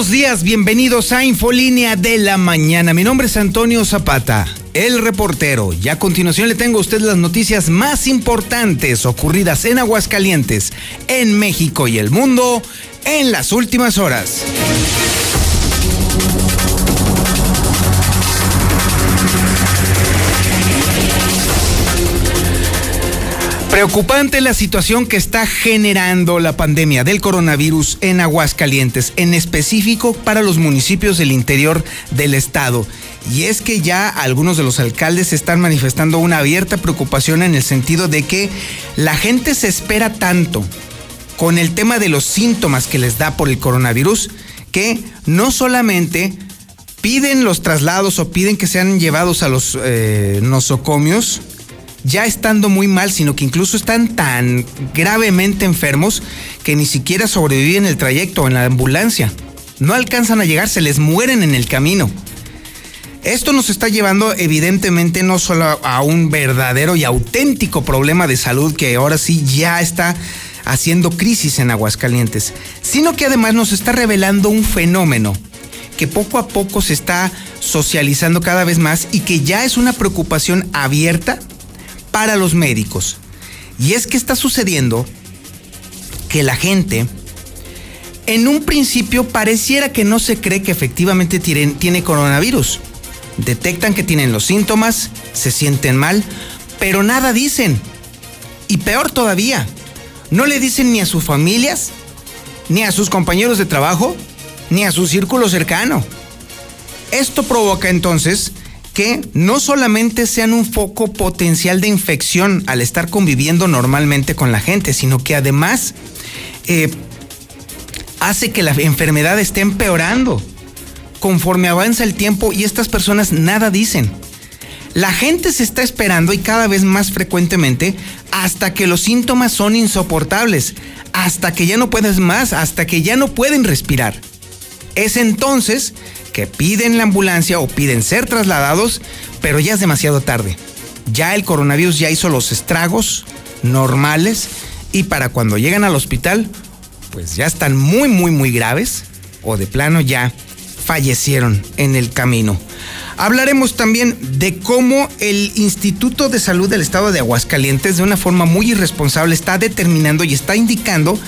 buenos días, bienvenidos a Infolínea de la Mañana. Mi nombre es Antonio Zapata, el reportero, y a continuación le tengo a usted las noticias más importantes ocurridas en Aguascalientes, en México y el mundo en las últimas horas. Preocupante la situación que está generando la pandemia del coronavirus en Aguascalientes, en específico para los municipios del interior del estado. Y es que ya algunos de los alcaldes están manifestando una abierta preocupación en el sentido de que la gente se espera tanto con el tema de los síntomas que les da por el coronavirus que no solamente piden los traslados o piden que sean llevados a los eh, nosocomios, ya estando muy mal, sino que incluso están tan gravemente enfermos que ni siquiera sobreviven el trayecto en la ambulancia. No alcanzan a llegar, se les mueren en el camino. Esto nos está llevando evidentemente no solo a un verdadero y auténtico problema de salud que ahora sí ya está haciendo crisis en Aguascalientes, sino que además nos está revelando un fenómeno que poco a poco se está socializando cada vez más y que ya es una preocupación abierta para los médicos. Y es que está sucediendo que la gente, en un principio pareciera que no se cree que efectivamente tiene coronavirus. Detectan que tienen los síntomas, se sienten mal, pero nada dicen. Y peor todavía, no le dicen ni a sus familias, ni a sus compañeros de trabajo, ni a su círculo cercano. Esto provoca entonces que no solamente sean un foco potencial de infección al estar conviviendo normalmente con la gente, sino que además eh, hace que la enfermedad esté empeorando conforme avanza el tiempo y estas personas nada dicen. La gente se está esperando y cada vez más frecuentemente hasta que los síntomas son insoportables, hasta que ya no puedes más, hasta que ya no pueden respirar. Es entonces piden la ambulancia o piden ser trasladados, pero ya es demasiado tarde. Ya el coronavirus ya hizo los estragos normales y para cuando llegan al hospital, pues ya están muy, muy, muy graves o de plano ya fallecieron en el camino. Hablaremos también de cómo el Instituto de Salud del Estado de Aguascalientes de una forma muy irresponsable está determinando y está indicando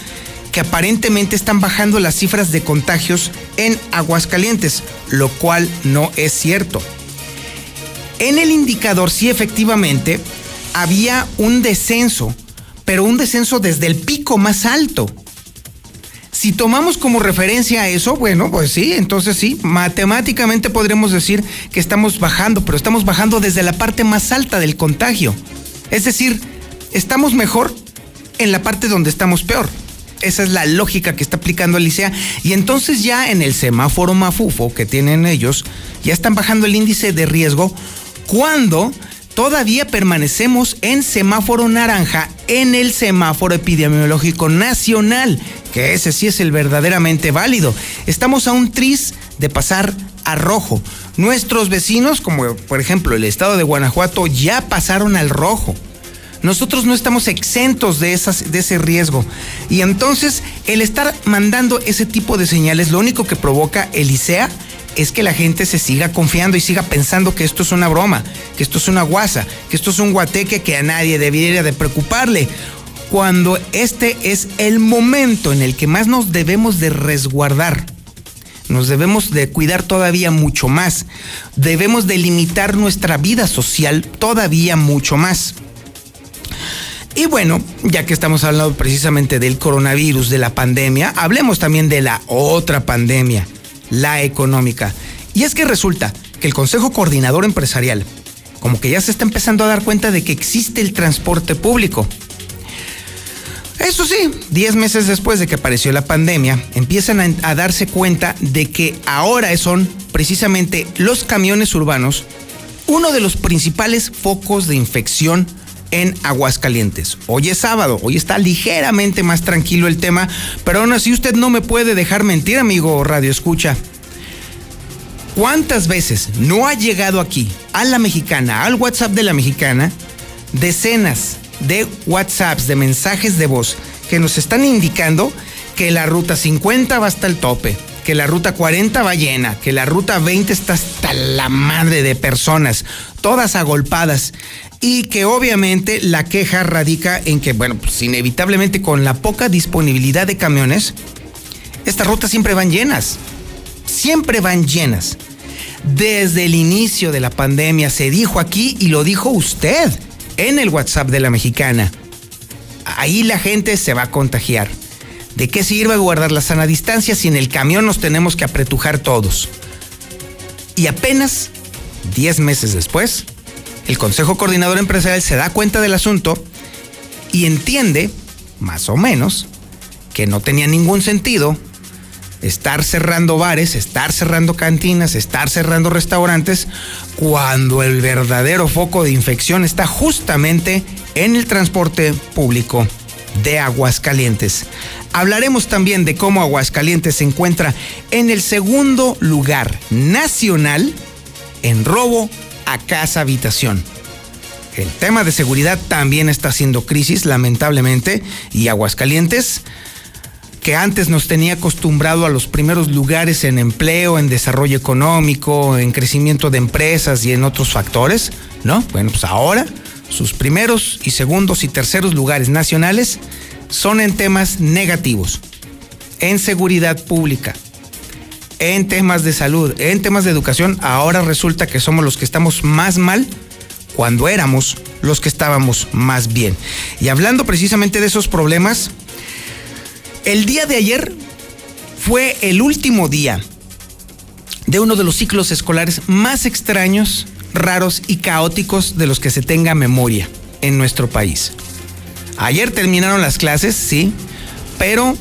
que aparentemente están bajando las cifras de contagios en Aguascalientes, lo cual no es cierto. En el indicador sí efectivamente había un descenso, pero un descenso desde el pico más alto. Si tomamos como referencia a eso, bueno, pues sí, entonces sí, matemáticamente podremos decir que estamos bajando, pero estamos bajando desde la parte más alta del contagio. Es decir, estamos mejor en la parte donde estamos peor. Esa es la lógica que está aplicando Alicia. Y entonces ya en el semáforo mafufo que tienen ellos, ya están bajando el índice de riesgo cuando todavía permanecemos en semáforo naranja en el semáforo epidemiológico nacional, que ese sí es el verdaderamente válido. Estamos a un tris de pasar a rojo. Nuestros vecinos, como por ejemplo el estado de Guanajuato, ya pasaron al rojo. Nosotros no estamos exentos de, ese riesgo. Y entonces el estar mandando ese tipo de señales, lo único que provoca el ICEA es que la gente se siga confiando y siga pensando que esto es una broma, que esto es una guasa, que esto es un guateque que a nadie debiera de preocuparle. Cuando este es el momento en el que más nos debemos de resguardar. Nos debemos de cuidar todavía mucho más. Debemos de limitar nuestra vida social todavía mucho más. Y bueno, ya que estamos hablando precisamente del coronavirus, de la pandemia, hablemos también de la otra pandemia, la económica. Y es que resulta que el Consejo Coordinador Empresarial, como que ya se está empezando a dar cuenta de que existe el transporte público. Eso sí, 10 meses después de que apareció la pandemia, empiezan a, a darse cuenta de que ahora son precisamente los camiones urbanos uno de los principales focos de infección en Aguascalientes. Hoy es sábado, hoy está ligeramente más tranquilo el tema, pero aún así usted no me puede dejar mentir, amigo Radio Escucha. ¿Cuántas veces no ha llegado aquí a la mexicana, al WhatsApp de la mexicana, decenas de WhatsApps, de mensajes de voz que nos están indicando que la ruta 50 va hasta el tope, que la ruta 40 va llena, que la ruta 20 está hasta la madre de personas, todas agolpadas. Y que obviamente la queja radica en que, bueno, pues inevitablemente con la poca disponibilidad de camiones, estas rutas siempre van llenas. Siempre van llenas. Desde el inicio de la pandemia se dijo aquí y lo dijo usted en el WhatsApp de la mexicana. Ahí la gente se va a contagiar. ¿De qué sirve guardar la sana distancia si en el camión nos tenemos que apretujar todos? Y apenas 10 meses después, el Consejo Coordinador Empresarial se da cuenta del asunto y entiende, más o menos, que no tenía ningún sentido estar cerrando bares, estar cerrando cantinas, estar cerrando restaurantes, cuando el verdadero foco de infección está justamente en el transporte público de Aguascalientes. Hablaremos también de cómo Aguascalientes se encuentra en el segundo lugar nacional en robo a casa habitación. El tema de seguridad también está haciendo crisis, lamentablemente, y Aguascalientes, que antes nos tenía acostumbrado a los primeros lugares en empleo, en desarrollo económico, en crecimiento de empresas y en otros factores, ¿no? Bueno, pues ahora sus primeros y segundos y terceros lugares nacionales son en temas negativos, en seguridad pública, en temas de salud, en temas de educación. Ahora resulta que somos los que estamos más mal cuando éramos los que estábamos más bien. Y hablando precisamente de esos problemas, el día de ayer fue el último día de uno de los ciclos escolares más extraños raros y caóticos de los que se tenga memoria en nuestro país. Ayer terminaron las clases, sí, pero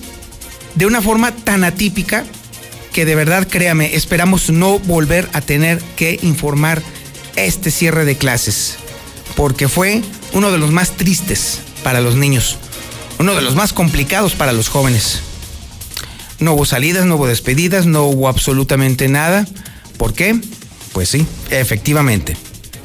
de una forma tan atípica que de verdad, créame, esperamos no volver a tener que informar este cierre de clases, porque fue uno de los más tristes para los niños, uno de los más complicados para los jóvenes. No hubo salidas, no hubo despedidas, no hubo absolutamente nada. ¿Por qué? Pues sí, efectivamente,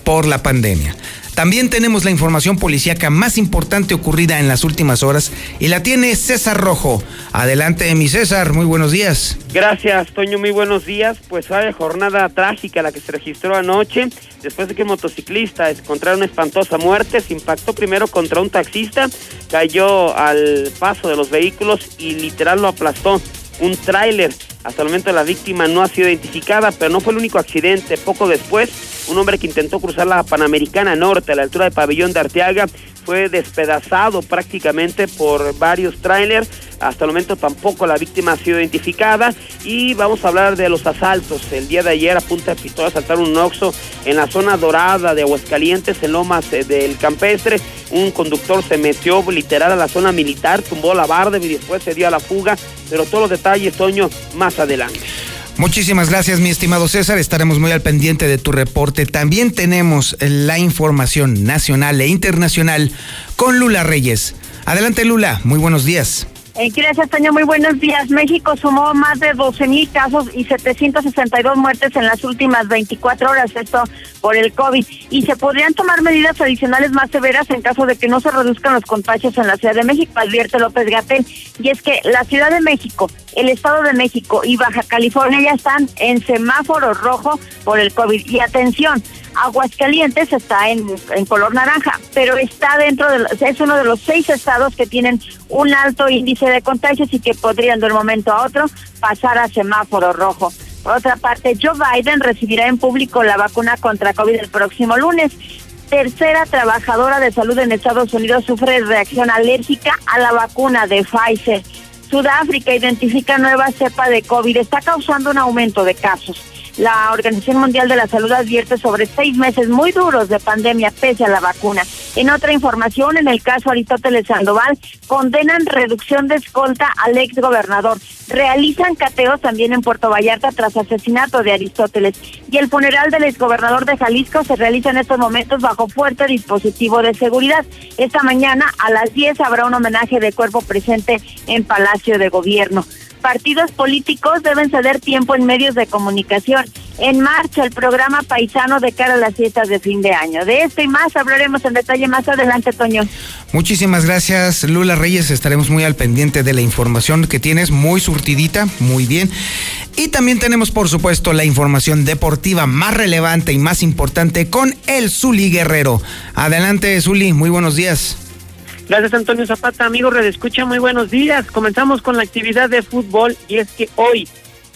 por la pandemia. También tenemos la información policíaca más importante ocurrida en las últimas horas y la tiene César Rojo. Adelante, mi César, muy buenos días. Gracias, Toño, muy buenos días. Pues hay jornada trágica la que se registró anoche después de que un motociclista encontrara una espantosa muerte. Se impactó primero contra un taxista, cayó al paso de los vehículos y literal lo aplastó un tráiler. Hasta el momento la víctima no ha sido identificada, pero no fue el único accidente. Poco después, un hombre que intentó cruzar la Panamericana Norte a la altura del pabellón de Arteaga fue despedazado prácticamente por varios trailers. Hasta el momento tampoco la víctima ha sido identificada. Y vamos a hablar de los asaltos. El día de ayer a punta de pistola asaltaron un Oxxo en la zona dorada de Aguascalientes, en Lomas eh, del Campestre. Un conductor se metió literal a la zona militar, tumbó la barda y después se dio a la fuga. Pero todos los detalles, Toño, más adelante. Muchísimas gracias, mi estimado César. Estaremos muy al pendiente de tu reporte. También tenemos la información nacional e internacional con Lula Reyes. Adelante, Lula. Muy buenos días. Eh, gracias, Toño. Muy buenos días. México sumó más de 12 mil casos y 762 muertes en las últimas 24 horas, esto por el COVID. Y se podrían tomar medidas adicionales más severas en caso de que no se reduzcan los contagios en la Ciudad de México, advierte López Gatel. Y es que la Ciudad de México, el Estado de México y Baja California ya están en semáforo rojo por el COVID. Y atención, Aguascalientes está en, color naranja, pero está dentro de, es uno de los seis estados que tienen un alto índice de contagios y que podrían de un momento a otro pasar a semáforo rojo. Por otra parte, Joe Biden recibirá en público la vacuna contra COVID el próximo lunes. Tercera trabajadora de salud en Estados Unidos sufre reacción alérgica a la vacuna de Pfizer. Sudáfrica identifica nueva cepa de COVID. Está causando un aumento de casos. La Organización Mundial de la Salud advierte sobre seis meses muy duros de pandemia pese a la vacuna. En otra información, en el caso Aristóteles Sandoval, condenan reducción de escolta al ex gobernador. Realizan cateos también en Puerto Vallarta tras asesinato de Aristóteles. Y el funeral del exgobernador de Jalisco se realiza en estos momentos bajo fuerte dispositivo de seguridad. Esta mañana a las 10 habrá un homenaje de cuerpo presente en Palacio de Gobierno. Partidos políticos deben ceder tiempo en medios de comunicación. En marcha el programa paisano de cara a las fiestas de fin de año. De esto y más hablaremos en detalle más adelante, Toño. Muchísimas gracias, Lula Reyes. Estaremos muy al pendiente de la información que tienes, muy surtidita, muy bien. Y también tenemos, por supuesto, la información deportiva más relevante y más importante con el Zuli Guerrero. Adelante, Zuli, muy buenos días. Gracias Antonio Zapata, amigo Red Escucha, muy buenos días. Comenzamos con la actividad de fútbol y es que hoy,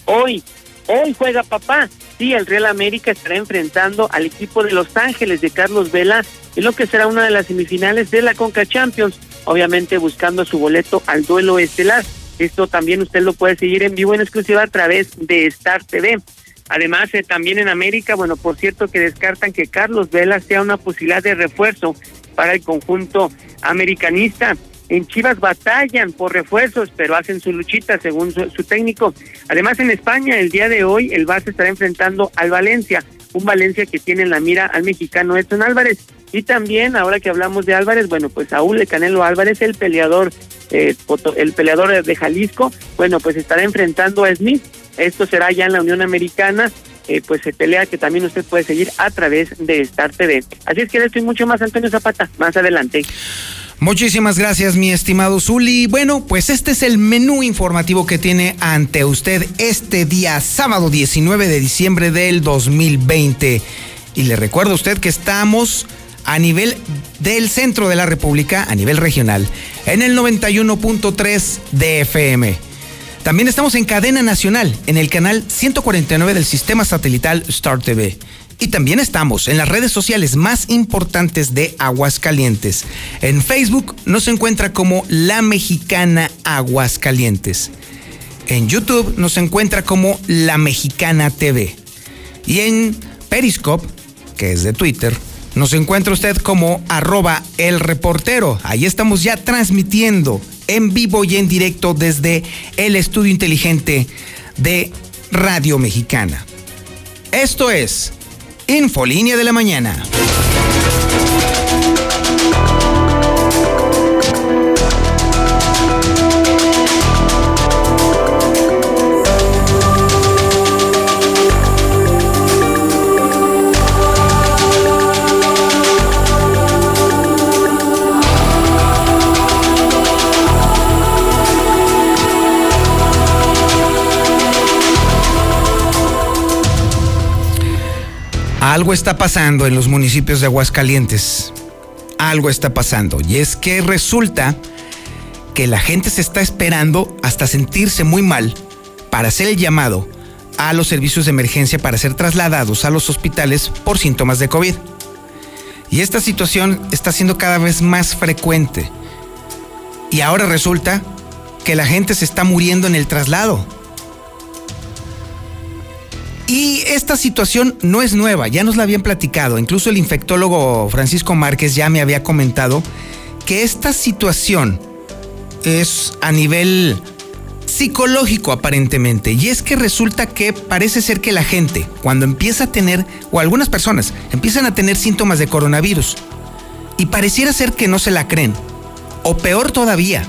hoy, hoy juega papá. Sí, el Real América estará enfrentando al equipo de Los Ángeles de Carlos Vela en lo que será una de las semifinales de la Conca Champions, obviamente buscando su boleto al duelo estelar. Esto también usted lo puede seguir en vivo en exclusiva a través de Star TV. Además, eh, también en América, bueno, por cierto que descartan que Carlos Vela sea una posibilidad de refuerzo para el conjunto americanista. En Chivas batallan por refuerzos, pero hacen su luchita según su, técnico. Además, en España, el día de hoy, el Barça estará enfrentando al Valencia, un Valencia que tiene en la mira al mexicano Edson Álvarez. Y también, ahora que hablamos de Álvarez, bueno, pues Saúl de Canelo Álvarez, el peleador, eh, el peleador de Jalisco, bueno, pues estará enfrentando a Smith. Esto será ya en la Unión Americana eh, pues se pelea que también usted puede seguir a través de Star TV. Así es que estoy mucho más Antonio Zapata, más adelante. Muchísimas gracias, mi estimado Zuli. Bueno, pues este es el menú informativo que tiene ante usted este día, sábado 19 de diciembre del 2020. Y le recuerdo a usted que estamos a nivel del centro de la República, a nivel regional, en el 91.3 de FM. También estamos en cadena nacional, en el canal 149 del sistema satelital Star TV. Y también estamos en las redes sociales más importantes de Aguascalientes. En Facebook nos encuentra como La Mexicana Aguascalientes. En YouTube nos encuentra como La Mexicana TV. Y en Periscope, que es de Twitter, nos encuentra usted como arroba el reportero. Ahí estamos ya transmitiendo en vivo y en directo desde el estudio inteligente de Radio Mexicana. Esto es Infolínea de la Mañana. Algo está pasando en los municipios de Aguascalientes. Algo está pasando. Y es que resulta que la gente se está esperando hasta sentirse muy mal para hacer el llamado a los servicios de emergencia para ser trasladados a los hospitales por síntomas de COVID. Y esta situación está siendo cada vez más frecuente. Y ahora resulta que la gente se está muriendo en el traslado. Y esta situación no es nueva, ya nos la habían platicado. Incluso el infectólogo Francisco Márquez ya me había comentado que esta situación es a nivel psicológico aparentemente. Y es que resulta que parece ser que la gente, cuando empieza a tener, o algunas personas, empiezan a tener síntomas de coronavirus, y pareciera ser que no se la creen, o peor todavía,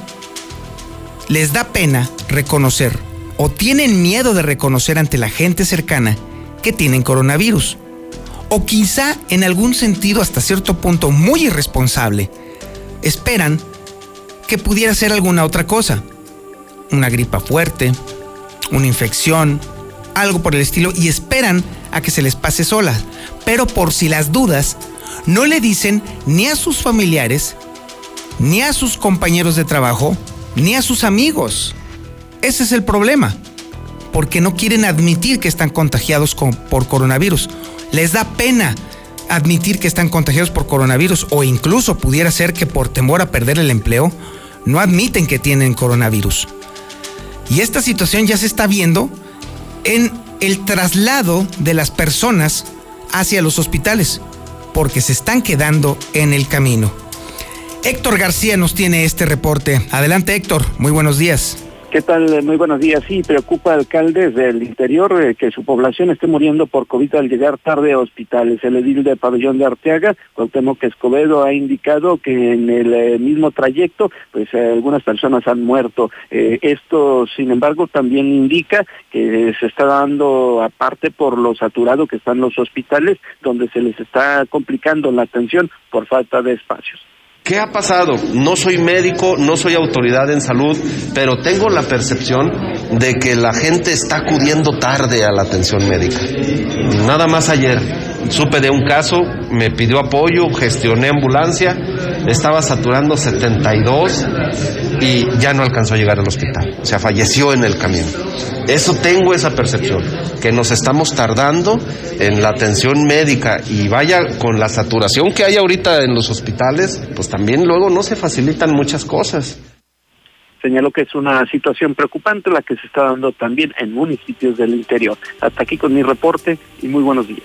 les da pena reconocer o tienen miedo de reconocer ante la gente cercana que tienen coronavirus. O quizá en algún sentido hasta cierto punto muy irresponsable, esperan que pudiera ser alguna otra cosa. Una gripa fuerte, una infección, algo por el estilo y esperan a que se les pase sola. Pero por si las dudas, no le dicen ni a sus familiares, ni a sus compañeros de trabajo, ni a sus amigos. Ese es el problema, porque no quieren admitir que están contagiados por coronavirus. Les da pena admitir que están contagiados por coronavirus o incluso pudiera ser que por temor a perder el empleo no admiten que tienen coronavirus. Y esta situación ya se está viendo en el traslado de las personas hacia los hospitales, porque se están quedando en el camino. Héctor García nos tiene este reporte. Adelante Héctor, muy buenos días. ¿Qué tal? Muy buenos días. Sí, preocupa alcaldes del interior eh, que su población esté muriendo por COVID al llegar tarde a hospitales. El edil de Pabellón de Arteaga, Cuauhtémoc Escobedo, ha indicado que en el eh, mismo trayecto, pues eh, algunas personas han muerto. esto, sin embargo, también indica que se está dando aparte por lo saturado que están los hospitales, donde se les está complicando la atención por falta de espacios. ¿Qué ha pasado? No soy médico, no soy autoridad en salud, pero tengo la percepción de que la gente está acudiendo tarde a la atención médica. Nada más ayer supe de un caso, me pidió apoyo, gestioné ambulancia, estaba saturando 72 y ya no alcanzó a llegar al hospital. O sea, falleció en el camino. Eso tengo esa percepción, que nos estamos tardando en la atención médica y vaya con la saturación que hay ahorita en los hospitales, pues también luego no se facilitan muchas cosas. Señaló que es una situación preocupante la que se está dando también en municipios del interior. Hasta aquí con mi reporte y muy buenos días.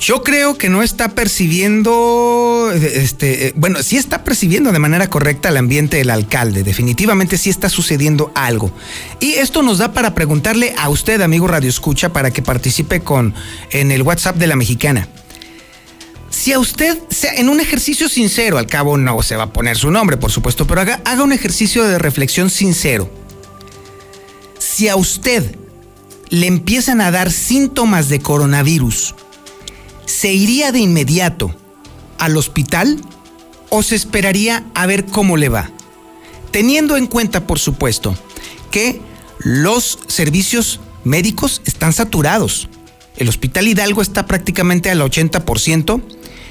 Yo creo que no está percibiendo, este, bueno, sí está percibiendo de manera correcta el ambiente del alcalde. Definitivamente sí está sucediendo algo. Y esto nos da para preguntarle a usted, amigo Radio Escucha, para que participe con en el WhatsApp de la Mexicana. Si a usted, sea en un ejercicio sincero, al cabo no se va a poner su nombre, por supuesto, pero haga un ejercicio de reflexión sincero. Si a usted le empiezan a dar síntomas de coronavirus, ¿se iría de inmediato al hospital o se esperaría a ver cómo le va? Teniendo en cuenta, por supuesto, que los servicios médicos están saturados. El Hospital Hidalgo está prácticamente al 80%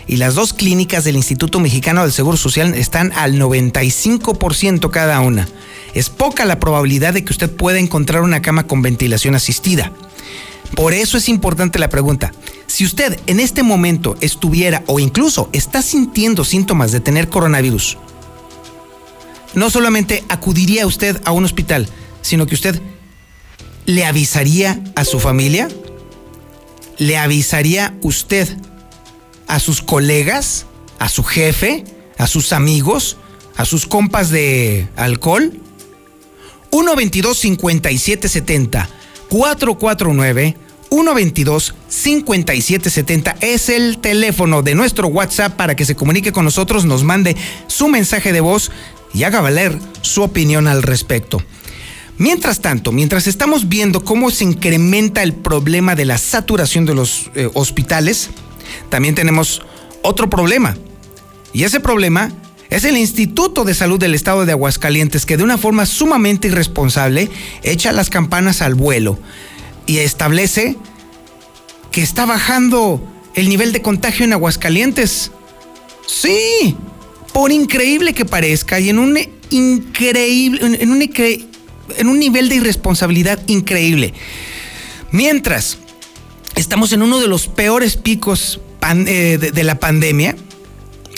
y las dos clínicas del Instituto Mexicano del Seguro Social están al 95% cada una. Es poca la probabilidad de que usted pueda encontrar una cama con ventilación asistida. Por eso es importante la pregunta. Si usted en este momento estuviera o incluso está sintiendo síntomas de tener coronavirus, no solamente acudiría usted a un hospital, sino que usted le avisaría a su familia, le avisaría usted a sus colegas, a su jefe, a sus amigos, a sus compas de alcohol. 122 5770 449 122-5770 es el teléfono de nuestro WhatsApp para que se comunique con nosotros, nos mande su mensaje de voz y haga valer su opinión al respecto. Mientras tanto, mientras estamos viendo cómo se incrementa el problema de la saturación de los eh, hospitales, también tenemos otro problema. Y ese problema es el Instituto de Salud del Estado de Aguascalientes que de una forma sumamente irresponsable echa las campanas al vuelo y establece que está bajando el nivel de contagio en Aguascalientes. Sí, por increíble que parezca y en un increíble, en un, en un nivel de irresponsabilidad increíble. Mientras estamos en uno de los peores picos eh, de, la pandemia,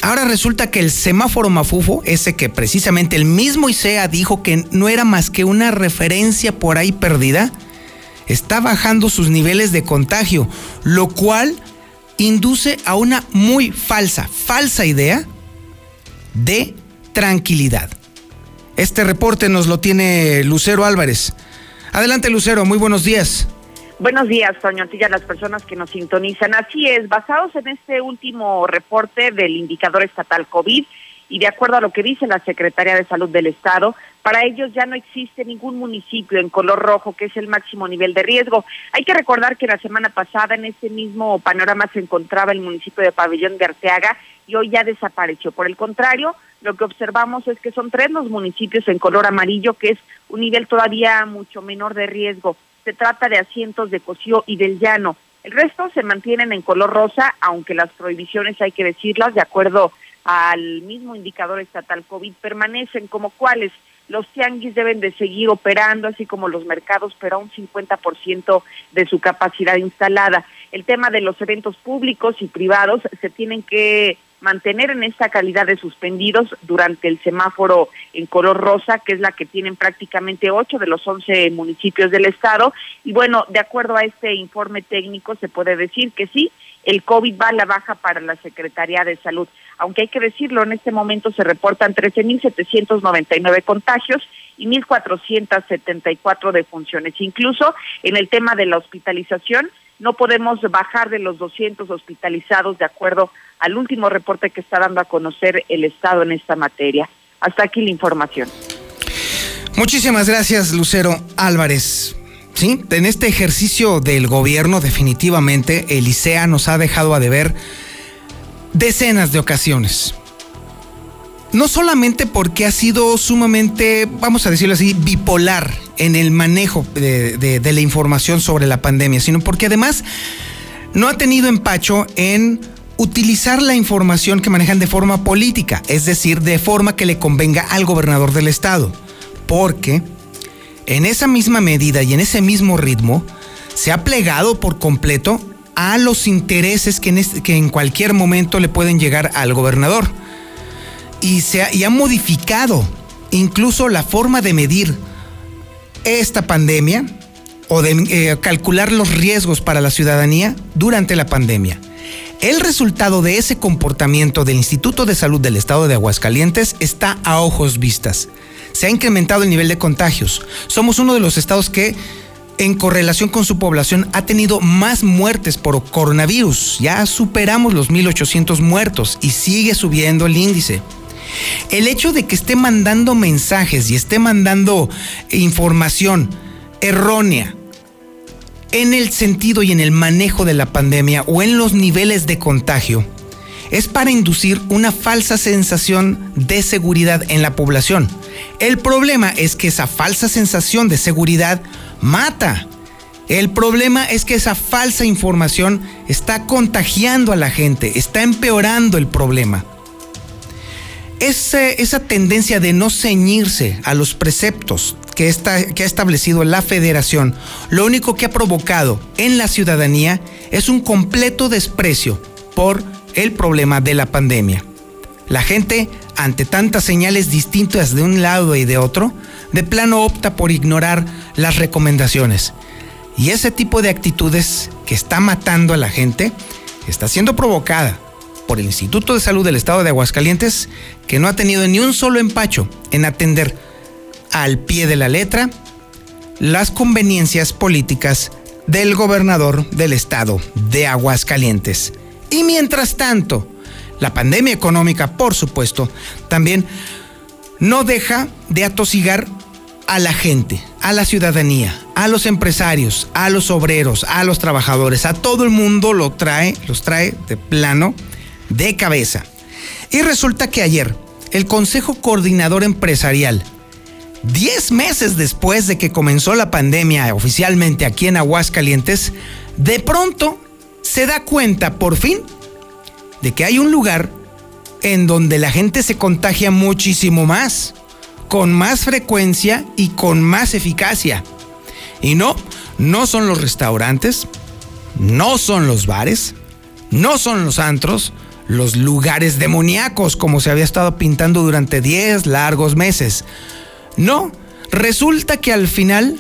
Ahora resulta que el semáforo mafufo, ese que precisamente el mismo ICEA dijo que no era más que una referencia por ahí perdida, está bajando sus niveles de contagio, lo cual induce a una muy falsa, falsa idea de tranquilidad. Este reporte nos lo tiene Lucero Álvarez. Adelante Lucero, muy buenos días. Buenos días, Toño Antilla, las personas que nos sintonizan. Así es, basados en este último reporte del indicador estatal COVID, y de acuerdo a lo que dice la Secretaría de Salud del Estado, para ellos ya no existe ningún municipio en color rojo, que es el máximo nivel de riesgo. Hay que recordar que la semana pasada en ese mismo panorama se encontraba el municipio de Pabellón de Arteaga y hoy ya desapareció. Por el contrario, lo que observamos es que son tres los municipios en color amarillo, que es un nivel todavía mucho menor de riesgo. Se trata de asientos de Cocío y del Llano. El resto se mantienen en color rosa, aunque las prohibiciones, hay que decirlas, de acuerdo al mismo indicador estatal COVID permanecen como cuáles. Los tianguis deben de seguir operando, así como los mercados, pero a un 50% de su capacidad instalada. El tema de los eventos públicos y privados se tienen que mantener en esta calidad de suspendidos durante el semáforo en color rosa, que es la que tienen prácticamente ocho de los once municipios del estado. Y bueno, de acuerdo a este informe técnico, se puede decir que sí, el COVID va a la baja para la Secretaría de Salud. Aunque hay que decirlo, en este momento se reportan 13.799 contagios y 1.474 defunciones. Incluso en el tema de la hospitalización, no podemos bajar de los 200 hospitalizados de acuerdo al último reporte que está dando a conocer el Estado en esta materia. Hasta aquí la información. Muchísimas gracias, Lucero Álvarez. Sí, en este ejercicio del gobierno definitivamente el ICEA nos ha dejado a deber decenas de ocasiones. No solamente porque ha sido sumamente, vamos a decirlo así, bipolar en el manejo de, la información sobre la pandemia, sino porque además no ha tenido empacho en utilizar la información que manejan de forma política, es decir, de forma que le convenga al gobernador del estado. Porque en esa misma medida y en ese mismo ritmo se ha plegado por completo a los intereses que en, cualquier momento le pueden llegar al gobernador. Y, se ha modificado incluso la forma de medir esta pandemia o de eh, calcular los riesgos para la ciudadanía durante la pandemia. El resultado de ese comportamiento del Instituto de Salud del Estado de Aguascalientes está a ojos vistas. Se ha incrementado el nivel de contagios. Somos uno de los estados que en correlación con su población ha tenido más muertes por coronavirus. Ya superamos los 1.800 muertos y sigue subiendo el índice. El hecho de que esté mandando mensajes y esté mandando información errónea en el sentido y en el manejo de la pandemia o en los niveles de contagio es para inducir una falsa sensación de seguridad en la población. El problema es que esa falsa sensación de seguridad mata. El problema es que esa falsa información está contagiando a la gente, está empeorando el problema. esa tendencia de no ceñirse a los preceptos que, que ha establecido la federación, lo único que ha provocado en la ciudadanía es un completo desprecio por el problema de la pandemia. La gente, ante tantas señales distintas de un lado y de otro, de plano opta por ignorar las recomendaciones. Y ese tipo de actitudes que está matando a la gente está siendo provocada por el Instituto de Salud del Estado de Aguascalientes, que no ha tenido ni un solo empacho en atender al pie de la letra las conveniencias políticas del gobernador del estado de Aguascalientes. Y mientras tanto, la pandemia económica, por supuesto, también no deja de atosigar a la gente, a la ciudadanía, a los empresarios, a los obreros, a los trabajadores, a todo el mundo lo trae, los trae de plano, de cabeza. Y resulta que ayer el Consejo Coordinador Empresarial, 10 meses después de que comenzó la pandemia oficialmente aquí en Aguascalientes, de pronto se da cuenta por fin de que hay un lugar en donde la gente se contagia muchísimo más, con más frecuencia y con más eficacia. Y no, no son los restaurantes, no son los bares, no son los antros, los lugares demoníacos como se había estado pintando durante 10 largos meses. No, resulta que al final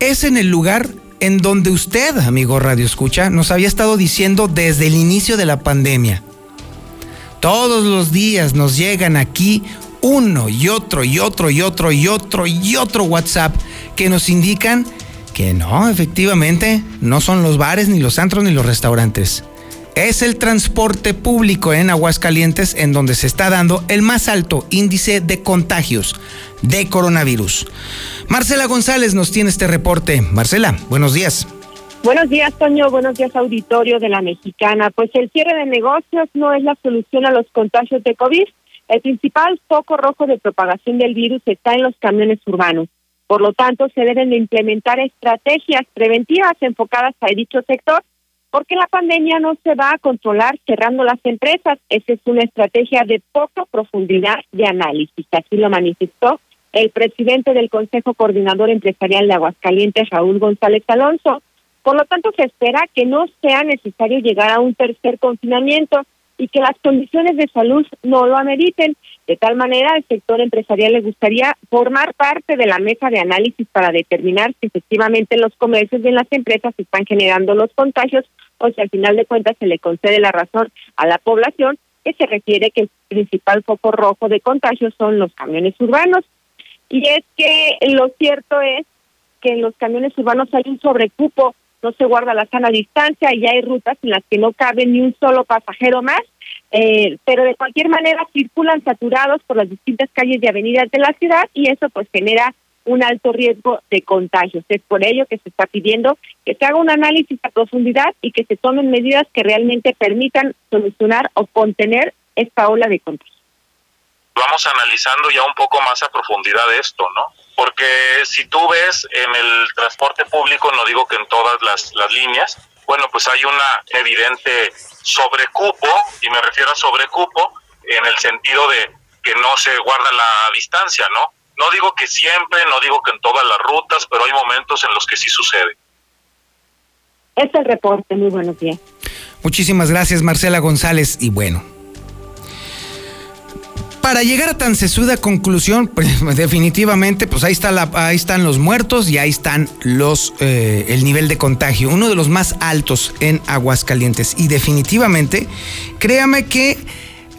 es en el lugar en donde usted, amigo Radio Escucha, nos había estado diciendo desde el inicio de la pandemia. Todos los días nos llegan aquí uno y otro y otro y otro y otro y otro WhatsApp que nos indican que no, efectivamente, no son los bares, ni los antros, ni los restaurantes. Es el transporte público en Aguascalientes en donde se está dando el más alto índice de contagios de coronavirus. Marcela González nos tiene este reporte. Marcela, buenos días. Buenos días, Toño. Buenos días, auditorio de la Mexicana. Pues el cierre de negocios no es la solución a los contagios de COVID. El principal foco rojo de propagación del virus está en los camiones urbanos. Por lo tanto, se deben de implementar estrategias preventivas enfocadas a dicho sector, porque la pandemia no se va a controlar cerrando las empresas. Esa es una estrategia de poca profundidad de análisis. Así lo manifestó el presidente del Consejo Coordinador Empresarial de Aguascalientes, Raúl González Alonso. Por lo tanto, se espera que no sea necesario llegar a un tercer confinamiento y que las condiciones de salud no lo ameriten. De tal manera, al sector empresarial le gustaría formar parte de la mesa de análisis para determinar si efectivamente los comercios y en las empresas están generando los contagios o si al final de cuentas se le concede la razón a la población que se refiere que el principal foco rojo de contagios son los camiones urbanos. Y es que lo cierto es que en los camiones urbanos hay un sobrecupo, no se guarda la sana distancia y hay rutas en las que no cabe ni un solo pasajero más eh, pero de cualquier manera circulan saturados por las distintas calles y avenidas de la ciudad y eso pues genera un alto riesgo de contagios. Es por ello que se está pidiendo que se haga un análisis a profundidad y que se tomen medidas que realmente permitan solucionar o contener esta ola de contagios. Vamos analizando ya un poco más a profundidad esto, ¿no? Porque si tú ves en el transporte público, no digo que en todas las, las líneas, bueno, pues hay una evidente sobrecupo, y me refiero a sobrecupo en el sentido de que no se guarda la distancia, ¿no? No digo que siempre, no digo que en todas las rutas, pero hay momentos en los que sí sucede. Este es el reporte, muy buenos días. Muchísimas gracias, Marcela González. Y bueno, para llegar a tan sesuda conclusión, pues, definitivamente, pues ahí, está ahí están los muertos y ahí están los, eh, el nivel de contagio, uno de los más altos en Aguascalientes. Y definitivamente, créame que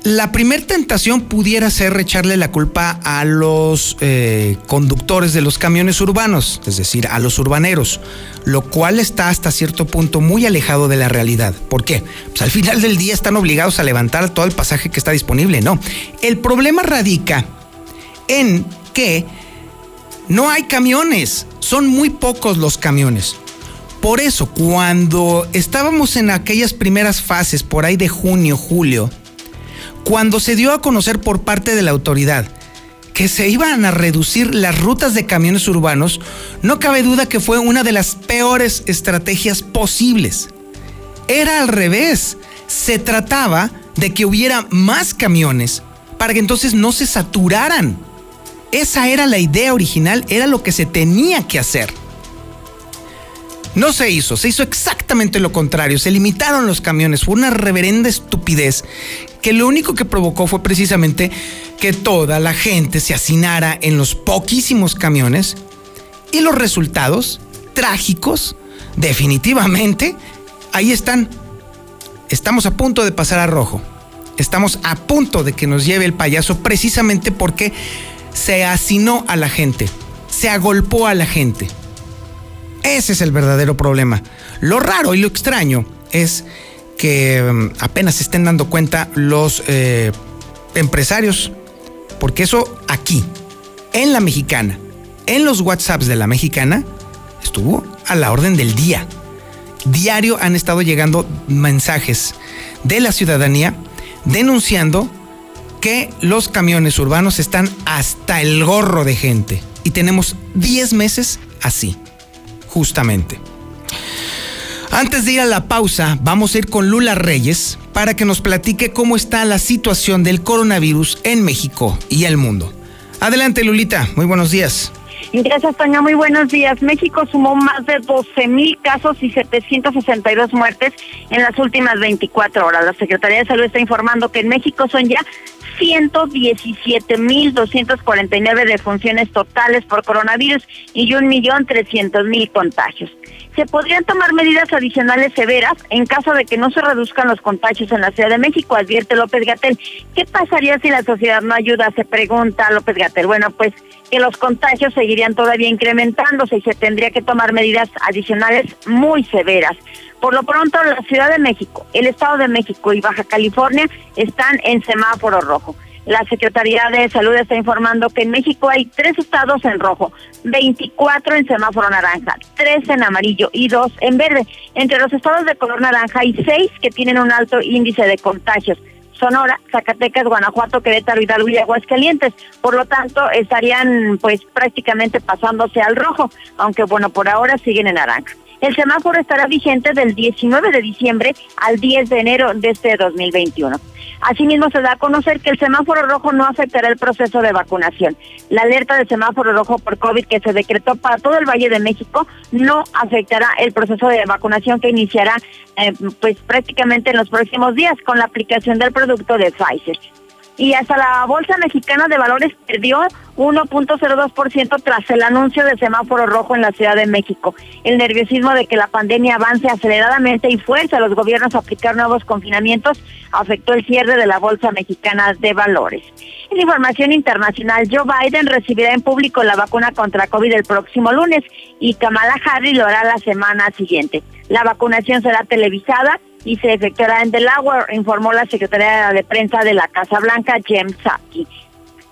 la primera tentación pudiera ser echarle la culpa a los eh, conductores de los camiones urbanos, es decir, a los urbaneros, lo cual está hasta cierto punto muy alejado de la realidad. ¿Por qué? Pues al final del día están obligados a levantar todo el pasaje que está disponible. No, el problema radica en que no hay camiones, son muy pocos los camiones. Por eso, cuando estábamos en aquellas primeras fases, por ahí de junio, julio, cuando se dio a conocer por parte de la autoridad que se iban a reducir las rutas de camiones urbanos, no cabe duda que fue una de las peores estrategias posibles. Era al revés, se trataba de que hubiera más camiones para que entonces no se saturaran. Esa era la idea original, era lo que se tenía que hacer. No se hizo, se hizo exactamente lo contrario, se limitaron los camiones, fue una reverenda estupidez que lo único que provocó fue precisamente que toda la gente se hacinara en los poquísimos camiones y los resultados trágicos, definitivamente, ahí están. Estamos a punto de pasar a rojo. Estamos a punto de que nos lleve el payaso precisamente porque se hacinó a la gente, se agolpó a la gente. Ese es el verdadero problema. Lo raro y lo extraño es que mm, apenas se estén dando cuenta los eh, empresarios, porque eso aquí, en la mexicana, en los WhatsApps de la mexicana, estuvo a la orden del día. Diario han estado llegando mensajes de la ciudadanía denunciando que los camiones urbanos están hasta el gorro de gente. Y tenemos 10 meses así, justamente. Antes de ir a la pausa, vamos a ir con Lula Reyes para que nos platique cómo está la situación del coronavirus en México y el mundo. Adelante, Lulita. Muy buenos días. Gracias, Toña. Muy buenos días. México sumó más de 12 mil casos y 762 muertes en las últimas 24 horas. La Secretaría de Salud está informando que en México son ya 117 mil 249 defunciones totales por coronavirus y un millón trescientos mil contagios se podrían tomar medidas adicionales severas en caso de que no se reduzcan los contagios en la Ciudad de México, advierte López Gatel. ¿Qué pasaría si la sociedad no ayuda? Se pregunta López Gatel. Bueno, pues que los contagios seguirían todavía incrementándose y se tendría que tomar medidas adicionales muy severas. Por lo pronto, la Ciudad de México, el Estado de México y Baja California están en semáforo rojo. La Secretaría de Salud está informando que en México hay tres estados en rojo, 24 en semáforo naranja, tres en amarillo y dos en verde. Entre los estados de color naranja hay seis que tienen un alto índice de contagios. Sonora, Zacatecas, Guanajuato, Querétaro, Hidalgo y Aguascalientes. Por lo tanto, estarían pues prácticamente pasándose al rojo, aunque bueno, por ahora siguen en naranja. El semáforo estará vigente del 19 de diciembre al 10 de enero de este 2021. Asimismo, se da a conocer que el semáforo rojo no afectará el proceso de vacunación. La alerta de semáforo rojo por COVID que se decretó para todo el Valle de México no afectará el proceso de vacunación que iniciará eh, pues prácticamente en los próximos días con la aplicación del producto de Pfizer. Y hasta la Bolsa Mexicana de Valores perdió 1.02% tras el anuncio de semáforo rojo en la Ciudad de México. El nerviosismo de que la pandemia avance aceleradamente y fuerza a los gobiernos a aplicar nuevos confinamientos afectó el cierre de la Bolsa Mexicana de Valores. En información internacional, Joe Biden recibirá en público la vacuna contra COVID el próximo lunes y Kamala Harris lo hará la semana siguiente. La vacunación será televisada y se efectuará en Delaware, informó la secretaria de prensa de la Casa Blanca, Jem Psaki.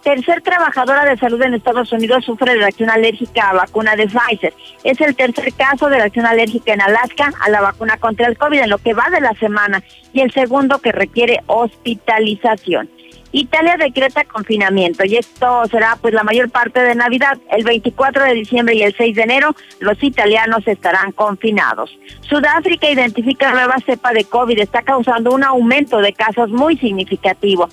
Tercer trabajadora de salud en Estados Unidos sufre de reacción alérgica a vacuna de Pfizer. Es el tercer caso de reacción alérgica en Alaska a la vacuna contra el COVID en lo que va de la semana y el segundo que requiere hospitalización. Italia decreta confinamiento y esto será pues la mayor parte de Navidad. El 24 de diciembre y el 6 de enero los italianos estarán confinados. Sudáfrica identifica nueva cepa de COVID, está causando un aumento de casos muy significativo.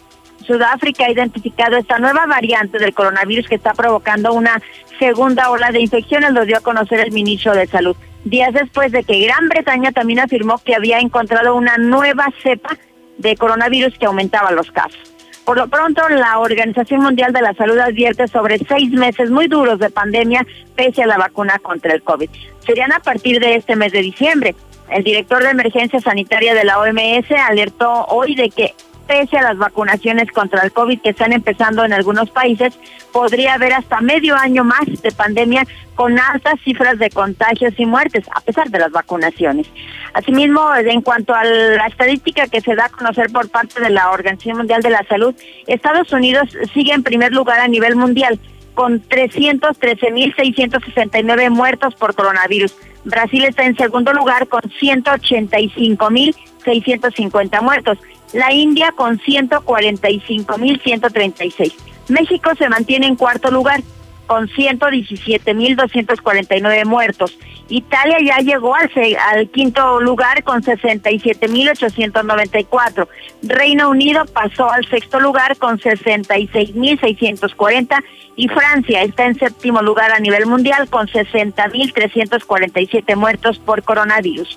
Sudáfrica ha identificado esta nueva variante del coronavirus que está provocando una segunda ola de infecciones, lo dio a conocer el ministro de Salud. Días después de que Gran Bretaña también afirmó que había encontrado una nueva cepa de coronavirus que aumentaba los casos. Por lo pronto, la Organización Mundial de la Salud advierte sobre seis meses muy duros de pandemia pese a la vacuna contra el COVID. Serían a partir de este mes de diciembre. El director de emergencia sanitaria de la OMS alertó hoy de que pese a las vacunaciones contra el COVID que están empezando en algunos países, podría haber hasta medio año más de pandemia con altas cifras de contagios y muertes, a pesar de las vacunaciones. Asimismo, en cuanto a la estadística que se da a conocer por parte de la Organización Mundial de la Salud, Estados Unidos sigue en primer lugar a nivel mundial con 313.669 muertos por coronavirus. Brasil está en segundo lugar con 185.650 muertos la India con 145.136. México se mantiene en cuarto lugar con 117.249 muertos. Italia ya llegó al, al quinto lugar con 67.894. Reino Unido pasó al sexto lugar con 66.640 y Francia está en séptimo lugar a nivel mundial con 60.347 muertos por coronavirus.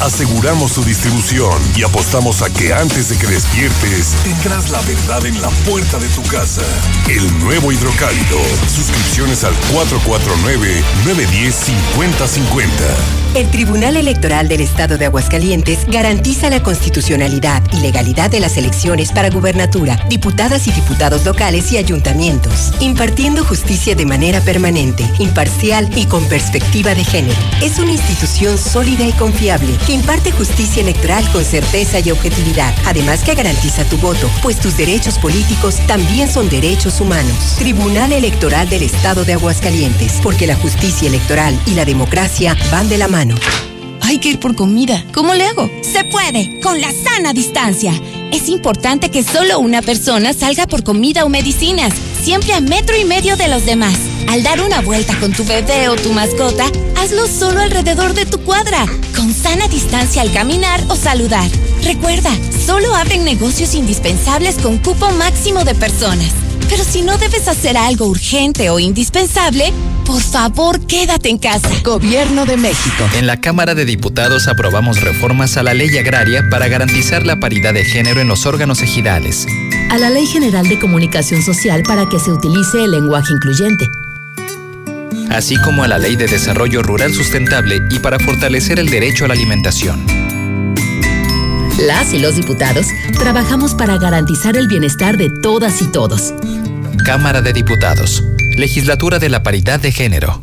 aseguramos su distribución y apostamos a que antes de que despiertes tendrás la verdad en la puerta de tu casa. El nuevo hidrocálido. Suscripciones al 449-910-5050. El Tribunal Electoral del Estado de Aguascalientes garantiza la constitucionalidad y legalidad de las elecciones para gubernatura, diputadas y diputados locales y ayuntamientos, impartiendo justicia de manera permanente, imparcial y con perspectiva de género. Es una institución sólida y confiable que imparte justicia electoral con certeza y objetividad, además que garantiza tu voto, pues tus derechos políticos también son derechos humanos. Tribunal Electoral del Estado de Aguascalientes, porque la justicia electoral y la democracia van de la mano. Hay que ir por comida. ¿Cómo le hago? Se puede, con la sana distancia. Es importante que solo una persona salga por comida o medicinas, siempre a metro y medio de los demás. Al dar una vuelta con tu bebé o tu mascota, hazlo solo alrededor de tu cuadra, con sana distancia al caminar o saludar. Recuerda, solo abren negocios indispensables con cupo máximo de personas. Pero si no debes hacer algo urgente o indispensable, por favor quédate en casa. Gobierno de México. En la Cámara de Diputados aprobamos reformas a la ley agraria para garantizar la paridad de género en los órganos ejidales. A la Ley General de Comunicación Social para que se utilice el lenguaje incluyente así como a la Ley de Desarrollo Rural Sustentable y para fortalecer el derecho a la alimentación. Las y los diputados trabajamos para garantizar el bienestar de todas y todos. Cámara de Diputados. Legislatura de la Paridad de Género.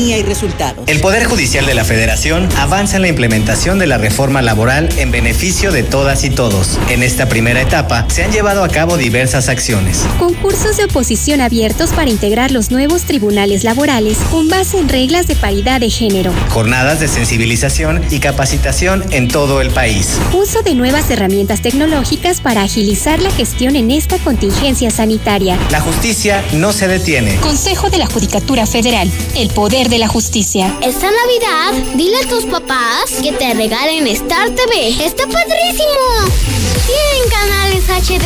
ciudadanía y resultados. El Poder Judicial de la Federación avanza en la implementación de la reforma laboral en beneficio de todas y todos. En esta primera etapa se han llevado a cabo diversas acciones. Concursos de oposición abiertos para integrar los nuevos tribunales laborales con base en reglas de paridad de género. Jornadas de sensibilización y capacitación en todo el país. Uso de nuevas herramientas tecnológicas para agilizar la gestión en esta contingencia sanitaria. La justicia no se detiene. Consejo de la Judicatura Federal. El poder de la justicia. Esta Navidad, dile a tus papás que te regalen Star TV. ¡Está padrísimo! Tienen canales HD,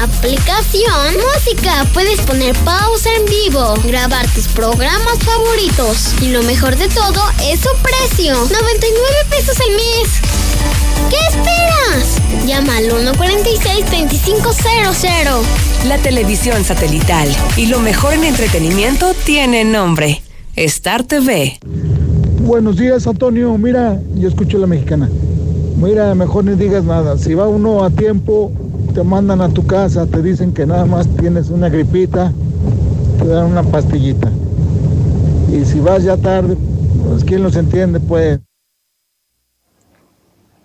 aplicación, música, puedes poner pausa en vivo, grabar tus programas favoritos. Y lo mejor de todo es su precio, 99 pesos al mes. ¿Qué esperas? Llama al 146-2500. La televisión satelital y lo mejor en entretenimiento tiene nombre. Star TV. Buenos días, Antonio. Mira, yo escucho la mexicana. Mira, mejor ni digas nada. Si va uno a tiempo, te mandan a tu casa, te dicen que nada más tienes una gripita, te dan una pastillita. Y si vas ya tarde, pues quién los entiende, pues.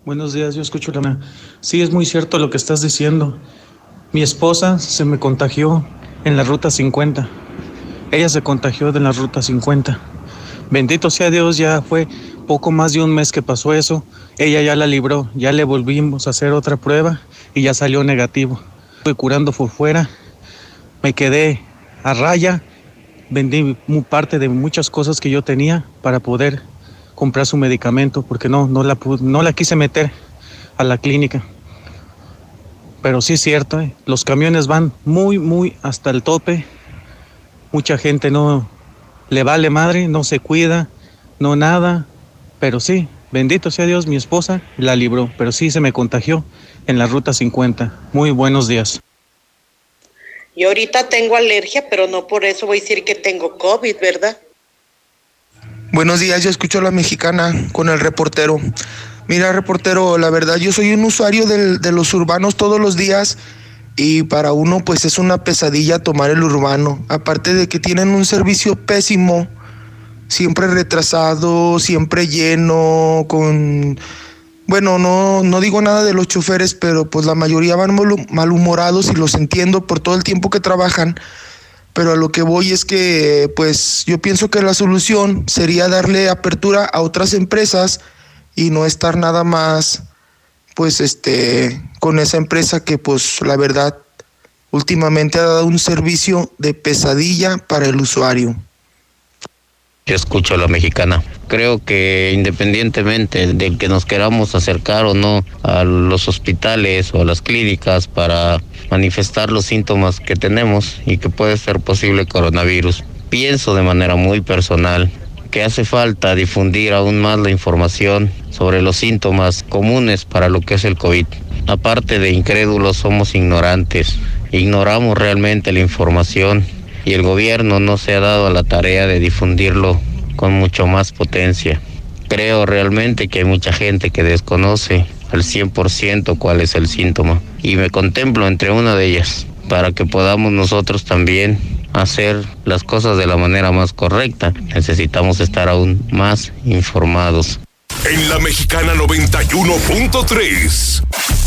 Buenos días, yo escucho la... Sí, es muy cierto lo que estás diciendo. Mi esposa se me contagió en la ruta 50. Ella se contagió de la ruta 50. Bendito sea Dios, ya fue poco más de un mes que pasó eso. Ella ya la libró, ya le volvimos a hacer otra prueba y ya salió negativo. Estuve curando por fuera, me quedé a raya, vendí parte de muchas cosas que yo tenía para poder comprar su medicamento porque no, no, la, no la quise meter a la clínica. Pero sí es cierto, ¿eh? los camiones van muy, muy hasta el tope. Mucha gente no le vale madre, no se cuida, no nada. Pero sí, bendito sea Dios, mi esposa la libró, pero sí se me contagió en la ruta 50. Muy buenos días. Y ahorita tengo alergia, pero no por eso voy a decir que tengo COVID, ¿verdad? Buenos días, yo escucho a la mexicana con el reportero. Mira, reportero, la verdad, yo soy un usuario del, de los urbanos todos los días y para uno pues es una pesadilla tomar el urbano. Aparte de que tienen un servicio pésimo, siempre retrasado, siempre lleno, con... Bueno, no, no digo nada de los choferes, pero pues la mayoría van malhumorados y los entiendo por todo el tiempo que trabajan pero a lo que voy es que pues yo pienso que la solución sería darle apertura a otras empresas y no estar nada más pues este con esa empresa que pues la verdad últimamente ha dado un servicio de pesadilla para el usuario. Yo escucho a la mexicana. Creo que independientemente de que nos queramos acercar o no a los hospitales o a las clínicas para manifestar los síntomas que tenemos y que puede ser posible coronavirus, pienso de manera muy personal que hace falta difundir aún más la información sobre los síntomas comunes para lo que es el COVID. Aparte de incrédulos, somos ignorantes. Ignoramos realmente la información y el gobierno no se ha dado a la tarea de difundirlo con mucho más potencia. Creo realmente que hay mucha gente que desconoce al 100% cuál es el síntoma y me contemplo entre una de ellas para que podamos nosotros también hacer las cosas de la manera más correcta. Necesitamos estar aún más informados. En la mexicana 91.3,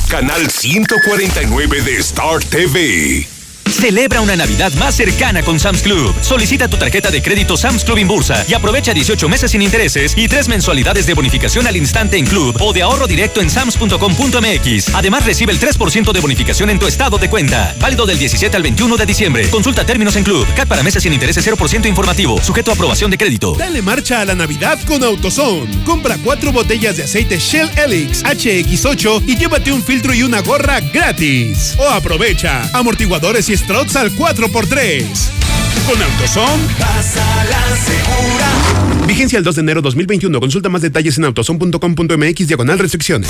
canal 149 de Star TV. Celebra una Navidad más cercana con Sam's Club. Solicita tu tarjeta de crédito Sam's Club Inbursa y aprovecha 18 meses sin intereses y 3 mensualidades de bonificación al instante en Club o de ahorro directo en sams.com.mx. Además, recibe el 3% de bonificación en tu estado de cuenta. Válido del 17 al 21 de diciembre. Consulta términos en Club. CAT para meses sin intereses 0% informativo. Sujeto a aprobación de crédito. Dale marcha a la Navidad con AutoZone. Compra cuatro botellas de aceite Shell Helix HX8 y llévate un filtro y una gorra gratis. O aprovecha amortiguadores y Struts al 4x3. Con AutoZone. Pasa la segura. Vigencia el 2 de enero 2021. Consulta más detalles en autozone.com.mx diagonal restricciones.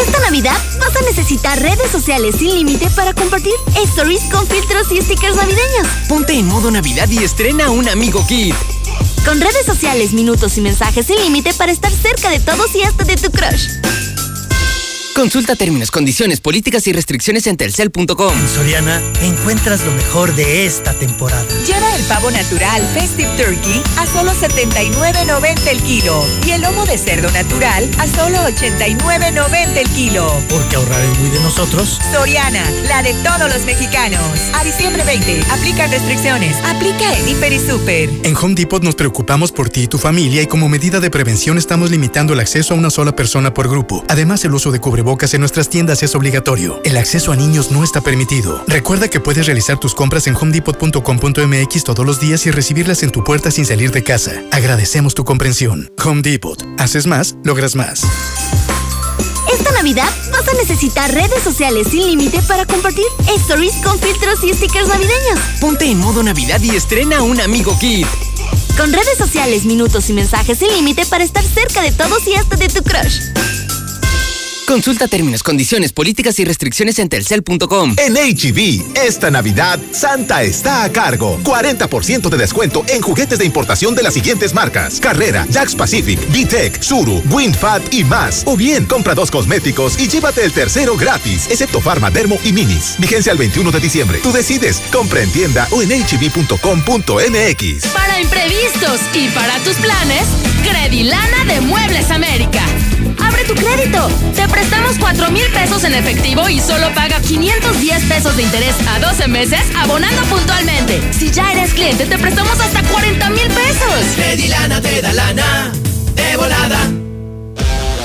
Esta Navidad vas a necesitar redes sociales sin límite para compartir stories con filtros y stickers navideños. Ponte en modo Navidad y estrena un amigo kit. Con redes sociales, minutos y mensajes sin límite para estar cerca de todos y hasta de tu crush. Consulta términos, condiciones, políticas y restricciones en telcel.com. En Soriana encuentras lo mejor de esta temporada. Lleva el pavo natural Festive Turkey a solo 79.90 el kilo y el lomo de cerdo natural a solo 89.90 el kilo. Porque ahorrar es muy de nosotros. Soriana, la de todos los mexicanos. A diciembre 20, aplica restricciones. Aplica en Hiper y Super. En Home Depot nos preocupamos por ti y tu familia y como medida de prevención estamos limitando el acceso a una sola persona por grupo. Además, el uso de cubrebocas en nuestras tiendas es obligatorio. El acceso a niños no está permitido. Recuerda que puedes realizar tus compras en homedepot.com.mx todos los días y recibirlas en tu puerta sin salir de casa. Agradecemos tu comprensión. Home Depot. Haces más, logras más. Esta Navidad vas a necesitar redes sociales sin límite para compartir stories con filtros y stickers navideños. Ponte en modo Navidad y estrena un amigo kit. Con redes sociales, minutos y mensajes sin límite para estar cerca de todos y hasta de tu crush. Consulta términos, condiciones, políticas y restricciones en telcel.com. En HB, e esta Navidad, Santa está a cargo. 40% de descuento en juguetes de importación de las siguientes marcas: Carrera, Jax Pacific, VTech, Suru, WindFat y más. O bien, compra dos cosméticos y llévate el tercero gratis, excepto Pharma, Dermo y Minis. Vigencia el 21 de diciembre. Tú decides. Compra en tienda o en hb.com.mx. Para imprevistos y para tus planes, Credilana de Muebles América. Abre tu crédito. Te prestamos 4 mil pesos en efectivo y solo paga 510 pesos de interés a 12 meses abonando puntualmente. Si ya eres cliente, te prestamos hasta 40 mil pesos. Credilana te da lana de volada.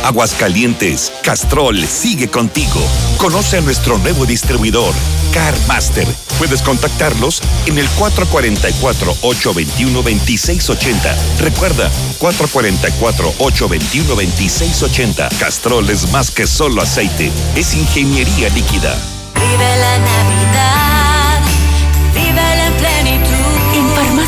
Aguascalientes, Castrol sigue contigo. Conoce a nuestro nuevo distribuidor, CarMaster. Puedes contactarlos en el 444-821-2680. Recuerda, 444-821-2680. Castrol es más que solo aceite, es ingeniería líquida. Vive la Navidad,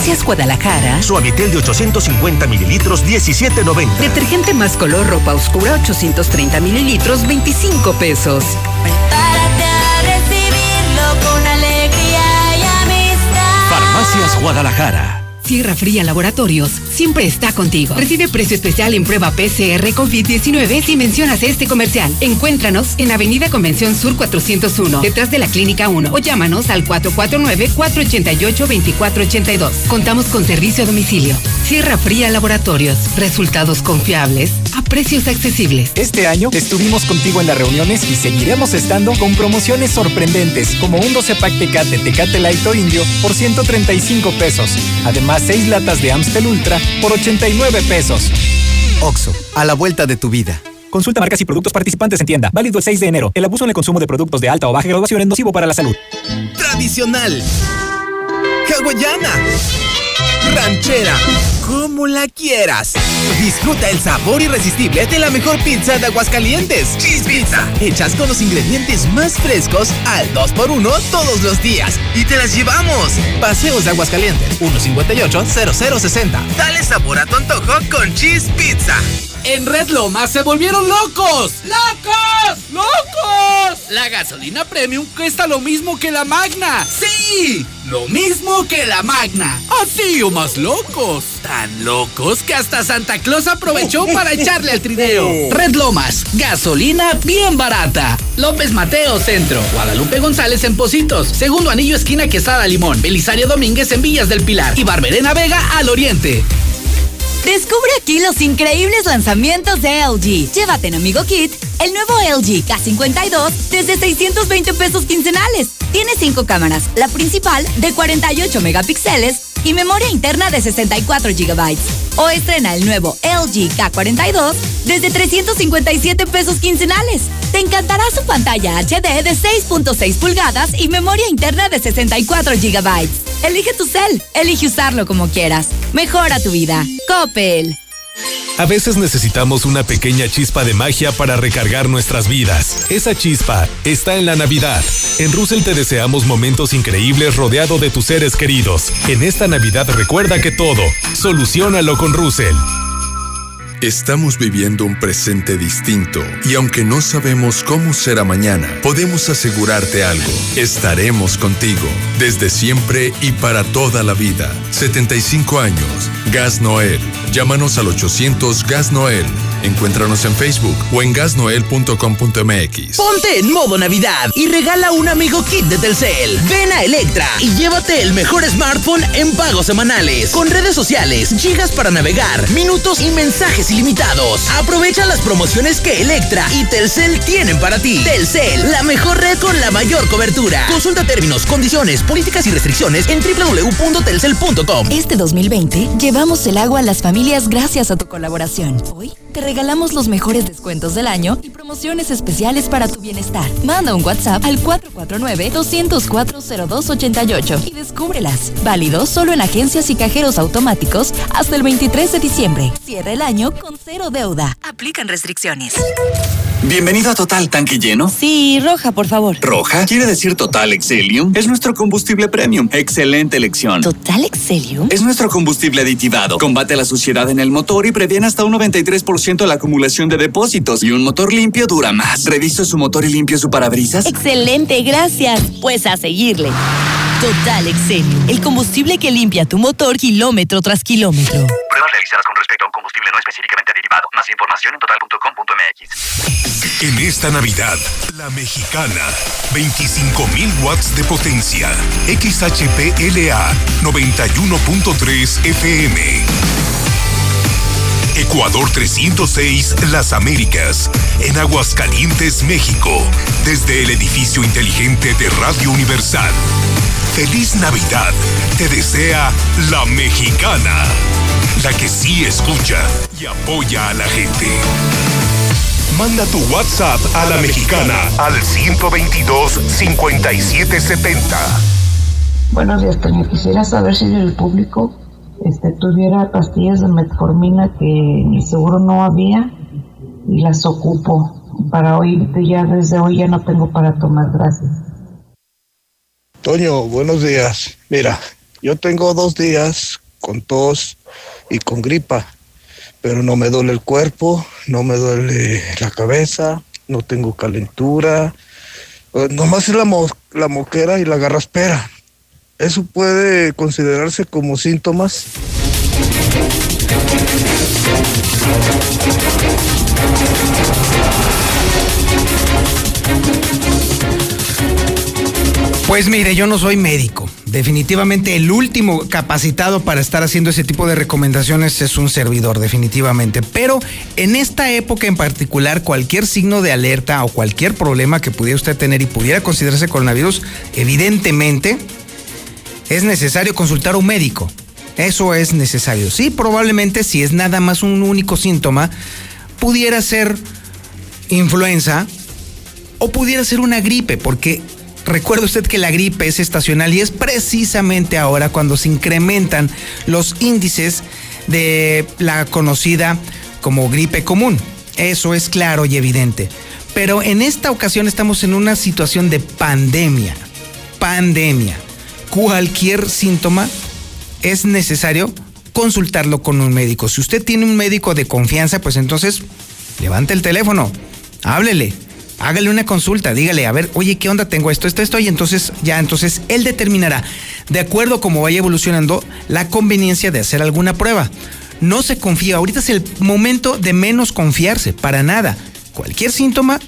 Farmacias Guadalajara. Suavitel de 850 mililitros, 17.90. Detergente más color ropa oscura, 830 mililitros, 25 pesos. Prepárate a recibirlo con alegría y amistad. Farmacias Guadalajara. Sierra Fría Laboratorios siempre está contigo. Recibe precio especial en prueba PCR COVID-19 si mencionas este comercial. Encuéntranos en Avenida Convención Sur 401, detrás de la Clínica 1 o llámanos al 449-488-2482. Contamos con servicio a domicilio. Sierra Fría Laboratorios. Resultados confiables a precios accesibles. Este año estuvimos contigo en las reuniones y seguiremos estando con promociones sorprendentes como un 12 pack Tecate Tecate Light o Indio por 135 pesos. Además, 6 latas de Amstel Ultra por 89 pesos. Oxo, a la vuelta de tu vida. Consulta marcas y productos participantes en tienda. Válido el 6 de enero. El abuso en el consumo de productos de alta o baja graduación es nocivo para la salud. Tradicional. Hawaiana. Ranchera. Como la quieras. Disfruta el sabor irresistible de la mejor pizza de Aguascalientes. Cheese Pizza. Hechas con los ingredientes más frescos al 2x1 todos los días. Y te las llevamos. Paseos de Aguascalientes. 158-0060. Dale sabor a tu antojo con Cheese Pizza. En Red Lomas se volvieron locos. ¡Locos! ¡Locos! La gasolina premium cuesta lo mismo que la magna. ¡Sí! Lo mismo que la magna. Así o más locos. Tan locos que hasta Santa Claus aprovechó para echarle al trineo. Red Lomas, gasolina bien barata. López Mateo Centro. Guadalupe González en Positos. Segundo anillo esquina Quesada Limón. Belisario Domínguez en Villas del Pilar. Y Barberena Vega al Oriente. Descubre aquí los increíbles lanzamientos de LG. Llévate en Amigo Kit el nuevo LG K52 desde 620 pesos quincenales. Tiene cinco cámaras, la principal de 48 megapíxeles y memoria interna de 64 GB. O estrena el nuevo LG K42 desde 357 pesos quincenales. Te encantará su pantalla HD de 6.6 pulgadas y memoria interna de 64 GB. Elige tu cel, elige usarlo como quieras. Mejora tu vida. A veces necesitamos una pequeña chispa de magia para recargar nuestras vidas. Esa chispa está en la Navidad. En Russell te deseamos momentos increíbles rodeado de tus seres queridos. En esta Navidad recuerda que todo, solucionalo con Russell. Estamos viviendo un presente distinto y aunque no sabemos cómo será mañana, podemos asegurarte algo. Estaremos contigo desde siempre y para toda la vida. 75 años. Gas Noel. Llámanos al 800 Gas Noel. Encuéntranos en Facebook o en gasnoel.com.mx. Ponte en modo Navidad y regala un amigo kit de Telcel. Ven a Electra y llévate el mejor smartphone en pagos semanales. Con redes sociales, gigas para navegar, minutos y mensajes ilimitados. Aprovecha las promociones que Electra y Telcel tienen para ti. Telcel, la mejor red con la mayor cobertura. Consulta términos, condiciones, políticas y restricciones en www.telcel.com. Este 2020 llevamos el agua a las familias gracias a tu colaboración. Hoy te regalamos los mejores descuentos del año y promociones especiales para tu bienestar. Manda un WhatsApp al 449-204-0288 y descúbrelas. Válido solo en agencias y cajeros automáticos hasta el 23 de diciembre. Cierra el año con cero deuda. Aplican restricciones. Bienvenido a Total Tanque Lleno. Sí, roja, por favor. ¿Roja? Quiere decir Total Excelium. Es nuestro combustible premium. Excelente elección. ¿Total Excelium? Es nuestro combustible aditivado. Combate la suciedad en el motor y previene hasta un 93% la acumulación de depósitos. Y un motor limpio dura más. ¿Reviso su motor y limpio su parabrisas? Excelente, gracias. Pues a seguirle. Total Excelium. El combustible que limpia tu motor kilómetro tras kilómetro. Realizadas con respecto a un combustible no específicamente derivado. Más información en total.com.mx. En esta Navidad, la mexicana, 25.000 watts de potencia, XHPLA 91.3 FM. Ecuador 306, Las Américas, en Aguascalientes, México, desde el edificio inteligente de Radio Universal. Feliz Navidad, te desea la mexicana, la que sí escucha y apoya a la gente. Manda tu WhatsApp a la mexicana al 122-5770. Buenos días, Toño. Quisiera saber si el público este, tuviera pastillas de metformina que seguro no había y las ocupo. Para hoy, ya desde hoy ya no tengo para tomar. Gracias. Toño, buenos días. Mira, yo tengo dos días con tos y con gripa, pero no me duele el cuerpo, no me duele la cabeza, no tengo calentura, eh, nomás es la, mo la moquera y la garraspera. ¿Eso puede considerarse como síntomas? Pues mire, yo no soy médico. Definitivamente el último capacitado para estar haciendo ese tipo de recomendaciones es un servidor, definitivamente. Pero en esta época en particular, cualquier signo de alerta o cualquier problema que pudiera usted tener y pudiera considerarse coronavirus, evidentemente es necesario consultar a un médico. Eso es necesario. Sí, probablemente si es nada más un único síntoma, pudiera ser influenza o pudiera ser una gripe, porque Recuerde usted que la gripe es estacional y es precisamente ahora cuando se incrementan los índices de la conocida como gripe común. Eso es claro y evidente. Pero en esta ocasión estamos en una situación de pandemia. Pandemia. Cualquier síntoma es necesario consultarlo con un médico. Si usted tiene un médico de confianza, pues entonces levante el teléfono, háblele, hágale una consulta, dígale, a ver, oye, ¿qué onda? Tengo esto, esto, esto, y entonces ya, entonces él determinará, de acuerdo a cómo vaya evolucionando, la conveniencia de hacer alguna prueba. No se confía, ahorita es el momento de menos confiarse, para nada. Cualquier síntoma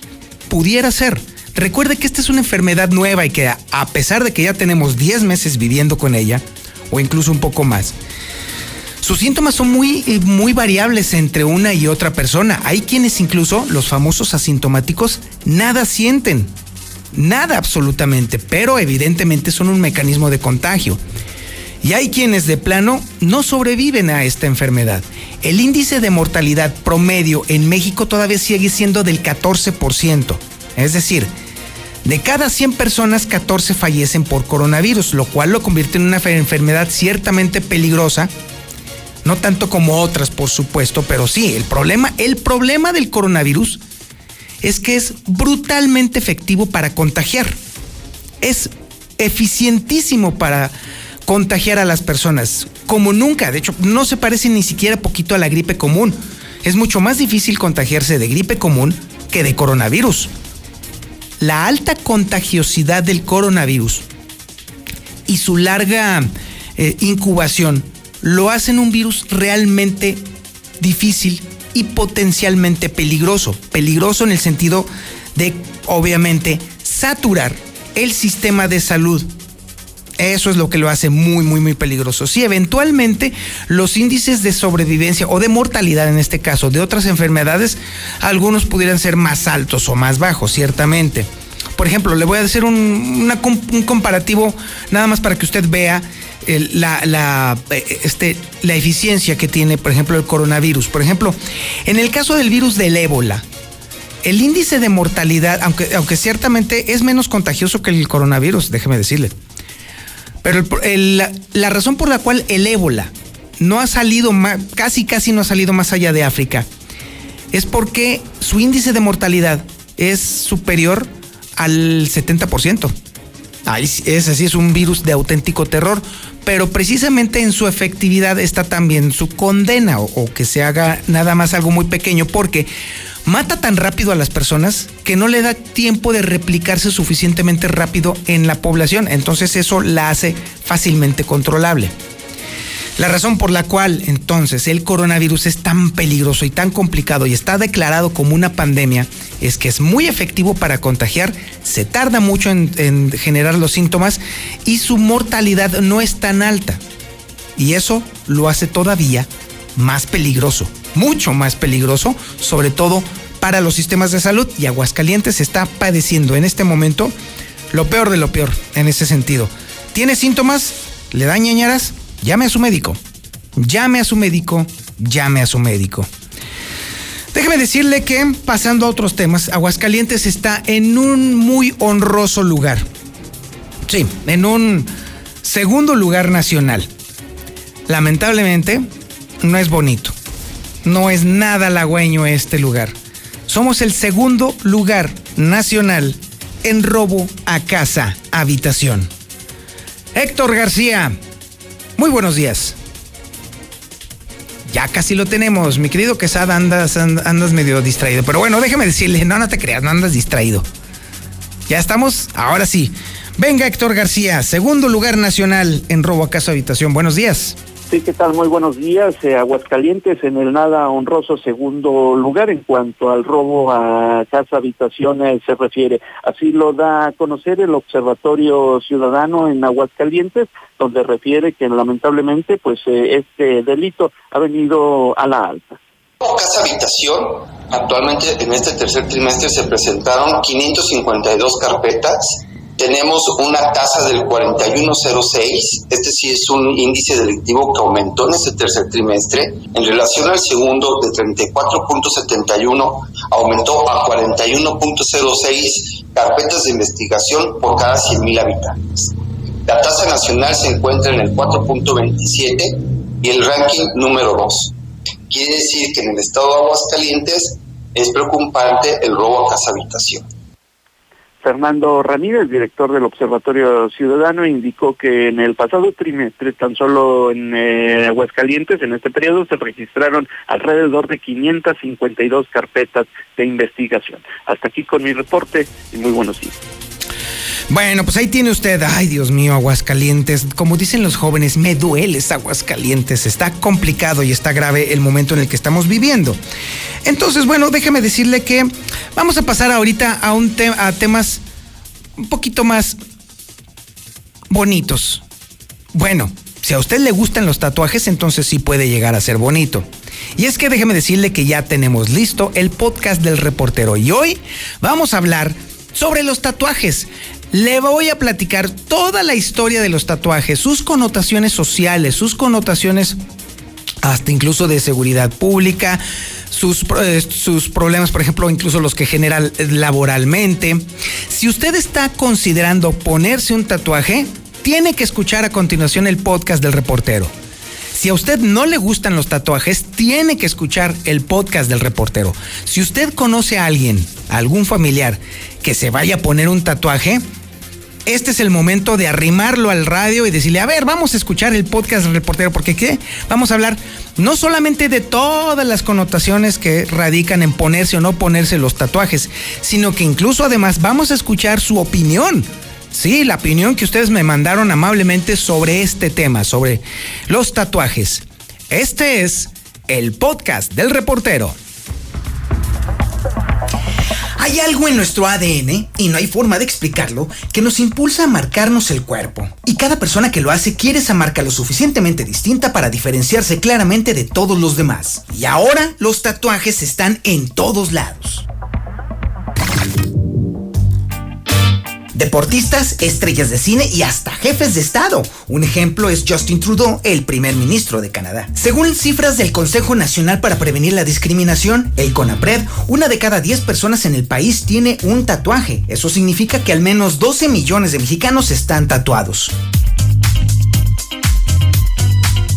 pudiera ser. Recuerde que esta es una enfermedad nueva y que a pesar de que ya tenemos 10 meses viviendo con ella, o incluso un poco más, sus síntomas son muy, muy variables entre una y otra persona. Hay quienes incluso, los famosos asintomáticos, nada sienten. Nada absolutamente, pero evidentemente son un mecanismo de contagio. Y hay quienes de plano no sobreviven a esta enfermedad. El índice de mortalidad promedio en México todavía sigue siendo del 14%. Es decir, de cada 100 personas, 14 fallecen por coronavirus, lo cual lo convierte en una enfermedad ciertamente peligrosa no tanto como otras, por supuesto, pero sí, el problema, el problema del coronavirus es que es brutalmente efectivo para contagiar. Es eficientísimo para contagiar a las personas, como nunca. De hecho, no se parece ni siquiera poquito a la gripe común. Es mucho más difícil contagiarse de gripe común que de coronavirus. La alta contagiosidad del coronavirus y su larga eh, incubación lo hacen un virus realmente difícil y potencialmente peligroso. Peligroso en el sentido de, obviamente, saturar el sistema de salud. Eso es lo que lo hace muy, muy, muy peligroso. Si eventualmente los índices de sobrevivencia o de mortalidad, en este caso, de otras enfermedades, algunos pudieran ser más altos o más bajos, ciertamente. Por ejemplo, le voy a hacer un, comparativo nada más para que usted vea eh, este, la eficiencia que tiene, por ejemplo, el coronavirus. Por ejemplo, en el caso del virus del ébola, el índice de mortalidad, aunque ciertamente es menos contagioso que el coronavirus, déjeme decirle. Pero la razón por la cual el ébola no ha salido más, casi casi no ha salido más allá de África, es porque su índice de mortalidad es superior al 70%. es así, es un virus de auténtico terror pero precisamente en su efectividad está también su condena o, que se haga nada más algo muy pequeño porque mata tan rápido a las personas que no le da tiempo de replicarse suficientemente rápido en la población, entonces eso la hace fácilmente controlable. La razón por la cual entonces el coronavirus es tan peligroso y tan complicado y está declarado como una pandemia es que es muy efectivo para contagiar, se tarda mucho en, generar los síntomas y su mortalidad no es tan alta. Y eso lo hace todavía más peligroso, mucho más peligroso, sobre todo para los sistemas de salud. Y Aguascalientes está padeciendo en este momento lo peor de lo peor en ese sentido. ¿Tiene síntomas? ¿Le da ñañaras? Llame a su médico. Llame a su médico. Llame a su médico. Déjeme decirle que, pasando a otros temas, Aguascalientes está en un muy honroso lugar. Sí, en un segundo lugar nacional. Lamentablemente, no es bonito. No es nada halagüeño este lugar. Somos el segundo lugar nacional en robo a casa habitación. Héctor García, muy buenos días. Ya casi lo tenemos, mi querido Quesada, andas, andas medio distraído. Pero bueno, déjeme decirle, no, no te creas, no andas distraído. Ya estamos, ahora sí. Venga, Héctor García, segundo lugar nacional en robo a casa habitación. Buenos días. Sí, ¿qué tal? Muy buenos días. Eh, Aguascalientes en el nada honroso segundo lugar en cuanto al robo a casa habitaciones se refiere. Así lo da a conocer el Observatorio Ciudadano en Aguascalientes, donde refiere que lamentablemente pues eh, este delito ha venido a la alta. Casa habitación, actualmente en este tercer trimestre se presentaron 552 carpetas tenemos una tasa del 4106, este sí es un índice delictivo que aumentó en este tercer trimestre, en relación al segundo de 34.71 aumentó a 41.06 carpetas de investigación por cada 100.000 habitantes. La tasa nacional se encuentra en el 4.27 y el ranking número 2. Quiere decir que en el estado de Aguascalientes es preocupante el robo a casa habitación. Fernando Ramírez, director del Observatorio Ciudadano, indicó que en el pasado trimestre, tan solo en eh, Aguascalientes, en este periodo, se registraron alrededor de 552 carpetas de investigación. Hasta aquí con mi reporte y muy buenos días. Bueno, pues ahí tiene usted, ay Dios mío, Aguascalientes. Como dicen los jóvenes, me dueles Aguascalientes. Está complicado y está grave el momento en el que estamos viviendo. Entonces, bueno, déjeme decirle que vamos a pasar ahorita a, un a temas un poquito más bonitos. Bueno, si a usted le gustan los tatuajes, entonces sí puede llegar a ser bonito. Y es que déjeme decirle que ya tenemos listo el podcast del reportero y hoy vamos a hablar sobre los tatuajes. Le voy a platicar toda la historia de los tatuajes, sus connotaciones sociales, sus connotaciones hasta incluso de seguridad pública, sus, eh, sus, problemas, por ejemplo, incluso los que generan laboralmente. Si usted está considerando ponerse un tatuaje, tiene que escuchar a continuación el podcast del reportero. Si a usted no le gustan los tatuajes, tiene que escuchar el podcast del reportero. Si usted conoce a alguien, algún familiar, que se vaya a poner un tatuaje, este es el momento de arrimarlo al radio y decirle, a ver, vamos a escuchar el podcast del reportero, porque ¿qué? Vamos a hablar no solamente de todas las connotaciones que radican en ponerse o no ponerse los tatuajes, sino que incluso además vamos a escuchar su opinión. Sí, la opinión que ustedes me mandaron amablemente sobre este tema, sobre los tatuajes. Este es el podcast del reportero. Hay algo en nuestro ADN, y no hay forma de explicarlo, que nos impulsa a marcarnos el cuerpo. Y cada persona que lo hace quiere esa marca lo suficientemente distinta para diferenciarse claramente de todos los demás. Y ahora los tatuajes están en todos lados. Deportistas, estrellas de cine y hasta jefes de Estado. Un ejemplo es Justin Trudeau, el primer ministro de Canadá. Según cifras del Consejo Nacional para Prevenir la Discriminación, el CONAPRED, una de cada 10 personas en el país tiene un tatuaje. Eso significa que al menos 12 millones de mexicanos están tatuados.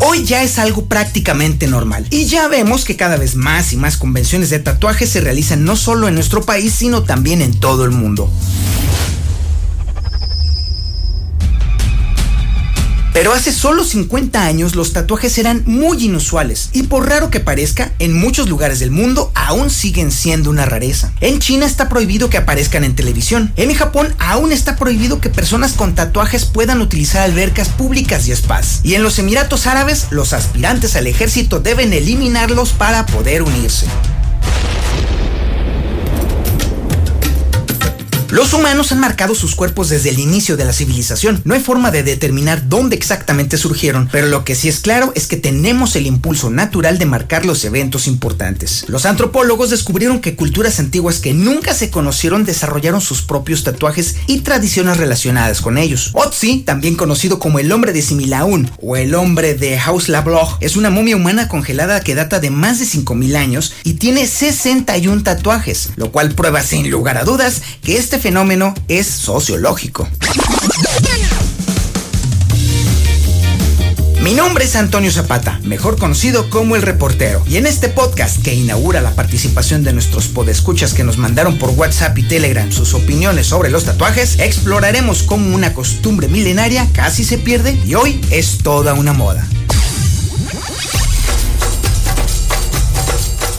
Hoy ya es algo prácticamente normal y ya vemos que cada vez más y más convenciones de tatuajes se realizan no solo en nuestro país, sino también en todo el mundo. Pero hace solo 50 años los tatuajes eran muy inusuales y por raro que parezca, en muchos lugares del mundo aún siguen siendo una rareza. En China está prohibido que aparezcan en televisión. En Japón aún está prohibido que personas con tatuajes puedan utilizar albercas públicas y spas. Y en los Emiratos Árabes, los aspirantes al ejército deben eliminarlos para poder unirse. Los humanos han marcado sus cuerpos desde el inicio de la civilización. No hay forma de determinar dónde exactamente surgieron, pero lo que sí es claro es que tenemos el impulso natural de marcar los eventos importantes. Los antropólogos descubrieron que culturas antiguas que nunca se conocieron desarrollaron sus propios tatuajes y tradiciones relacionadas con ellos. Otzi, también conocido como el hombre de Similaun o el hombre de Hausla-Bloch, es una momia humana congelada que data de más de 5000 años y tiene 61 tatuajes, lo cual prueba sin lugar a dudas que este fenómeno es sociológico. Mi nombre es Antonio Zapata, mejor conocido como El Reportero, y en este podcast que inaugura la participación de nuestros podescuchas que nos mandaron por WhatsApp y Telegram sus opiniones sobre los tatuajes, exploraremos cómo una costumbre milenaria casi se pierde y hoy es toda una moda.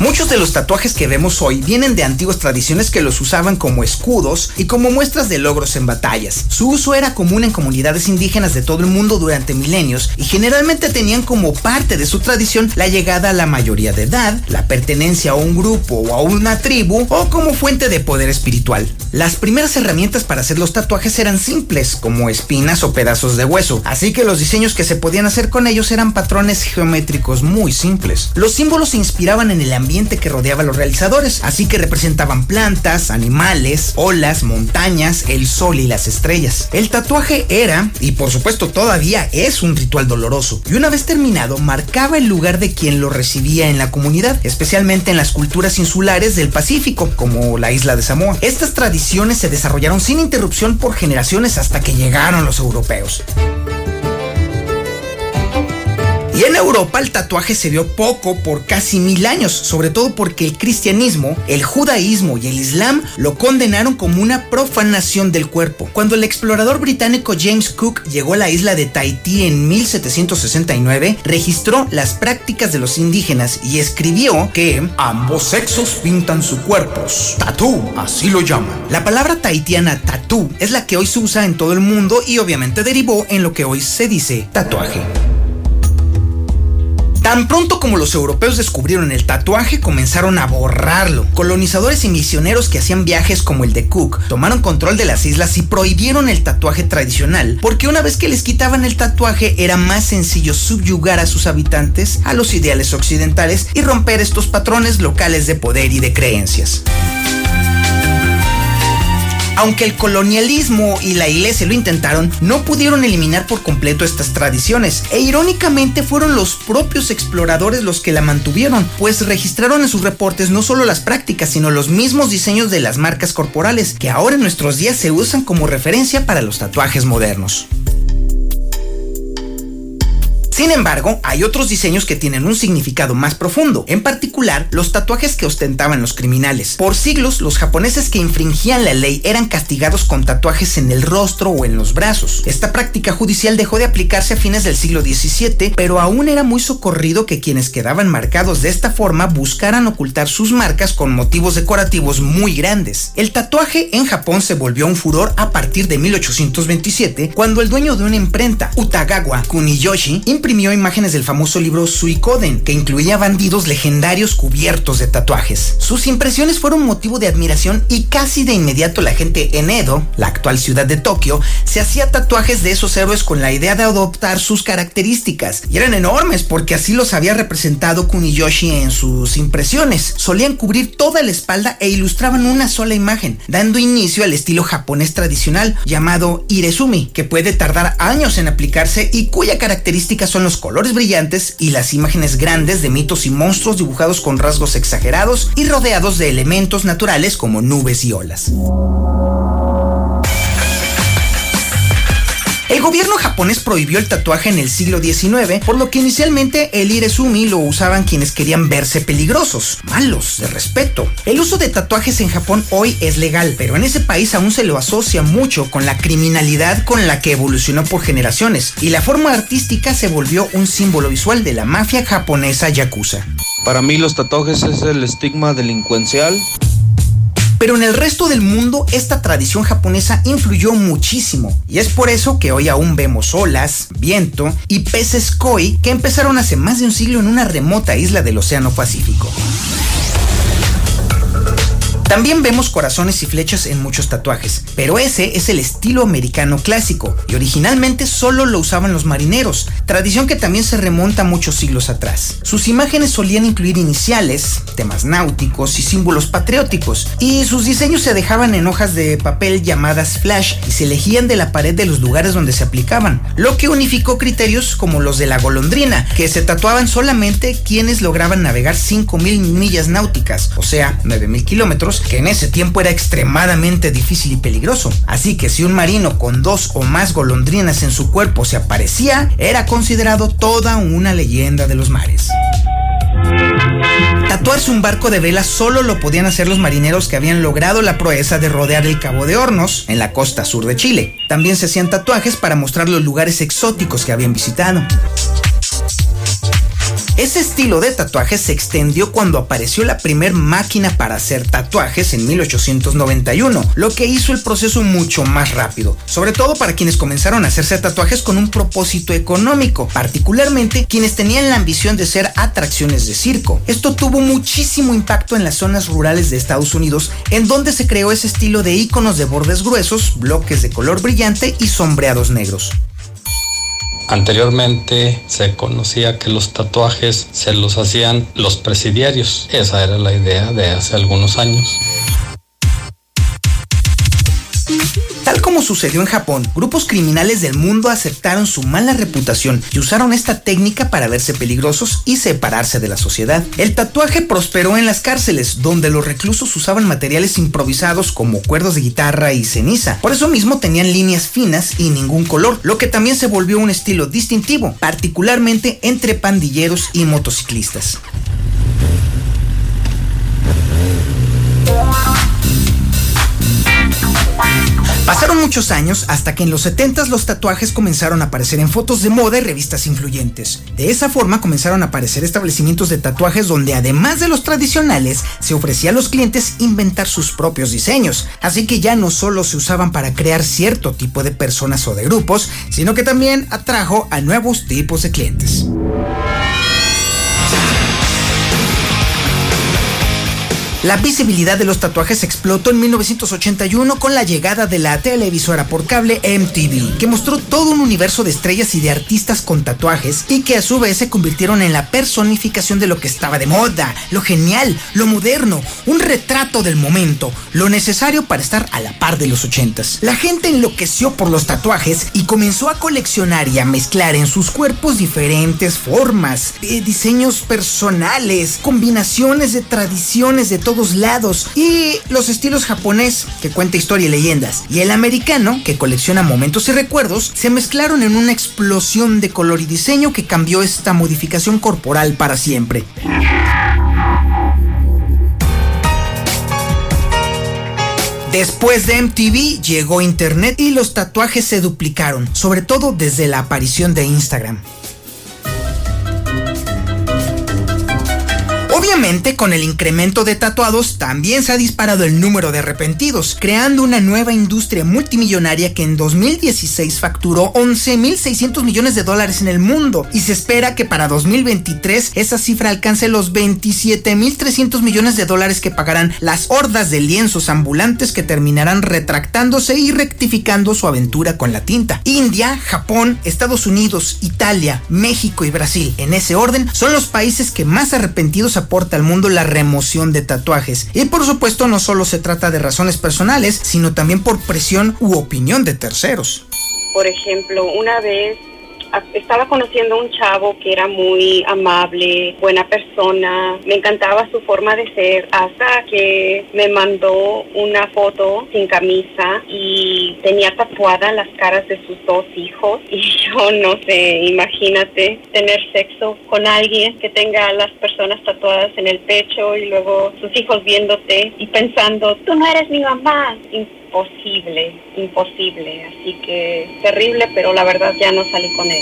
Muchos de los tatuajes que vemos hoy vienen de antiguas tradiciones que los usaban como escudos y como muestras de logros en batallas. Su uso era común en comunidades indígenas de todo el mundo durante milenios y generalmente tenían como parte de su tradición la llegada a la mayoría de edad, la pertenencia a un grupo o a una tribu o como fuente de poder espiritual. Las primeras herramientas para hacer los tatuajes eran simples, como espinas o pedazos de hueso, así que los diseños que se podían hacer con ellos eran patrones geométricos muy simples. Los símbolos se inspiraban en el ambiente que rodeaba a los realizadores, así que representaban plantas, animales, olas, montañas, el sol y las estrellas. El tatuaje era, y por supuesto todavía es un ritual doloroso, y una vez terminado marcaba el lugar de quien lo recibía en la comunidad, especialmente en las culturas insulares del Pacífico, como la isla de Samoa. Estas tradiciones se desarrollaron sin interrupción por generaciones hasta que llegaron los europeos. Y en Europa el tatuaje se vio poco por casi mil años, sobre todo porque el cristianismo, el judaísmo y el islam lo condenaron como una profanación del cuerpo. Cuando el explorador británico James Cook llegó a la isla de Tahití en 1769, registró las prácticas de los indígenas y escribió que ambos sexos pintan sus cuerpos. Tatú, así lo llaman. La palabra tahitiana tatú es la que hoy se usa en todo el mundo y obviamente derivó en lo que hoy se dice tatuaje. Tan pronto como los europeos descubrieron el tatuaje, comenzaron a borrarlo. Colonizadores y misioneros que hacían viajes como el de Cook tomaron control de las islas y prohibieron el tatuaje tradicional, porque una vez que les quitaban el tatuaje era más sencillo subyugar a sus habitantes a los ideales occidentales y romper estos patrones locales de poder y de creencias. Aunque el colonialismo y la iglesia lo intentaron, no pudieron eliminar por completo estas tradiciones. E irónicamente fueron los propios exploradores los que la mantuvieron, pues registraron en sus reportes no solo las prácticas, sino los mismos diseños de las marcas corporales, que ahora en nuestros días se usan como referencia para los tatuajes modernos. Sin embargo, hay otros diseños que tienen un significado más profundo, en particular los tatuajes que ostentaban los criminales. Por siglos, los japoneses que infringían la ley eran castigados con tatuajes en el rostro o en los brazos. Esta práctica judicial dejó de aplicarse a fines del siglo XVII, pero aún era muy socorrido que quienes quedaban marcados de esta forma buscaran ocultar sus marcas con motivos decorativos muy grandes. El tatuaje en Japón se volvió un furor a partir de 1827, cuando el dueño de una imprenta, Utagawa Kuniyoshi, imprimió imágenes del famoso libro Suikoden, que incluía bandidos legendarios cubiertos de tatuajes. Sus impresiones fueron motivo de admiración y casi de inmediato la gente en Edo, la actual ciudad de Tokio, se hacía tatuajes de esos héroes con la idea de adoptar sus características. Y eran enormes porque así los había representado Kuniyoshi en sus impresiones. Solían cubrir toda la espalda e ilustraban una sola imagen, dando inicio al estilo japonés tradicional llamado Irezumi, que puede tardar años en aplicarse y cuya característica son los colores brillantes y las imágenes grandes de mitos y monstruos dibujados con rasgos exagerados y rodeados de elementos naturales como nubes y olas. El gobierno japonés prohibió el tatuaje en el siglo XIX, por lo que inicialmente el irezumi lo usaban quienes querían verse peligrosos, malos, de respeto. El uso de tatuajes en Japón hoy es legal, pero en ese país aún se lo asocia mucho con la criminalidad con la que evolucionó por generaciones, y la forma artística se volvió un símbolo visual de la mafia japonesa yakuza. Para mí los tatuajes es el estigma delincuencial pero en el resto del mundo esta tradición japonesa influyó muchísimo y es por eso que hoy aún vemos olas, viento y peces koi que empezaron hace más de un siglo en una remota isla del Océano Pacífico. También vemos corazones y flechas en muchos tatuajes, pero ese es el estilo americano clásico y originalmente solo lo usaban los marineros, tradición que también se remonta muchos siglos atrás. Sus imágenes solían incluir iniciales, temas náuticos y símbolos patrióticos, y sus diseños se dejaban en hojas de papel llamadas flash y se elegían de la pared de los lugares donde se aplicaban, lo que unificó criterios como los de la golondrina, que se tatuaban solamente quienes lograban navegar 5.000 millas náuticas, o sea, 9.000 kilómetros, que en ese tiempo era extremadamente difícil y peligroso. Así que si un marino con dos o más golondrinas en su cuerpo se aparecía, era considerado toda una leyenda de los mares. Tatuarse un barco de vela solo lo podían hacer los marineros que habían logrado la proeza de rodear el Cabo de Hornos, en la costa sur de Chile. También se hacían tatuajes para mostrar los lugares exóticos que habían visitado. Ese estilo de tatuajes se extendió cuando apareció la primer máquina para hacer tatuajes en 1891, lo que hizo el proceso mucho más rápido, sobre todo para quienes comenzaron a hacerse tatuajes con un propósito económico, particularmente quienes tenían la ambición de ser atracciones de circo. Esto tuvo muchísimo impacto en las zonas rurales de Estados Unidos, en donde se creó ese estilo de iconos de bordes gruesos, bloques de color brillante y sombreados negros. Anteriormente se conocía que los tatuajes se los hacían los presidiarios. Esa era la idea de hace algunos años. Tal como sucedió en Japón, grupos criminales del mundo aceptaron su mala reputación y usaron esta técnica para verse peligrosos y separarse de la sociedad. El tatuaje prosperó en las cárceles, donde los reclusos usaban materiales improvisados como cuerdas de guitarra y ceniza. Por eso mismo tenían líneas finas y ningún color, lo que también se volvió un estilo distintivo, particularmente entre pandilleros y motociclistas. Pasaron muchos años hasta que en los 70 los tatuajes comenzaron a aparecer en fotos de moda y revistas influyentes. De esa forma comenzaron a aparecer establecimientos de tatuajes donde además de los tradicionales se ofrecía a los clientes inventar sus propios diseños. Así que ya no solo se usaban para crear cierto tipo de personas o de grupos, sino que también atrajo a nuevos tipos de clientes. La visibilidad de los tatuajes explotó en 1981 con la llegada de la televisora por cable MTV, que mostró todo un universo de estrellas y de artistas con tatuajes y que a su vez se convirtieron en la personificación de lo que estaba de moda, lo genial, lo moderno, un retrato del momento, lo necesario para estar a la par de los ochentas. La gente enloqueció por los tatuajes y comenzó a coleccionar y a mezclar en sus cuerpos diferentes formas, eh, diseños personales, combinaciones de tradiciones de todo lados. Y los estilos japonés, que cuenta historia y leyendas, y el americano, que colecciona momentos y recuerdos, se mezclaron en una explosión de color y diseño que cambió esta modificación corporal para siempre. Después de MTV llegó Internet y los tatuajes se duplicaron, sobre todo desde la aparición de Instagram. Con el incremento de tatuados, también se ha disparado el número de arrepentidos, creando una nueva industria multimillonaria que en 2016 facturó 11.600 millones de dólares en el mundo y se espera que para 2023 esa cifra alcance los 27.300 millones de dólares que pagarán las hordas de lienzos ambulantes que terminarán retractándose y rectificando su aventura con la tinta. India, Japón, Estados Unidos, Italia, México y Brasil, en ese orden, son los países que más arrepentidos al mundo la remoción de tatuajes. Y por supuesto no solo se trata de razones personales, sino también por presión u opinión de terceros. Por ejemplo, una vez estaba conociendo a un chavo que era muy amable, buena persona, me encantaba su forma de ser, hasta que me mandó una foto sin camisa y tenía tatuadas las caras de sus dos hijos. Y yo no sé, imagínate tener sexo con alguien que tenga a las personas tatuadas en el pecho y luego sus hijos viéndote y pensando, tú no eres mi mamá imposible, imposible. Así que terrible, pero la verdad ya no salí con él.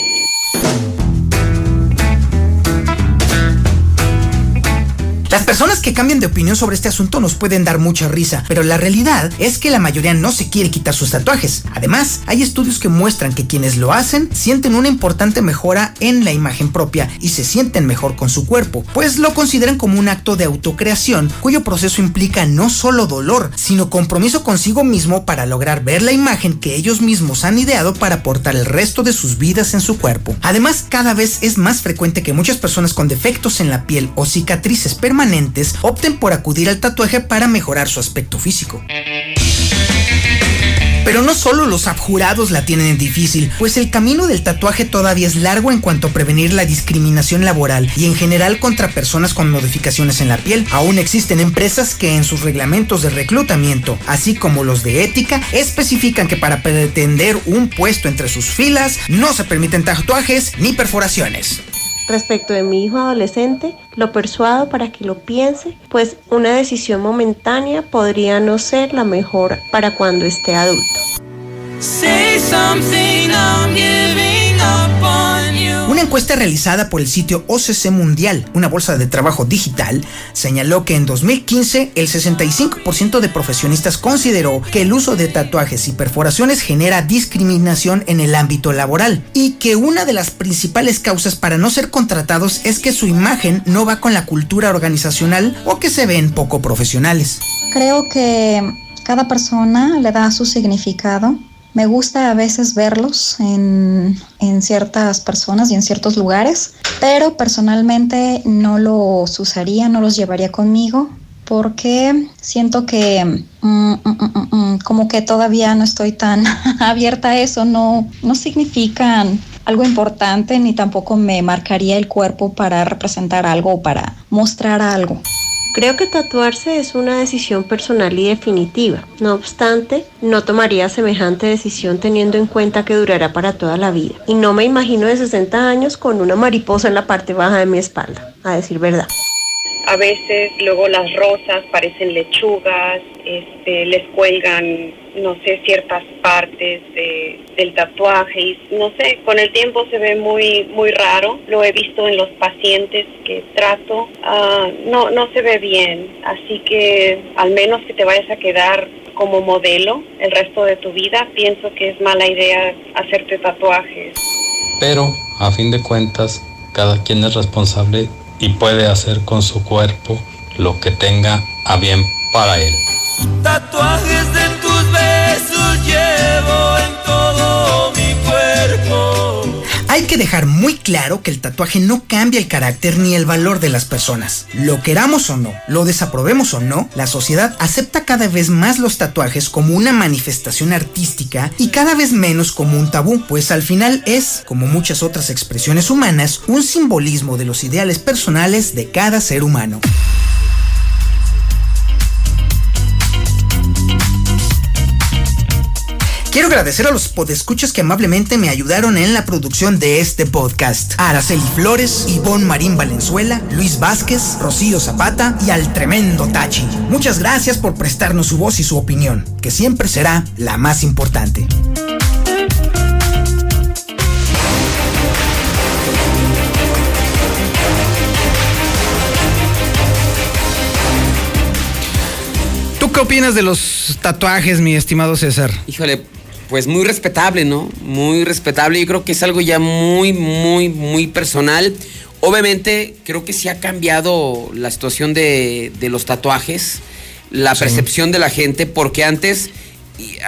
Las personas que cambian de opinión sobre este asunto nos pueden dar mucha risa, pero la realidad es que la mayoría no se quiere quitar sus tatuajes. Además, hay estudios que muestran que quienes lo hacen sienten una importante mejora en la imagen propia y se sienten mejor con su cuerpo, pues lo consideran como un acto de autocreación cuyo proceso implica no solo dolor, sino compromiso consigo mismo para lograr ver la imagen que ellos mismos han ideado para aportar el resto de sus vidas en su cuerpo. Además, cada vez es más frecuente que muchas personas con defectos en la piel o cicatrices permanentes opten por acudir al tatuaje para mejorar su aspecto físico. Pero no solo los abjurados la tienen difícil, pues el camino del tatuaje todavía es largo en cuanto a prevenir la discriminación laboral y en general contra personas con modificaciones en la piel. Aún existen empresas que en sus reglamentos de reclutamiento, así como los de ética, especifican que para pretender un puesto entre sus filas no se permiten tatuajes ni perforaciones. Respecto de mi hijo adolescente, lo persuado para que lo piense, pues una decisión momentánea podría no ser la mejor para cuando esté adulto. Una encuesta realizada por el sitio OCC Mundial, una bolsa de trabajo digital, señaló que en 2015 el 65% de profesionistas consideró que el uso de tatuajes y perforaciones genera discriminación en el ámbito laboral y que una de las principales causas para no ser contratados es que su imagen no va con la cultura organizacional o que se ven poco profesionales. Creo que cada persona le da su significado me gusta a veces verlos en, ciertas personas y en ciertos lugares, pero personalmente no los usaría, no los llevaría conmigo porque siento que mm, mm, mm, como que todavía no estoy tan abierta a eso, no, no significan algo importante ni tampoco me marcaría el cuerpo para representar algo o para mostrar algo. Creo que tatuarse es una decisión personal y definitiva. No obstante, no tomaría semejante decisión teniendo en cuenta que durará para toda la vida. Y no me imagino de 60 años con una mariposa en la parte baja de mi espalda, a decir verdad. A veces luego las rosas parecen lechugas, este, les cuelgan no sé, ciertas partes de, del tatuaje y no sé, con el tiempo se ve muy, muy raro. Lo he visto en los pacientes que trato. Ah, no, no se ve bien. Así que al menos que te vayas a quedar como modelo el resto de tu vida, pienso que es mala idea hacerte tatuajes. Pero, a fin de cuentas, cada quien es responsable y puede hacer con su cuerpo lo que tenga a bien para él. Tatuajes de Hay que dejar muy claro que el tatuaje no cambia el carácter ni el valor de las personas. Lo queramos o no, lo desaprobemos o no, la sociedad acepta cada vez más los tatuajes como una manifestación artística y cada vez menos como un tabú, pues al final es, como muchas otras expresiones humanas, un simbolismo de los ideales personales de cada ser humano. Quiero agradecer a los podescuchos que amablemente me ayudaron en la producción de este podcast. A Araceli Flores, Ivonne Marín Valenzuela, Luis Vázquez, Rocío Zapata y al tremendo Tachi. Muchas gracias por prestarnos su voz y su opinión, que siempre será la más importante. ¿Tú qué opinas de los tatuajes, mi estimado César? Híjole, pues muy respetable, ¿no? Muy respetable. Yo creo que es algo ya muy, muy, muy personal. Obviamente, creo que sí ha cambiado la situación de, de los tatuajes, la percepción de la gente, porque antes,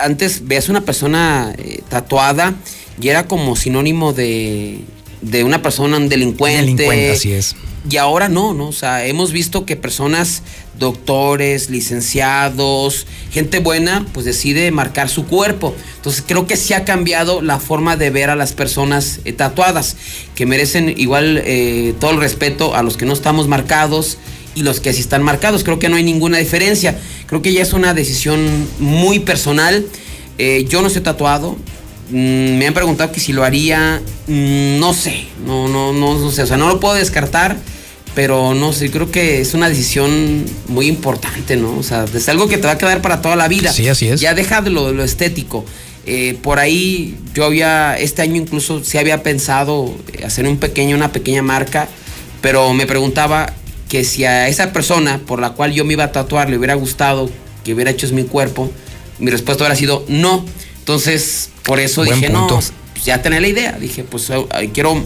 antes veas una persona eh, tatuada y era como sinónimo de, de una persona, un delincuente. Delincuente, así es. Y ahora no, ¿no? O sea, hemos visto que personas, doctores, licenciados, gente buena, pues decide marcar su cuerpo. Entonces creo que sí ha cambiado la forma de ver a las personas eh, tatuadas, que merecen igual eh, todo el respeto a los que no estamos marcados y los que sí están marcados. Creo que no hay ninguna diferencia. Creo que ya es una decisión muy personal. Eh, yo no estoy tatuado. Mm, me han preguntado que si lo haría. Mm, no sé. No, no, no, no sé. O sea, no lo puedo descartar. Pero no sé, creo que es una decisión muy importante, ¿no? O sea, es algo que te va a quedar para toda la vida. Sí, así es. Ya deja de lo, lo estético. Eh, por ahí yo había, este año incluso sí había pensado hacer un pequeño, una pequeña marca, pero me preguntaba que si a esa persona por la cual yo me iba a tatuar le hubiera gustado que hubiera hecho mi cuerpo, mi respuesta hubiera sido no. Entonces, por eso Buen dije, punto. no, pues ya tenía la idea. Dije, pues eh, quiero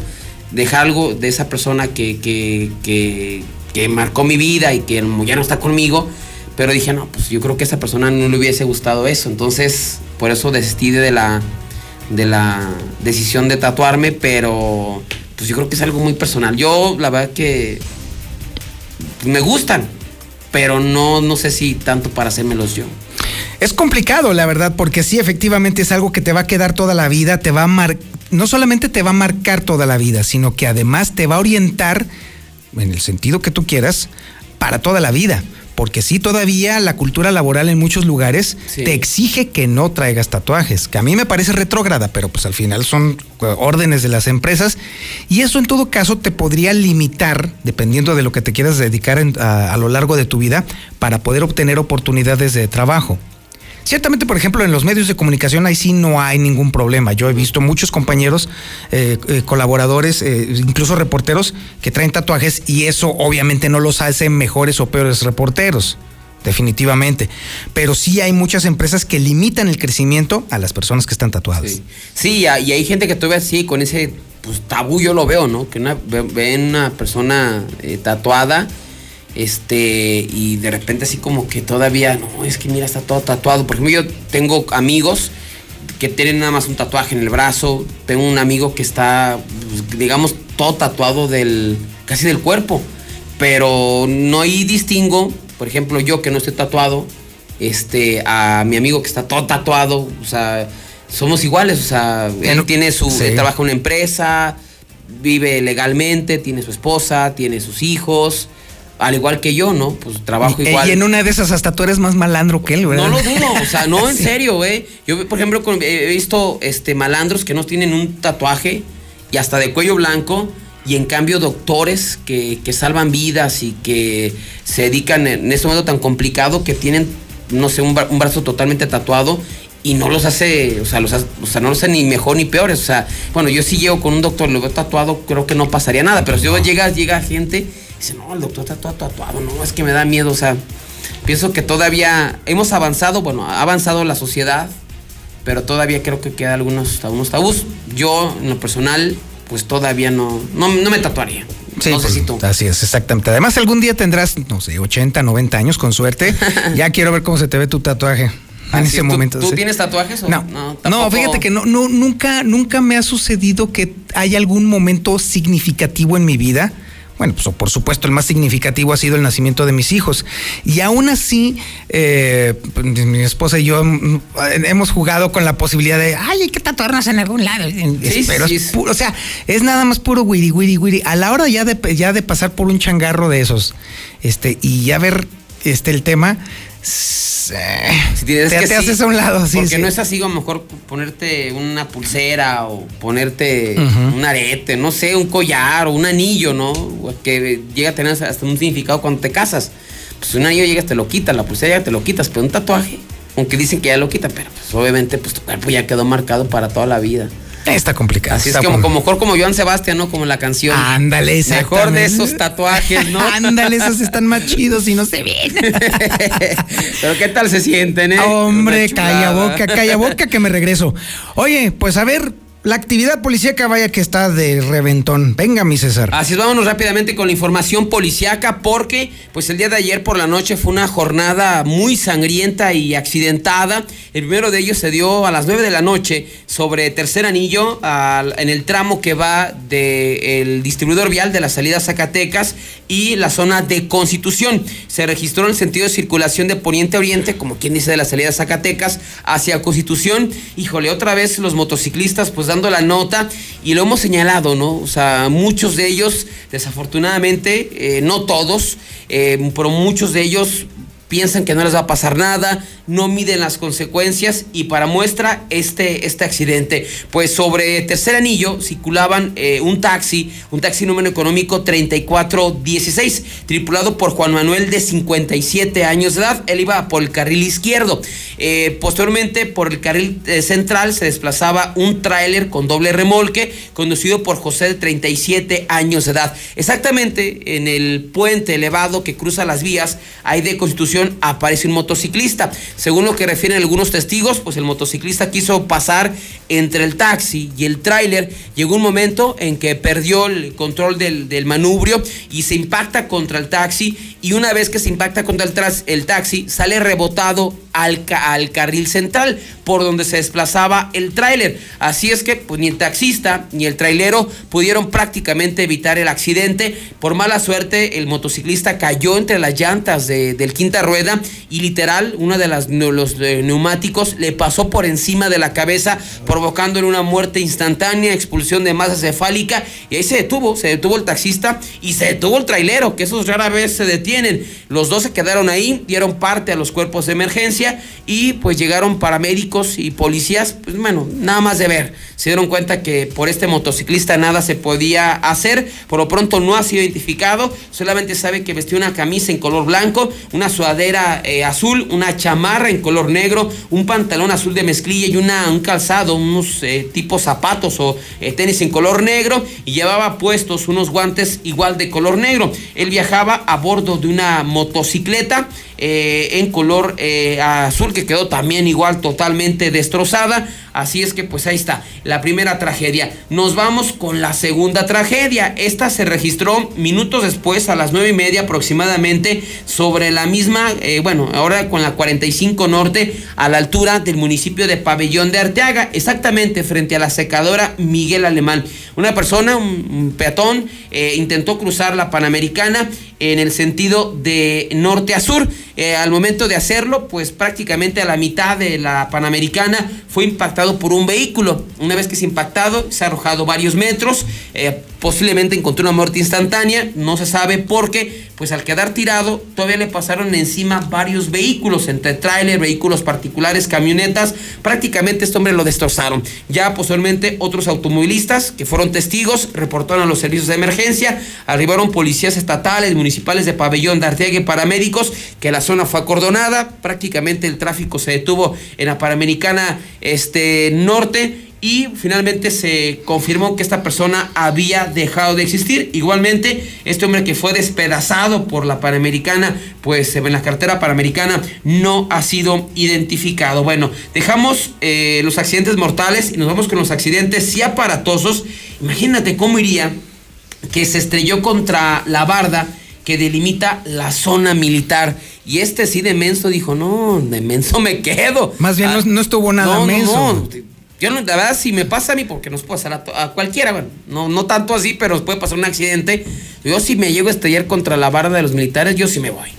dejar algo de esa persona que, que, que, que marcó mi vida y que ya no está conmigo. Pero dije, no, pues yo creo que a esa persona no le hubiese gustado eso. Entonces, por eso desistí de la, de la decisión de tatuarme, pero pues yo creo que es algo muy personal. Yo, la verdad que me gustan, pero no, no sé si tanto para hacérmelos yo. Es complicado, la verdad, porque sí, efectivamente es algo que te va a quedar toda la vida, te va a mar... no solamente te va a marcar toda la vida, sino que además te va a orientar, en el sentido que tú quieras, para toda la vida. Porque sí, todavía la cultura laboral en muchos lugares Sí. te exige que no traigas tatuajes, que a mí me parece retrógrada, pero pues al final son eh, órdenes de las empresas. Y eso en todo caso te podría limitar, dependiendo de lo que te quieras dedicar en- a, a lo largo de tu vida, para poder obtener oportunidades de trabajo. Ciertamente, por ejemplo, en los medios de comunicación ahí sí no hay ningún problema. Yo he visto muchos compañeros, eh, eh, colaboradores, eh, incluso reporteros que traen tatuajes y eso obviamente no los hace mejores o peores reporteros. Definitivamente. Pero sí hay muchas empresas que limitan el crecimiento a las personas que están tatuadas. Sí, y hay gente que todavía así, con ese pues, tabú yo lo veo, ¿no? Que una, ve- ven una persona eh, tatuada, este, y de repente así como que todavía, no, es que mira, está todo tatuado. Por ejemplo, yo tengo amigos que tienen nada más un tatuaje en el brazo, tengo un amigo que está, pues, digamos, todo tatuado del, casi del cuerpo, pero no hay distingo, por ejemplo, yo que no estoy tatuado, este, a mi amigo que está todo tatuado, o sea, somos iguales, o sea, él tiene su, sí. él trabaja en una empresa, vive legalmente, tiene su esposa, tiene sus hijos, al igual que yo, ¿no? Pues trabajo Eh, igual. Y en una de esas hasta tú eres más malandro que él, ¿verdad? No lo dudo, o sea, no, en Sí. serio, eh. Yo, por ejemplo, con- he visto este, malandros que no tienen un tatuaje y hasta de cuello blanco, y en cambio doctores que, que salvan vidas y que se dedican en este momento tan complicado que tienen, no sé, un, bra- un brazo totalmente tatuado y no los hace, o sea, los hace- o sea, no los hace ni mejor ni peores. O sea, bueno, yo sí llego con un doctor, lo veo tatuado, creo que no pasaría nada, pero si yo llega, llega gente dice, no, el doctor está todo tatuado, no, es que me da miedo, o sea, pienso que todavía hemos avanzado, bueno, ha avanzado la sociedad, pero todavía creo que queda algunos, algunos tabús. Yo, en lo personal, pues todavía no, no, no me tatuaría. Sí, no sé pues, si tú. así es, exactamente. Además, algún día tendrás, no sé, 80, 90 años con suerte. ya quiero ver cómo se te ve tu tatuaje en Así ese es. ¿Tú- momento. ¿Tú, tienes tatuajes o No, no? Fíjate que no, no, nunca, nunca me ha sucedido que haya algún momento significativo en mi vida. Bueno, pues por supuesto el más significativo ha sido el nacimiento de mis hijos. Y aún así, eh, mi esposa y yo mm, hemos jugado con la posibilidad de, ay, hay que tatuarnos en algún lado. Sí, Pero sí, es sí. puro- o sea, es nada más puro wiri, wiri, wiri. A la hora ya de, ya de pasar por un changarro de esos, este, y ya ver este el tema, Si tienes te, que te sí, haces a un lado, sí. Porque sí. no es así, a lo mejor ponerte una pulsera o ponerte un arete, no sé, un collar o un anillo, ¿no? Que llega a tener hasta un significado cuando te casas. Pues un anillo llegas, te lo quitas, la pulsera ya te lo quitas, pero un tatuaje, aunque dicen que ya lo quitan, pero pues obviamente pues tu cuerpo ya quedó marcado para toda la vida. Está complicado. Así está es como, como mejor como Joan Sebastián, ¿no? Como la canción. Ándale, Mejor de esos tatuajes, ¿no? Ándale, esos están más chidos y no se ven. Pero qué tal se sienten, ¿eh? Hombre, calla boca, calla boca que me regreso. Oye, pues a ver, la actividad policíaca vaya que está de reventón. Venga, mi César. Así es, vámonos rápidamente con la información policiaca porque pues el día de ayer por la noche fue una jornada muy sangrienta y accidentada. El primero de ellos se dio a las 9 de la noche sobre Tercer Anillo en el tramo que va del distribuidor vial de la salida Zacatecas y la zona de Constitución. Se registró en el sentido de circulación de poniente a oriente, como quien dice de la salida Zacatecas hacia Constitución. Híjole, otra vez los motociclistas pues la nota y lo hemos señalado, ¿no? O sea, muchos de ellos, desafortunadamente, eh, no todos, eh, pero muchos de ellos piensan que no les va a pasar nada, no miden las consecuencias y para muestra este, este accidente. Pues sobre tercer anillo circulaban eh, un taxi, un taxi número económico 3416, tripulado por Juan Manuel de 57 años de edad. Él iba por el carril izquierdo. Eh, posteriormente por el carril eh, central se desplazaba un tráiler con doble remolque conducido por José de 37 años de edad. Exactamente en el puente elevado que cruza las vías, ahí de Constitución aparece un motociclista. Según lo que refieren algunos testigos, pues el motociclista quiso pasar entre el taxi y el tráiler. Llegó un momento en que perdió el control del, manubrio y se impacta contra el taxi y una vez que se impacta contra el, el taxi sale rebotado al, al carril central por donde se desplazaba el tráiler. Así es que pues, ni el taxista ni el trailero pudieron prácticamente evitar el accidente. Por mala suerte el motociclista cayó entre las llantas de- del quinta rueda y literal uno de las, los eh, neumáticos le pasó por encima de la cabeza provocándole una muerte instantánea, expulsión de masa cefálica y ahí se detuvo, se detuvo el taxista y se detuvo el trailero, que esos rara vez se detienen. Los dos se quedaron ahí, dieron parte a los cuerpos de emergencia y pues llegaron paramédicos y policías, pues bueno, nada más de ver. Se dieron cuenta que por este motociclista nada se podía hacer, por lo pronto no ha sido identificado, solamente sabe que vestió una camisa en color blanco, una sudadera eh, azul, una chamarra en color negro, un pantalón azul de mezclilla y una, un calzado, unos eh, tipos zapatos o eh, tenis en color negro y llevaba puestos unos guantes igual de color negro. Él viajaba a bordo de una motocicleta eh, en color eh, azul que quedó también igual totalmente destrozada. Así es que pues ahí está, la primera tragedia. Nos vamos con la segunda tragedia. Esta se registró minutos después, a las nueve y media aproximadamente, sobre la misma, eh, bueno, ahora con la 45 Norte, a la altura del municipio de Pabellón de Arteaga, exactamente frente a la secadora Miguel Alemán. Una persona, un, peatón, eh, intentó cruzar la Panamericana en el sentido de norte a sur. Eh, al momento de hacerlo, pues prácticamente a la mitad de la Panamericana fue impactado por un vehículo. Una vez que es impactado, se ha arrojado varios metros, eh, posiblemente encontró una muerte instantánea, no se sabe por qué, pues al quedar tirado todavía le pasaron encima varios vehículos, entre tráiler, vehículos particulares, camionetas, prácticamente este hombre lo destrozaron. Ya posteriormente otros automovilistas que fueron testigos reportaron a los servicios de emergencia, arribaron policías estatales, municipales de Pabellón de Arteaga y paramédicos, que la zona fue acordonada, prácticamente el tráfico se detuvo en la Panamericana este, Norte y finalmente se confirmó que esta persona había dejado de existir. Igualmente, este hombre que fue despedazado por la Panamericana, pues en la cartera Panamericana no ha sido identificado. Bueno, dejamos eh, los accidentes mortales y nos vamos con los accidentes sí aparatosos. Imagínate cómo iría que se estrelló contra la barda que delimita la zona militar. Y este sí de menso dijo, no, de menso me quedo. Más bien no, no estuvo nada No, no, menso. no. Yo no, la verdad, si me pasa a mí, porque nos puede pasar a, to- a cualquiera, bueno, no, no tanto así, pero nos puede pasar un accidente. Yo si me llego a estrellar contra la barra de los militares, yo sí me voy.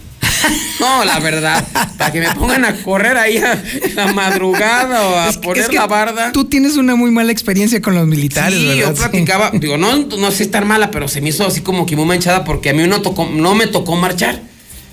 No, la verdad, para que me pongan a correr ahí a la madrugada o a Es que- poner es que la barda. Tú tienes una muy mala experiencia con los militares, Sí, ¿verdad? yo platicaba, digo, no, no sé estar mala, pero se me hizo así como que muy manchada porque a mí no, tocó, no me tocó marchar.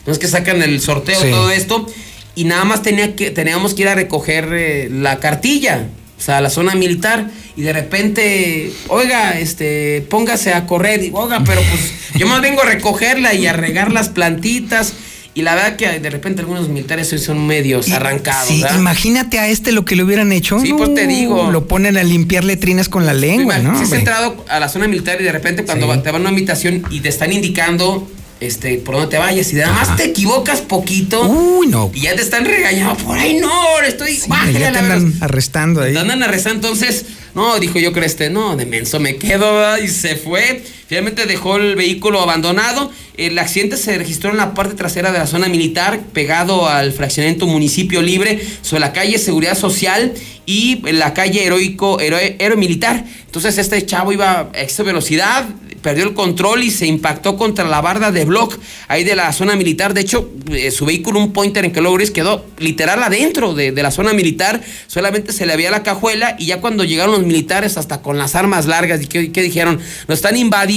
No es que sacan el sorteo, Sí. todo esto, y nada más tenía que, teníamos que ir a recoger eh, la cartilla, sea, la zona militar, y de repente, oiga, este, póngase a correr, y oiga, pero pues yo más vengo a recogerla y a regar las plantitas. Y la verdad que de repente algunos militares hoy son medios arrancados. Sí, ¿verdad? imagínate a este lo que le hubieran hecho. Sí, pues te digo. Lo ponen a limpiar letrinas con la lengua, ¿no? Si has entrado a la zona militar y de repente cuando te van a una invitación y te están indicando este por dónde te vayas y nada más te equivocas poquito Uy, no. y ya te están regañando por ahí no estoy bájale ya te andan velocidad". arrestando ahí. Te andan arrestando, entonces, no, dijo yo creo este, no, de menso me quedo, ¿verdad? y se fue. Finalmente dejó el vehículo abandonado. El accidente se registró en la parte trasera de la zona militar, pegado al fraccionamiento Municipio Libre, sobre la calle Seguridad Social y la calle Heroico, Héroe, Militar. Entonces este chavo iba a extra velocidad, perdió el control y se impactó contra la barda de block ahí de la zona militar. De hecho, eh, su vehículo, un pointer en que Gris, quedó literal adentro de, de la zona militar. Solamente se le veía la cajuela y ya cuando llegaron los militares, hasta con las armas largas, ¿y qué, qué dijeron? Nos están invadiendo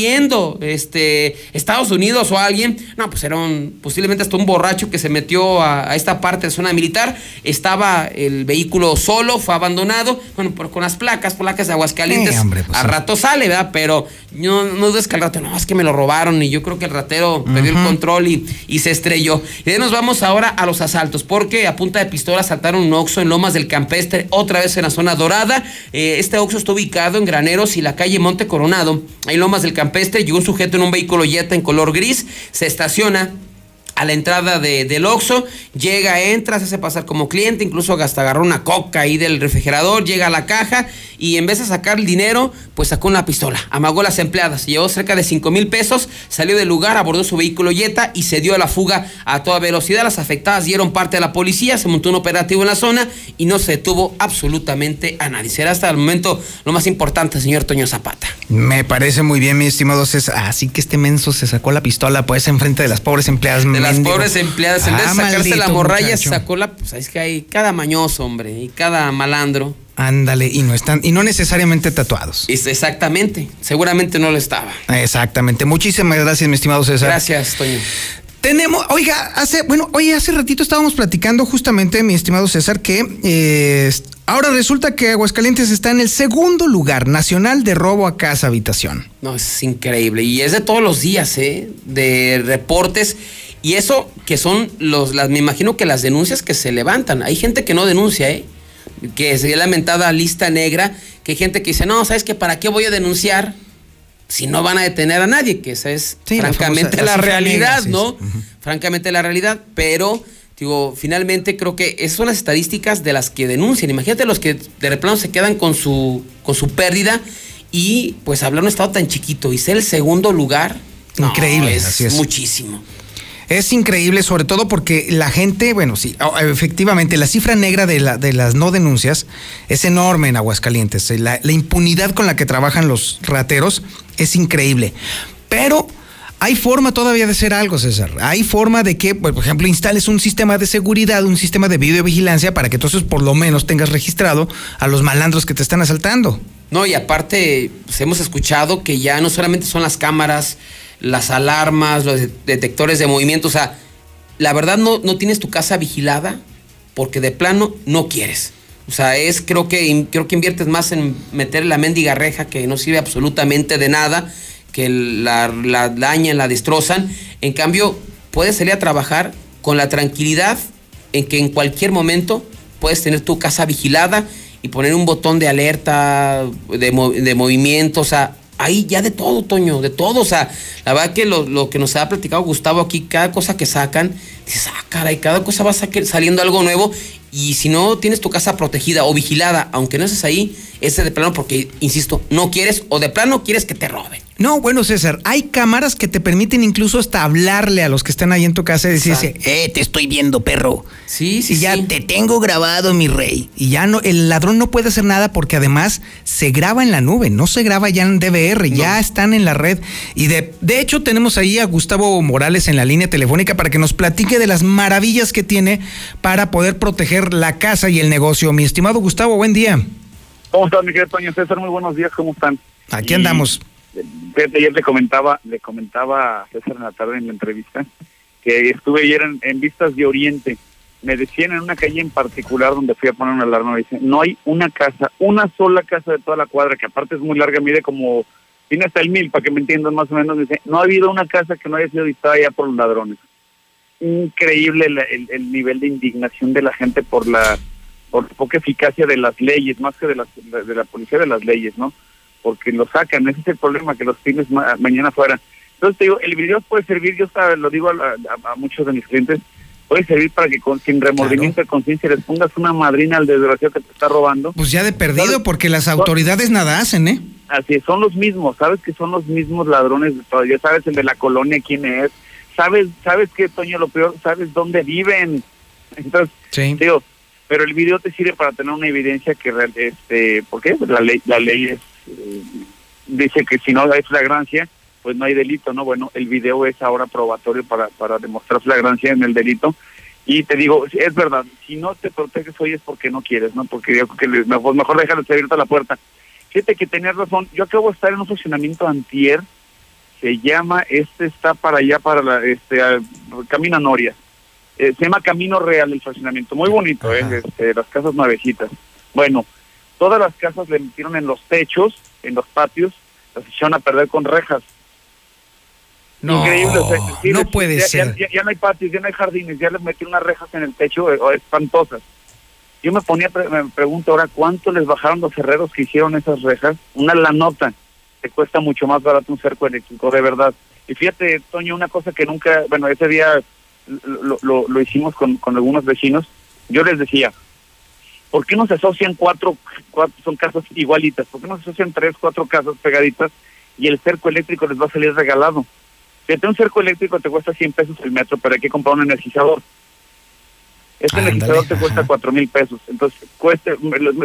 este, Estados Unidos o alguien. No, pues era un, posiblemente hasta un borracho que se metió a, a esta parte de zona militar. Estaba el vehículo solo, fue abandonado. Bueno, pero con las placas, placas de Aguascalientes. Sí, hombre, pues a sí. rato sale, ¿verdad? Pero no, no dudes que al rato, no, es que me lo robaron y yo creo que el ratero perdió el control y, y se estrelló. Y de ahí nos vamos ahora a los asaltos, porque a punta de pistola asaltaron un Oxxo en Lomas del Campestre, otra vez en la zona dorada. Eh, este Oxxo está ubicado en Graneros y la calle Monte Coronado. En Lomas del Campestre llegó un sujeto en un vehículo Jetta en color gris, se estaciona a la entrada de, del Oxxo, llega, entra, se hace pasar como cliente, incluso hasta agarró una coca ahí del refrigerador, llega a la caja y en vez de sacar el dinero, pues sacó una pistola, amagó a las empleadas, llevó cerca de 5 mil pesos, salió del lugar, abordó su vehículo Jetta y se dio a la fuga a toda velocidad. Las afectadas dieron parte a la policía, se montó un operativo en la zona y no se detuvo absolutamente a nadie. Será hasta el momento lo más importante, señor Toño Zapata. Me parece muy bien, mi estimado César. Así que este menso se sacó la pistola, pues, enfrente de las pobres empleadas. De las pobres empleadas, en vez de Ah, sacarse la morralla, muchacho. sacó la. Pues es que hay cada mañoso, hombre, y cada malandro. Ándale, y no están, y no necesariamente tatuados. Exactamente, seguramente no lo estaba. Exactamente. Muchísimas gracias, mi estimado César. Gracias, Toño. Tenemos, oiga, hace, bueno, oye, hace ratito estábamos platicando justamente, mi estimado César, que eh, ahora resulta que Aguascalientes está en el segundo lugar nacional de robo a casa habitación. No, es increíble. Y es de todos los días, ¿eh? De reportes. Y eso que son los, las, me imagino que las denuncias que se levantan. Hay gente que no denuncia, ¿eh? Que sería lamentada lista negra, que hay gente que dice, no, ¿sabes qué? ¿Para qué voy a denunciar si no van a detener a nadie? Que esa es Sí, la francamente famosa- la realidad, negra, sí, ¿no? Francamente la realidad, pero... Digo, finalmente creo que esas son las estadísticas de las que denuncian. Imagínate los que de plano se quedan con su, con su pérdida y pues hablar un estado tan chiquito y ser el segundo lugar. no, Increíble, es así es. muchísimo. Es increíble, sobre todo porque la gente, bueno, sí, efectivamente, la cifra negra de, la- de las no denuncias es enorme en Aguascalientes. La, la impunidad con la que trabajan los rateros es increíble. Pero hay forma todavía de hacer algo, César. Hay forma de que, por ejemplo, instales un sistema de seguridad, un sistema de videovigilancia para que entonces por lo menos tengas registrado a los malandros que te están asaltando. No, y aparte, pues, hemos escuchado que ya no solamente son las cámaras, las alarmas, los de- detectores de movimiento, o sea, la verdad no, no tienes tu casa vigilada porque de plano no quieres. O sea, es creo que creo que inviertes más en meter la mendiga reja que no sirve absolutamente de nada, que la, la dañan, la destrozan. En cambio, puedes salir a trabajar con la tranquilidad en que en cualquier momento puedes tener tu casa vigilada y poner un botón de alerta, de, de movimiento, o sea, ahí ya de todo, Toño, de todo, o sea, la verdad que lo, lo que nos ha platicado Gustavo aquí, cada cosa que sacan, dices, ah, caray, cada cosa va saliendo algo nuevo y si no tienes tu casa protegida o vigilada, aunque no estés ahí, ese de plano porque, insisto, no quieres o de plano quieres que te roben. No, bueno, César, hay cámaras que te permiten incluso hasta hablarle a los que están ahí en tu casa y decirse, eh, te estoy viendo, perro. Sí, sí, y ya sí. te tengo grabado, mi rey. Y ya no, el ladrón no puede hacer nada porque además se graba en la nube, no se graba ya en DVR, ya están en la red. Y de, de hecho tenemos ahí a Gustavo Morales en la línea telefónica para que nos platique de las maravillas que tiene para poder proteger la casa y el negocio. Mi estimado Gustavo, buen día. ¿Cómo estás, mi querido Toño César? Muy buenos días, ¿cómo están? Aquí Y, andamos. Fíjate, ayer le comentaba, le comentaba a César en la tarde en la entrevista que estuve ayer en, Vistas de Oriente. Me decían en una calle en particular donde fui a poner una alarma, me dicen, no hay una casa, una sola casa de toda la cuadra, que aparte es muy larga, mide como, tiene hasta el mil, para que me entiendan más o menos, me dice, no ha habido una casa que no haya sido visitada ya por los ladrones. increíble el, el- el nivel de indignación de la gente por la por poca eficacia de las leyes, más que de, las, de la policía de las leyes, ¿no? Porque lo sacan, ese es el problema, que los tienes ma- mañana fuera. Entonces te digo, el video puede servir, yo hasta lo digo a, a- a muchos de mis clientes, puede servir para que con, sin remordimiento de conciencia les pongas una madrina al desgraciado que te está robando. Pues ya de perdido, porque las autoridades nada hacen, ¿eh? Así es, son los mismos, sabes que son los mismos ladrones de todo, ya sabes el de la colonia quién es, sabes, sabes que Toño lo peor, sabes dónde viven. Entonces, digo, pero el video te sirve para tener una evidencia que este, ¿por qué? La ley la ley es dice que si no hay flagrancia, pues no hay delito, ¿no? Bueno, el video es ahora probatorio para para demostrar flagrancia en el delito. Y te digo, es verdad, si no te proteges hoy es porque no quieres, ¿no? Porque yo creo que mejor, mejor déjalo abierta la puerta. Fíjate que tenías razón. Yo acabo de estar en un funcionamiento antier. Se llama, este está para allá, para la, este, a- Camino a Noria. Eh, se llama Camino Real el funcionamiento. Muy bonito, ¿eh? Este, las casas nuevecitas. Bueno, todas las casas le metieron en los techos, en los patios, las echaron a perder con rejas. No, Increíble. o sea, sí, no les- puede ya- ser. Ya, ya no hay patios, ya no hay jardines, ya les metieron unas rejas en el techo eh, oh, espantosas. Yo me ponía, me pregunto ahora, ¿cuánto les bajaron los herreros que hicieron esas rejas? Una la nota, te cuesta mucho más barato un cerco eléctrico, de verdad. Y fíjate, Toño, una cosa que nunca, bueno, ese día lo, lo, lo hicimos con, con algunos vecinos, yo les decía, ¿por qué no se asocian cuatro, cuatro, son casas igualitas? ¿Por qué no se asocian tres, cuatro casas pegaditas y el cerco eléctrico les va a salir regalado? Fíjate, un cerco eléctrico te cuesta 100 pesos el metro, pero hay que comprar un energizador. Este energizador te cuesta cuatro mil pesos. Entonces, cueste,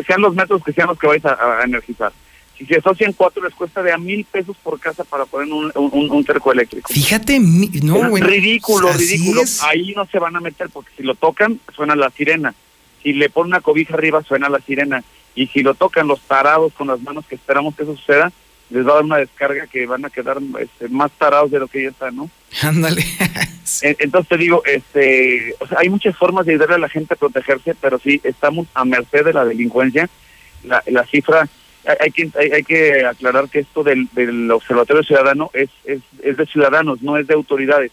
sean los metros que sean los que vais a, a energizar. Si se asocian cuatro, les cuesta de a mil pesos por casa para poner un, un, un cerco eléctrico. Fíjate, no, Es bueno, ridículo, ridículo. es. Ahí no se van a meter porque si lo tocan, suena la sirena. Si le ponen una cobija arriba, suena la sirena. Y si lo tocan los tarados con las manos, que esperamos que eso suceda, les va a dar una descarga que van a quedar este, más tarados de lo que ya están, ¿no? Ándale. En- Entonces te digo, este, o sea, hay muchas formas de ayudarle a la gente a protegerse, pero sí estamos a merced de la delincuencia. La, la cifra, hay, hay que hay, hay que aclarar que esto del, del observatorio ciudadano es, es es de ciudadanos, no es de autoridades.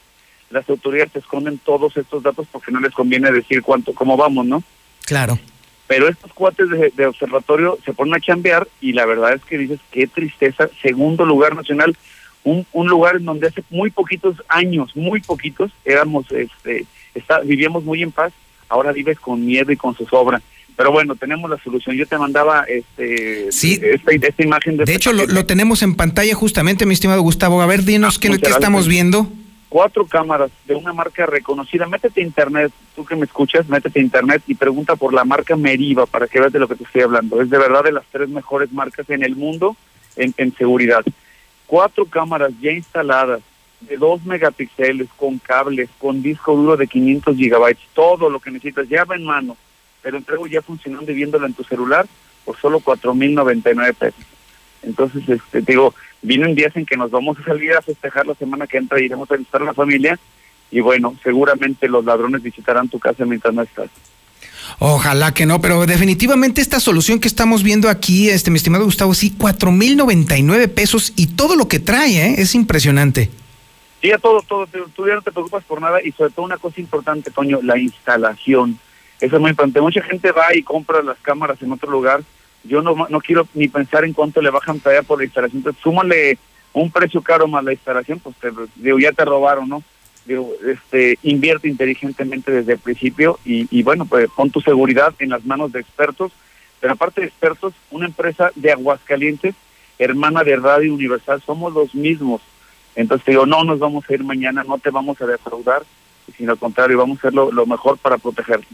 Las autoridades esconden todos estos datos porque no les conviene decir cuánto, cómo vamos, ¿no? Claro. Pero estos cuates de, de observatorio se ponen a chambear y la verdad es que dices, qué tristeza, segundo lugar nacional, un, un lugar en donde hace muy poquitos años, muy poquitos, éramos, este, está, vivíamos muy en paz, ahora vives con miedo y con zozobra. Pero bueno, tenemos la solución. Yo te mandaba este, Sí. esta, esta imagen de... De este hecho, lo, tenemos en pantalla justamente, mi estimado Gustavo. A ver, dinos qué, muchas qué estamos viendo. Cuatro cámaras de una marca reconocida. Métete a internet, tú que me escuchas, métete a internet y pregunta por la marca Meriva para que veas de lo que te estoy hablando. Es de verdad de las tres mejores marcas en el mundo en, en seguridad. Cuatro cámaras ya instaladas de dos megapíxeles, con cables, con disco duro de 500 gigabytes, todo lo que necesitas, ya va en mano, pero entrego ya funcionando y viéndolo en tu celular por solo 4.099 pesos. Entonces, este, te digo, vienen días en que nos vamos a salir a festejar la semana que entra, iremos a visitar a la familia y bueno, seguramente los ladrones visitarán tu casa mientras no estás. Ojalá que no, pero definitivamente esta solución que estamos viendo aquí, este mi estimado Gustavo, sí, 4.099 pesos y todo lo que trae, ¿eh? es impresionante. Sí, ya todo, todo, tú ya no te preocupas por nada y sobre todo una cosa importante, Toño, la instalación. Eso es muy importante. Mucha gente va y compra las cámaras en otro lugar. Yo no, no quiero ni pensar en cuánto le bajan todavía por la instalación. Entonces, súmale un precio caro más la instalación, pues te, digo, ya te robaron, ¿no? Digo, este, invierte inteligentemente desde el principio y, y bueno, pues pon tu seguridad en las manos de expertos. Pero aparte de expertos, una empresa de Aguascalientes, hermana de Radio Universal, somos los mismos. Entonces digo, no nos vamos a ir mañana, no te vamos a defraudar, sino al contrario, vamos a hacer lo, lo mejor para protegerte.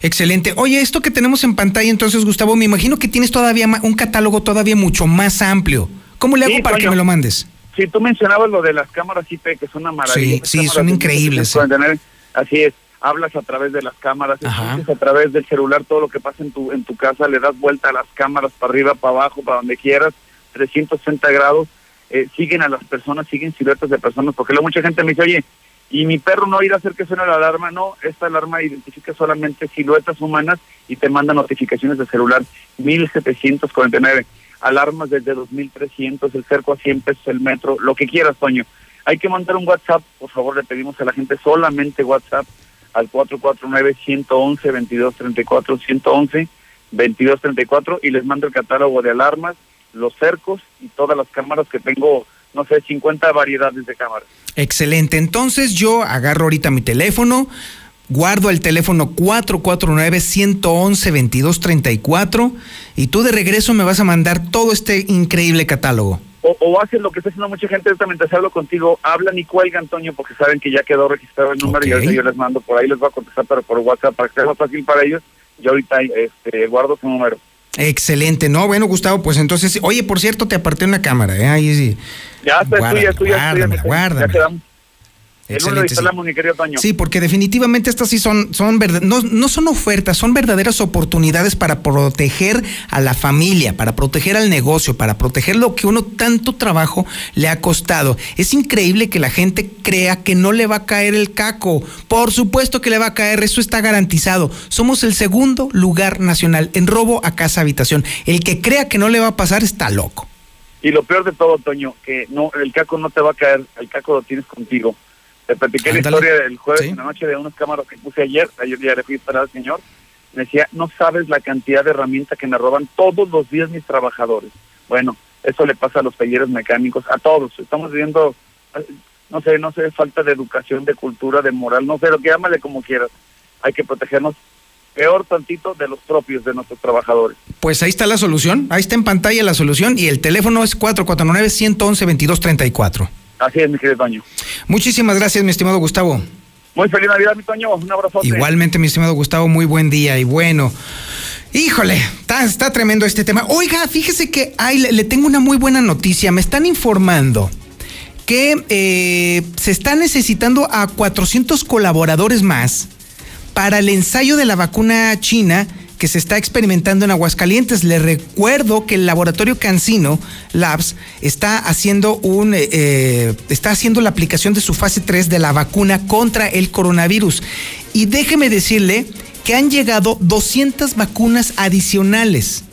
Excelente. Oye, esto que tenemos en pantalla entonces, Gustavo, me imagino que tienes todavía un catálogo todavía mucho más amplio. ¿Cómo le hago Sí, para que me lo mandes? Sí, tú mencionabas lo de las cámaras IP, que son una maravilla. Sí, sí, son increíbles, sí. 1949, Así es, hablas a través de las cámaras, escuchas a través del celular todo lo que pasa en tu, en tu casa, le das vuelta a las cámaras para arriba, para abajo, para donde quieras, 360 grados, eh, siguen a las personas, siguen siluetas de personas, porque luego mucha gente me dice, oye, y mi perro no irá a hacer que suene la alarma, no, esta alarma identifica solamente siluetas humanas y te manda notificaciones de celular, 1749, alarmas desde 2300, el cerco a 100 pesos el metro, lo que quieras, Toño. hay que mandar un WhatsApp, por favor, le pedimos a la gente solamente WhatsApp al 449-111-2234, 111-2234 y les mando el catálogo de alarmas, los cercos y todas las cámaras que tengo, no sé, 50 variedades de cámaras. Excelente. Entonces yo agarro ahorita mi teléfono, guardo el teléfono 449-111-2234 y tú de regreso me vas a mandar todo este increíble catálogo. O, o hacen lo que está haciendo mucha gente directamente, hablo contigo, hablan y cuelga Antonio porque saben que ya quedó registrado el número y ahorita yo les mando por ahí, les voy a contestar pero por WhatsApp para que sea más fácil para ellos. Yo ahorita este, guardo su número. Excelente, no, bueno, Gustavo, pues entonces, oye, por cierto, te aparté una cámara, ¿eh? Ahí sí. Ya está, Guarda- tuya, tuya, guárdamela, tuya. guárdamela. Ya quedamos. El uno Excelente, instalamos, mi querido Toño. Sí, porque definitivamente estas sí son, son verdad, no, no son ofertas, son verdaderas oportunidades para proteger a la familia, para proteger al negocio, para proteger lo que uno tanto trabajo le ha costado. Es increíble que la gente crea que no le va a caer el caco. Por supuesto que le va a caer, eso está garantizado. Somos el segundo lugar nacional en robo a casa habitación. El que crea que no le va a pasar está loco. Y lo peor de todo, Toño, que no el caco no te va a caer, el caco lo tienes contigo. Te platiqué Ándale. la historia del jueves Sí. en la noche de unas cámaras que puse ayer, ayer ya le fui a esperar al señor, me decía, no sabes la cantidad de herramientas que me roban todos los días mis trabajadores. Bueno, eso le pasa a los talleres mecánicos, a todos. Estamos viviendo, eh, no sé, no sé, falta de educación, de cultura, de moral, no sé, lo que llámale como quieras. Hay que protegernos peor tantito de los propios, de nuestros trabajadores. Pues ahí está la solución, ahí está en pantalla la solución y el teléfono es 449-111-2234. Así es, mi querido Toño. Muchísimas gracias, mi estimado Gustavo. Muy feliz Navidad, mi Toño. Un abrazo. Igualmente, mi estimado Gustavo, muy buen día y bueno. Híjole, está, está tremendo este tema. Oiga, fíjese que ay, le, le tengo una muy buena noticia. Me están informando que eh, se está necesitando a 400 colaboradores más para el ensayo de la vacuna china que se está experimentando en Aguascalientes. Le recuerdo que el laboratorio Cancino Labs está haciendo un eh, eh, está haciendo la aplicación de su fase 3 de la vacuna contra el coronavirus. Y déjeme decirle que han llegado 200 vacunas adicionales.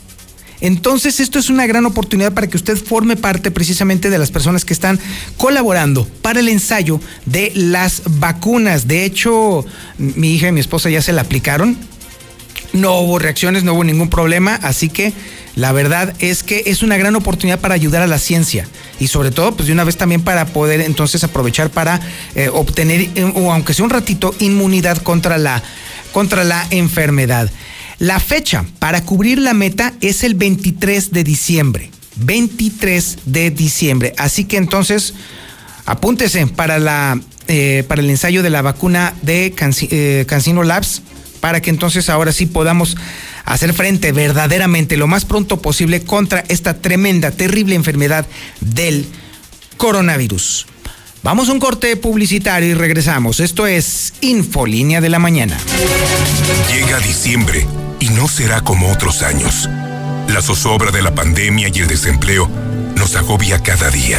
Entonces esto es una gran oportunidad para que usted forme parte precisamente de las personas que están colaborando para el ensayo de las vacunas. De hecho, mi hija y mi esposa ya se la aplicaron. No hubo reacciones, no hubo ningún problema, así que la verdad es que es una gran oportunidad para ayudar a la ciencia y sobre todo, pues de una vez también para poder entonces aprovechar para eh, obtener, eh, o aunque sea un ratito, inmunidad contra la, contra la enfermedad. La fecha para cubrir la meta es el 23 de diciembre. 23 de diciembre. Así que entonces apúntese para, la, eh, para el ensayo de la vacuna de Canci- Cancino Labs para que entonces ahora sí podamos hacer frente verdaderamente lo más pronto posible contra esta tremenda, terrible enfermedad del coronavirus. Vamos a un corte publicitario y regresamos. Esto es Infolínea de la Mañana. Llega diciembre y no será como otros años. La zozobra de la pandemia y el desempleo nos agobia cada día.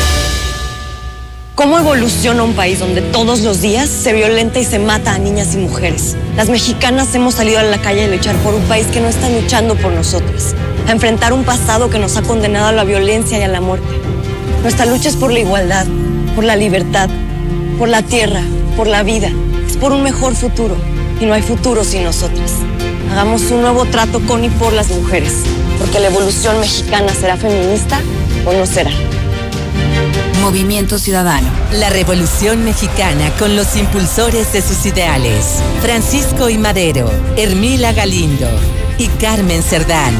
¿Cómo evoluciona un país donde todos los días se violenta y se mata a niñas y mujeres? Las mexicanas hemos salido a la calle a luchar por un país que no está luchando por nosotros, a enfrentar un pasado que nos ha condenado a la violencia y a la muerte. Nuestra lucha es por la igualdad, por la libertad, por la tierra, por la vida. Es por un mejor futuro y no hay futuro sin nosotras. Hagamos un nuevo trato con y por las mujeres, porque la evolución mexicana será feminista o no será. Movimiento Ciudadano. La revolución mexicana con los impulsores de sus ideales. Francisco y Madero, Hermila Galindo y Carmen Cerdán.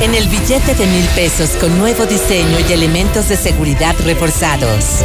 En el billete de mil pesos con nuevo diseño y elementos de seguridad reforzados.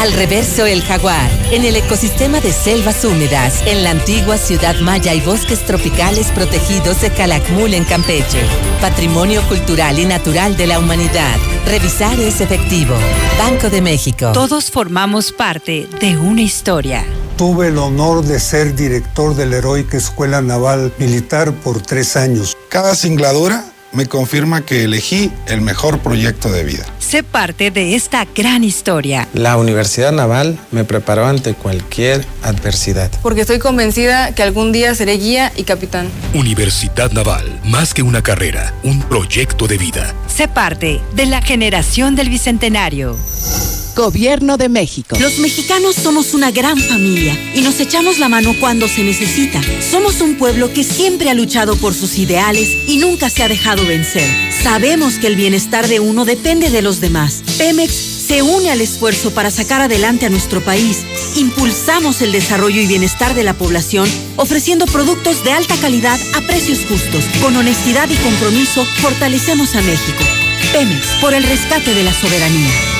Al reverso el jaguar, en el ecosistema de selvas húmedas, en la antigua ciudad maya y bosques tropicales protegidos de Calakmul en Campeche. Patrimonio cultural y natural de la humanidad. Revisar es efectivo. Banco de México. Todos formamos parte de una historia. tuve el honor de ser director de la Heroica Escuela Naval Militar por tres años. Cada singladura me confirma que elegí el mejor proyecto de vida. Sé parte de esta gran historia. La Universidad Naval me preparó ante cualquier adversidad. Porque estoy convencida que algún día seré guía y capitán. Universidad Naval, más que una carrera, un proyecto de vida. Sé parte de la generación del Bicentenario. Gobierno de México. Los mexicanos somos una gran familia y nos echamos la mano cuando se necesita. Somos un pueblo que siempre ha luchado por sus ideales y nunca se ha dejado vencer. Sabemos que el bienestar de uno depende de los demás. Pemex se une al esfuerzo para sacar adelante a nuestro país. Impulsamos el desarrollo y bienestar de la población ofreciendo productos de alta calidad a precios justos. Con honestidad y compromiso fortalecemos a México. Pemex por el rescate de la soberanía.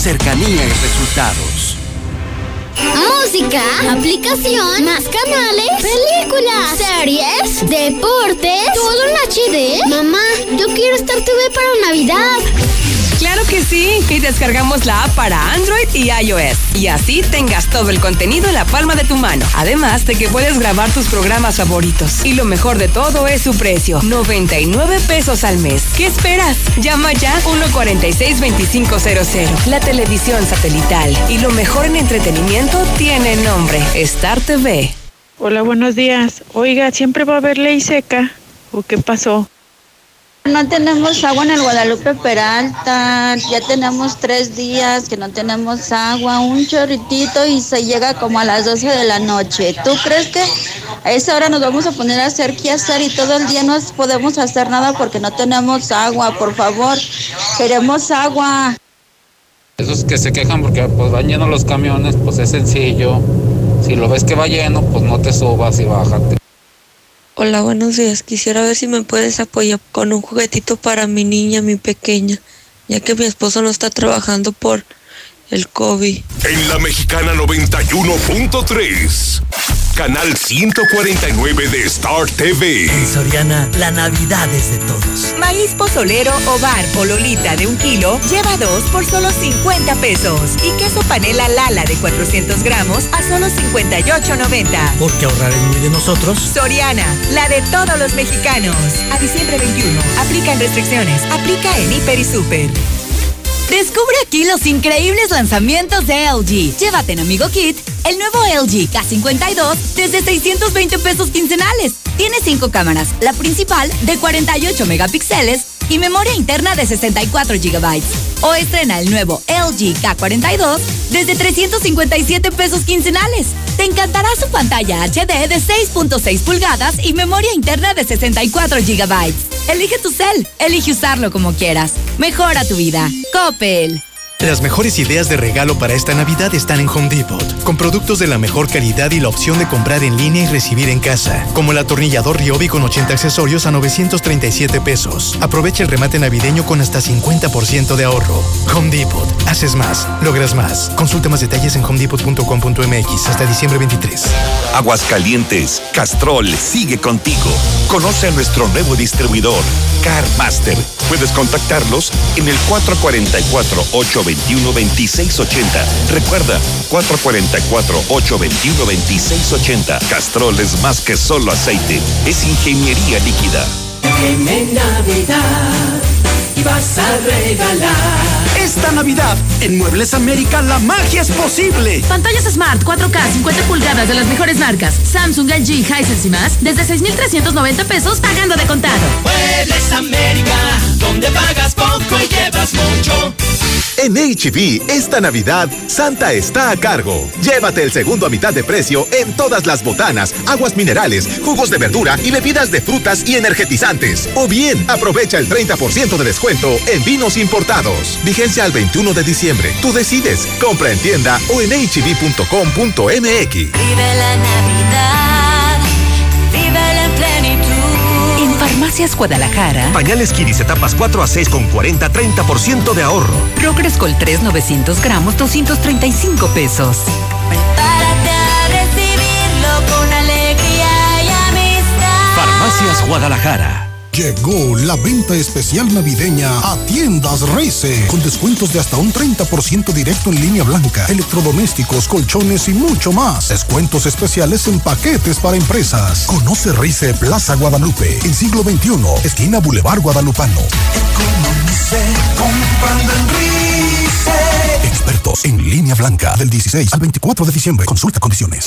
Cercanía y resultados. Música, aplicación, más canales, películas, series, deportes, todo en HD. Mamá, yo quiero Star TV para Navidad. Claro que sí, y descargamos la app para Android y iOS. Y así tengas todo el contenido en la palma de tu mano. Además de que puedes grabar tus programas favoritos. Y lo mejor de todo es su precio, 99 pesos al mes. ¿Qué esperas? Llama ya 146-2500. La televisión satelital y lo mejor en entretenimiento tiene nombre, Star TV. Hola, buenos días. Oiga, ¿siempre va a haber ley seca? ¿O qué pasó? No tenemos agua en el Guadalupe Peralta, ya tenemos tres días que no tenemos agua, un chorritito y se llega como a las 12 de la noche. ¿Tú crees que a esa hora nos vamos a poner a hacer qué hacer y todo el día no podemos hacer nada porque no tenemos agua? Por favor, queremos agua. Esos que se quejan porque pues van llenos los camiones, pues es sencillo. Si lo ves que va lleno, pues no te subas y bájate. Hola, buenos días. Quisiera ver si me puedes apoyar con un juguetito para mi niña, mi pequeña, ya que mi esposo no está trabajando por el COVID. En la Mexicana 91.3, canal 149 de Star TV. En Soriana, la Navidad es de todos. Maíz pozolero o bar o lolita de un kilo, lleva dos por solo 50 pesos. Y queso panela Lala de 400 gramos a solo 58.90. Porque ahorrar es muy de nosotros. Soriana, la de todos los mexicanos. A diciembre 21, aplican restricciones. Aplica en Hiper y Super. Descubre aquí los increíbles lanzamientos de LG. Llévate en Amigo Kit el nuevo LG K52 desde 620 pesos quincenales. Tiene cinco cámaras, la principal de 48 megapíxeles y memoria interna de 64 GB. O estrena el nuevo LG K42 desde 357 pesos quincenales. Te encantará su pantalla HD de 6.6 pulgadas y memoria interna de 64 GB. Elige tu cel, elige usarlo como quieras. Mejora tu vida. Coppel. Las mejores ideas de regalo para esta Navidad están en Home Depot, con productos de la mejor calidad y la opción de comprar en línea y recibir en casa, como el atornillador Ryobi con 80 accesorios a 937 pesos. Aprovecha el remate navideño con hasta 50% de ahorro. Home Depot, haces más, logras más. Consulta más detalles en homedepot.com.mx hasta diciembre 23. Aguascalientes, Castrol sigue contigo. Conoce a nuestro nuevo distribuidor, CarMaster. Puedes contactarlos en el 444-821-2680. Recuerda, 444-821-2680. Castrol es más que solo aceite, es ingeniería líquida. Viene Navidad y vas a regalar. Esta Navidad, en Muebles América, la magia es posible. Pantallas Smart 4K 50 pulgadas de las mejores marcas. Samsung, LG, Hisense y más. Desde 6,390 pesos pagando de contado. Muebles América, donde pagas poco y llevas mucho. En HB, esta Navidad, Santa está a cargo. Llévate el segundo a mitad de precio en todas las botanas, aguas minerales, jugos de verdura y bebidas de frutas y energetizantes. O bien, aprovecha el 30% de descuento en vinos importados. Vigencia al 21 de diciembre. Tú decides. Compra en tienda o en hb.com.mx. Vive la Navidad. Vive en plenitud. En Farmacias Guadalajara. Pañales Kiris etapas 4 a 6 con 40, 30% de ahorro. Progrescol 3 900 gramos, 235 pesos. Prepárate a recibirlo con alegría y amistad. Farmacias Guadalajara. Llegó la venta especial navideña a Tiendas Rice, con descuentos de hasta un 30% directo en línea blanca, electrodomésticos, colchones y mucho más. Descuentos especiales en paquetes para empresas. Conoce Rice Plaza Guadalupe, en siglo XXI, esquina Boulevard Guadalupano. comprando en Rice. Expertos en línea blanca, del 16 al 24 de diciembre. Consulta condiciones.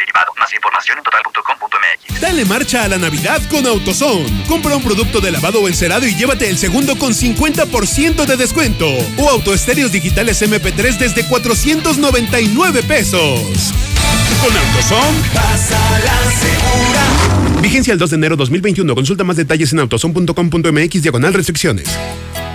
Más información en total.com.mx. Dale marcha a la Navidad con AutoZone. Compra un producto de lavado o encerado y llévate el segundo con 50% de descuento. O autoestéreos digitales MP3 desde 499 pesos. Con AutoZone. segura. Vigencia el 2 de enero 2021. Consulta más detalles en autozone.com.mx diagonal restricciones.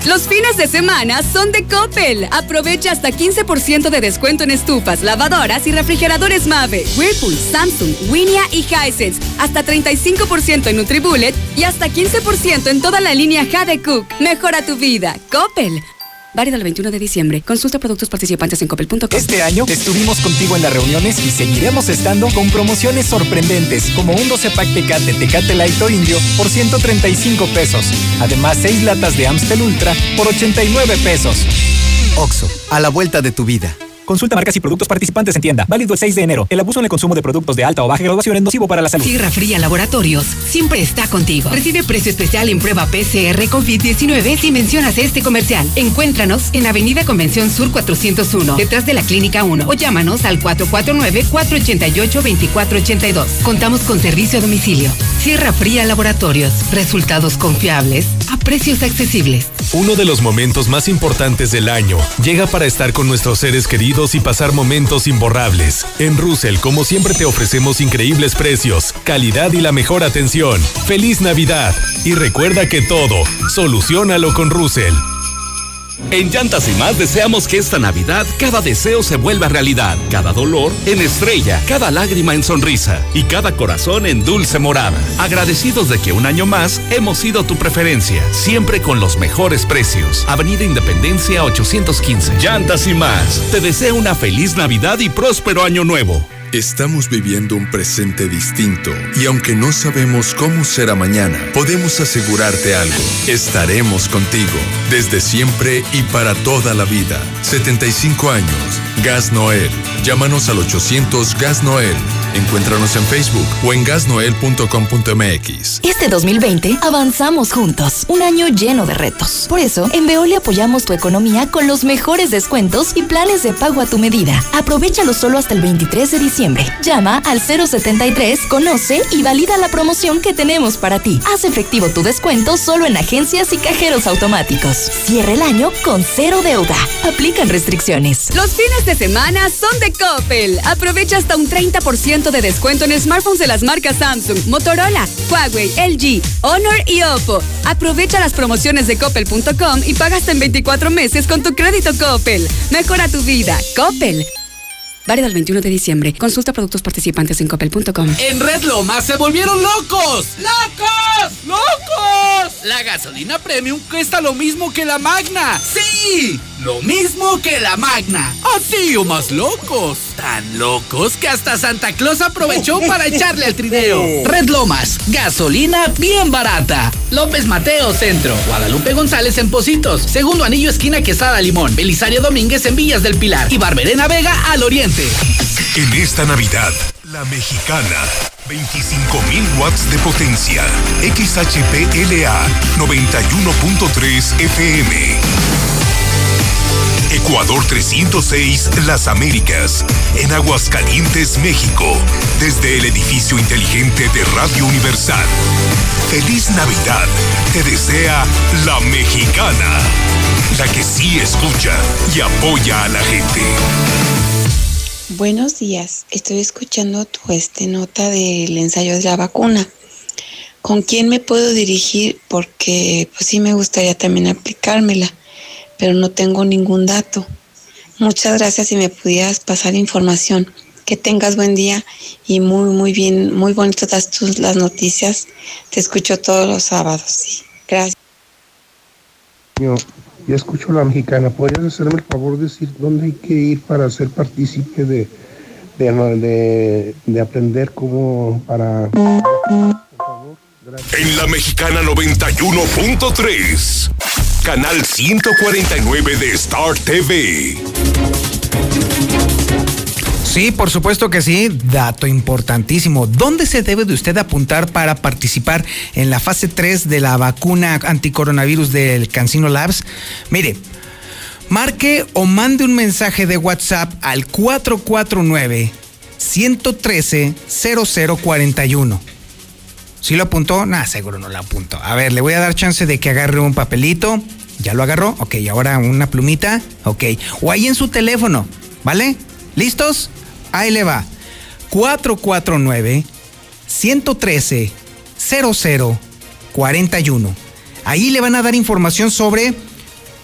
Los fines de semana son de Coppel. Aprovecha hasta 15% de descuento en estufas, lavadoras y refrigeradores Mave, Whirlpool, Samsung, Winia y Hisense. Hasta 35% en Nutribullet y hasta 15% en toda la línea Jade Cook. Mejora tu vida. Coppel. Válido el 21 de diciembre. Consulta productos participantes en coppel.com. Este año estuvimos contigo en las reuniones y seguiremos estando con promociones sorprendentes como un 12 pack Tecate Tecate Light o Indio por 135 pesos. Además, 6 latas de Amstel Ultra por 89 pesos. Oxo, a la vuelta de tu vida. Consulta marcas y productos participantes en tienda. Válido el 6 de enero. El abuso en el consumo de productos de alta o baja graduación es nocivo para la salud. Sierra Fría Laboratorios siempre está contigo. Recibe precio especial en prueba PCR COVID-19 si mencionas este comercial. Encuéntranos en Avenida Convención Sur 401, detrás de la Clínica 1 o llámanos al 449-488-2482. Contamos con servicio a domicilio. Sierra Fría Laboratorios. Resultados confiables a precios accesibles. Uno de los momentos más importantes del año llega para estar con nuestros seres queridos y pasar momentos imborrables. En Russell, como siempre, te ofrecemos increíbles precios, calidad y la mejor atención. ¡Feliz Navidad! Y recuerda que todo, solucionalo con Russell. En Llantas y más deseamos que esta Navidad cada deseo se vuelva realidad, cada dolor en estrella, cada lágrima en sonrisa y cada corazón en dulce morada. Agradecidos de que un año más hemos sido tu preferencia, siempre con los mejores precios. Avenida Independencia 815. Llantas y más. Te desea una feliz Navidad y próspero año nuevo. Estamos viviendo un presente distinto y aunque no sabemos cómo será mañana, podemos asegurarte algo. Estaremos contigo desde siempre y para toda la vida. 75 años. Gas Noel. Llámanos al 800 Gas Noel. Encuéntranos en Facebook o en gasnoel.com.mx. Este 2020 avanzamos juntos, un año lleno de retos. Por eso, en Veolia apoyamos tu economía con los mejores descuentos y planes de pago a tu medida. Aprovechalo solo hasta el 23 de diciembre. Llama al 073, conoce y valida la promoción que tenemos para ti. Haz efectivo tu descuento solo en agencias y cajeros automáticos. Cierra el año con cero deuda. Aplican restricciones. Los fines de semana son de Coppel. Aprovecha hasta un 30% de descuento en smartphones de las marcas Samsung, Motorola, Huawei, LG, Honor y Oppo. Aprovecha las promociones de coppel.com y paga hasta en 24 meses con tu crédito Coppel. Mejora tu vida. Coppel. Válido el 21 de diciembre. Consulta productos participantes en coppel.com. En Red Lomas se volvieron locos. ¡Locos! ¡Locos! La gasolina premium cuesta lo mismo que la magna. ¡Sí! Lo mismo que la magna. Así o más locos. Tan locos que hasta Santa Claus aprovechó para echarle al trineo. Red Lomas, gasolina bien barata. López Mateo Centro. Guadalupe González en Positos. Segundo anillo esquina Quesada Limón. Belisario Domínguez en Villas del Pilar. Y Barberena Vega al Oriente. En esta Navidad, la mexicana. 25.000 watts de potencia. XHPLA 91.3 FM. Ecuador 306 Las Américas, en Aguascalientes, México, desde el edificio inteligente de Radio Universal. Feliz Navidad, te desea la mexicana, la que sí escucha y apoya a la gente. Buenos días, estoy escuchando tu este nota del ensayo de la vacuna. ¿Con quién me puedo dirigir? Porque pues sí me gustaría también aplicármela, pero no tengo ningún dato. Muchas gracias si me pudieras pasar información. Que tengas buen día y muy, muy bien, muy bonito das tus las noticias. Te escucho todos los sábados. Gracias. Yo escucho la mexicana. ¿Podrías hacerme el favor de decir dónde hay que ir para ser partícipe de, de, de, de aprender cómo para... En la mexicana 91.3, canal 149 de Star TV. Sí, por supuesto que sí. Dato importantísimo. ¿Dónde se debe de usted apuntar para participar en la fase 3 de la vacuna anticoronavirus del Cancino Labs? Mire, marque o mande un mensaje de WhatsApp al 449 113 0041. ¿Sí lo apuntó? Nada, seguro no lo apuntó. A ver, le voy a dar chance de que agarre un papelito. ¿Ya lo agarró? Ok, ahora una plumita. Ok. O ahí en su teléfono, ¿vale? ¿Listos? Ahí le va. 449 113 0041. Ahí le van a dar información sobre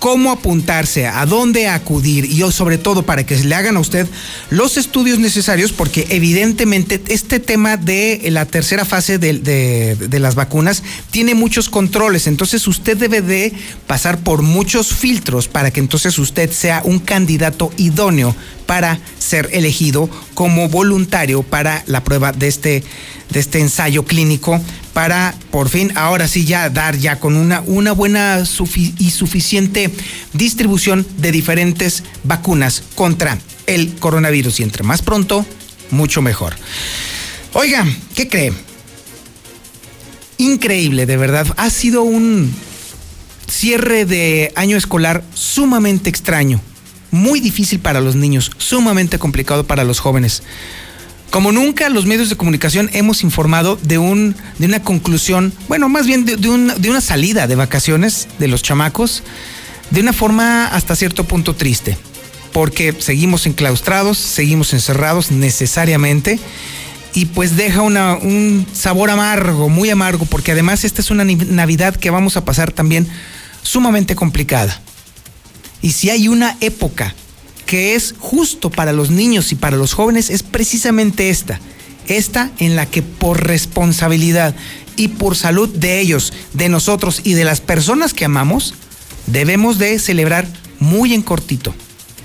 cómo apuntarse, a dónde acudir y sobre todo para que le hagan a usted los estudios necesarios porque evidentemente este tema de la tercera fase de, de, las vacunas tiene muchos controles, entonces usted debe de pasar por muchos filtros para que entonces usted sea un candidato idóneo para ser elegido como voluntario para la prueba de este, de este ensayo clínico para por fin ahora sí ya dar ya con una, una buena y suficiente distribución de diferentes vacunas contra el coronavirus y entre más pronto, mucho mejor. Oiga, ¿qué cree? Increíble, de verdad. Ha sido un cierre de año escolar sumamente extraño, muy difícil para los niños, sumamente complicado para los jóvenes. Como nunca, los medios de comunicación hemos informado de, un, de una conclusión, bueno, más bien de, de una salida de vacaciones de los chamacos, de una forma hasta cierto punto triste, porque seguimos enclaustrados, seguimos encerrados necesariamente y pues deja una, un sabor amargo, muy amargo, porque además esta es una Navidad que vamos a pasar también sumamente complicada. Y si hay una época que es justo para los niños y para los jóvenes es precisamente esta. Esta en la que por responsabilidad y por salud de ellos, de nosotros y de las personas que amamos, debemos de celebrar muy en cortito,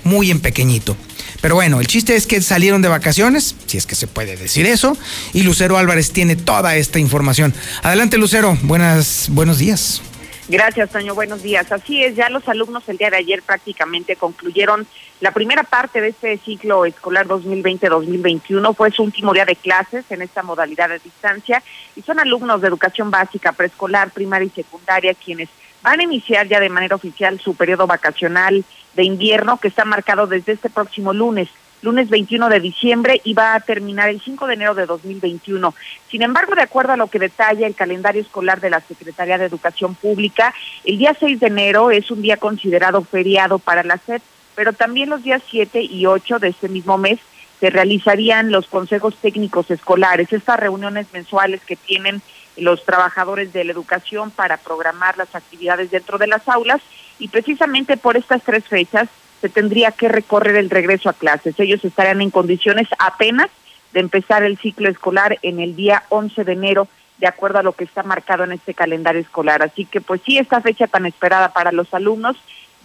muy en pequeñito. Pero bueno, el chiste es que salieron de vacaciones, si es que se puede decir eso, y Lucero Álvarez tiene toda esta información. Adelante Lucero, buenas, buenos días. Gracias, Toño. Buenos días. Así es, ya los alumnos el día de ayer prácticamente concluyeron la primera parte de este ciclo escolar 2020-2021. Fue su último día de clases en esta modalidad de distancia y son alumnos de educación básica, preescolar, primaria y secundaria quienes van a iniciar ya de manera oficial su periodo vacacional de invierno que está marcado desde este próximo lunes lunes 21 de diciembre y va a terminar el 5 de enero de 2021. Sin embargo, de acuerdo a lo que detalla el calendario escolar de la Secretaría de Educación Pública, el día 6 de enero es un día considerado feriado para la SED, pero también los días 7 y 8 de este mismo mes se realizarían los consejos técnicos escolares, estas reuniones mensuales que tienen los trabajadores de la educación para programar las actividades dentro de las aulas y precisamente por estas tres fechas se tendría que recorrer el regreso a clases. Ellos estarían en condiciones apenas de empezar el ciclo escolar en el día 11 de enero, de acuerdo a lo que está marcado en este calendario escolar. Así que pues sí, esta fecha tan esperada para los alumnos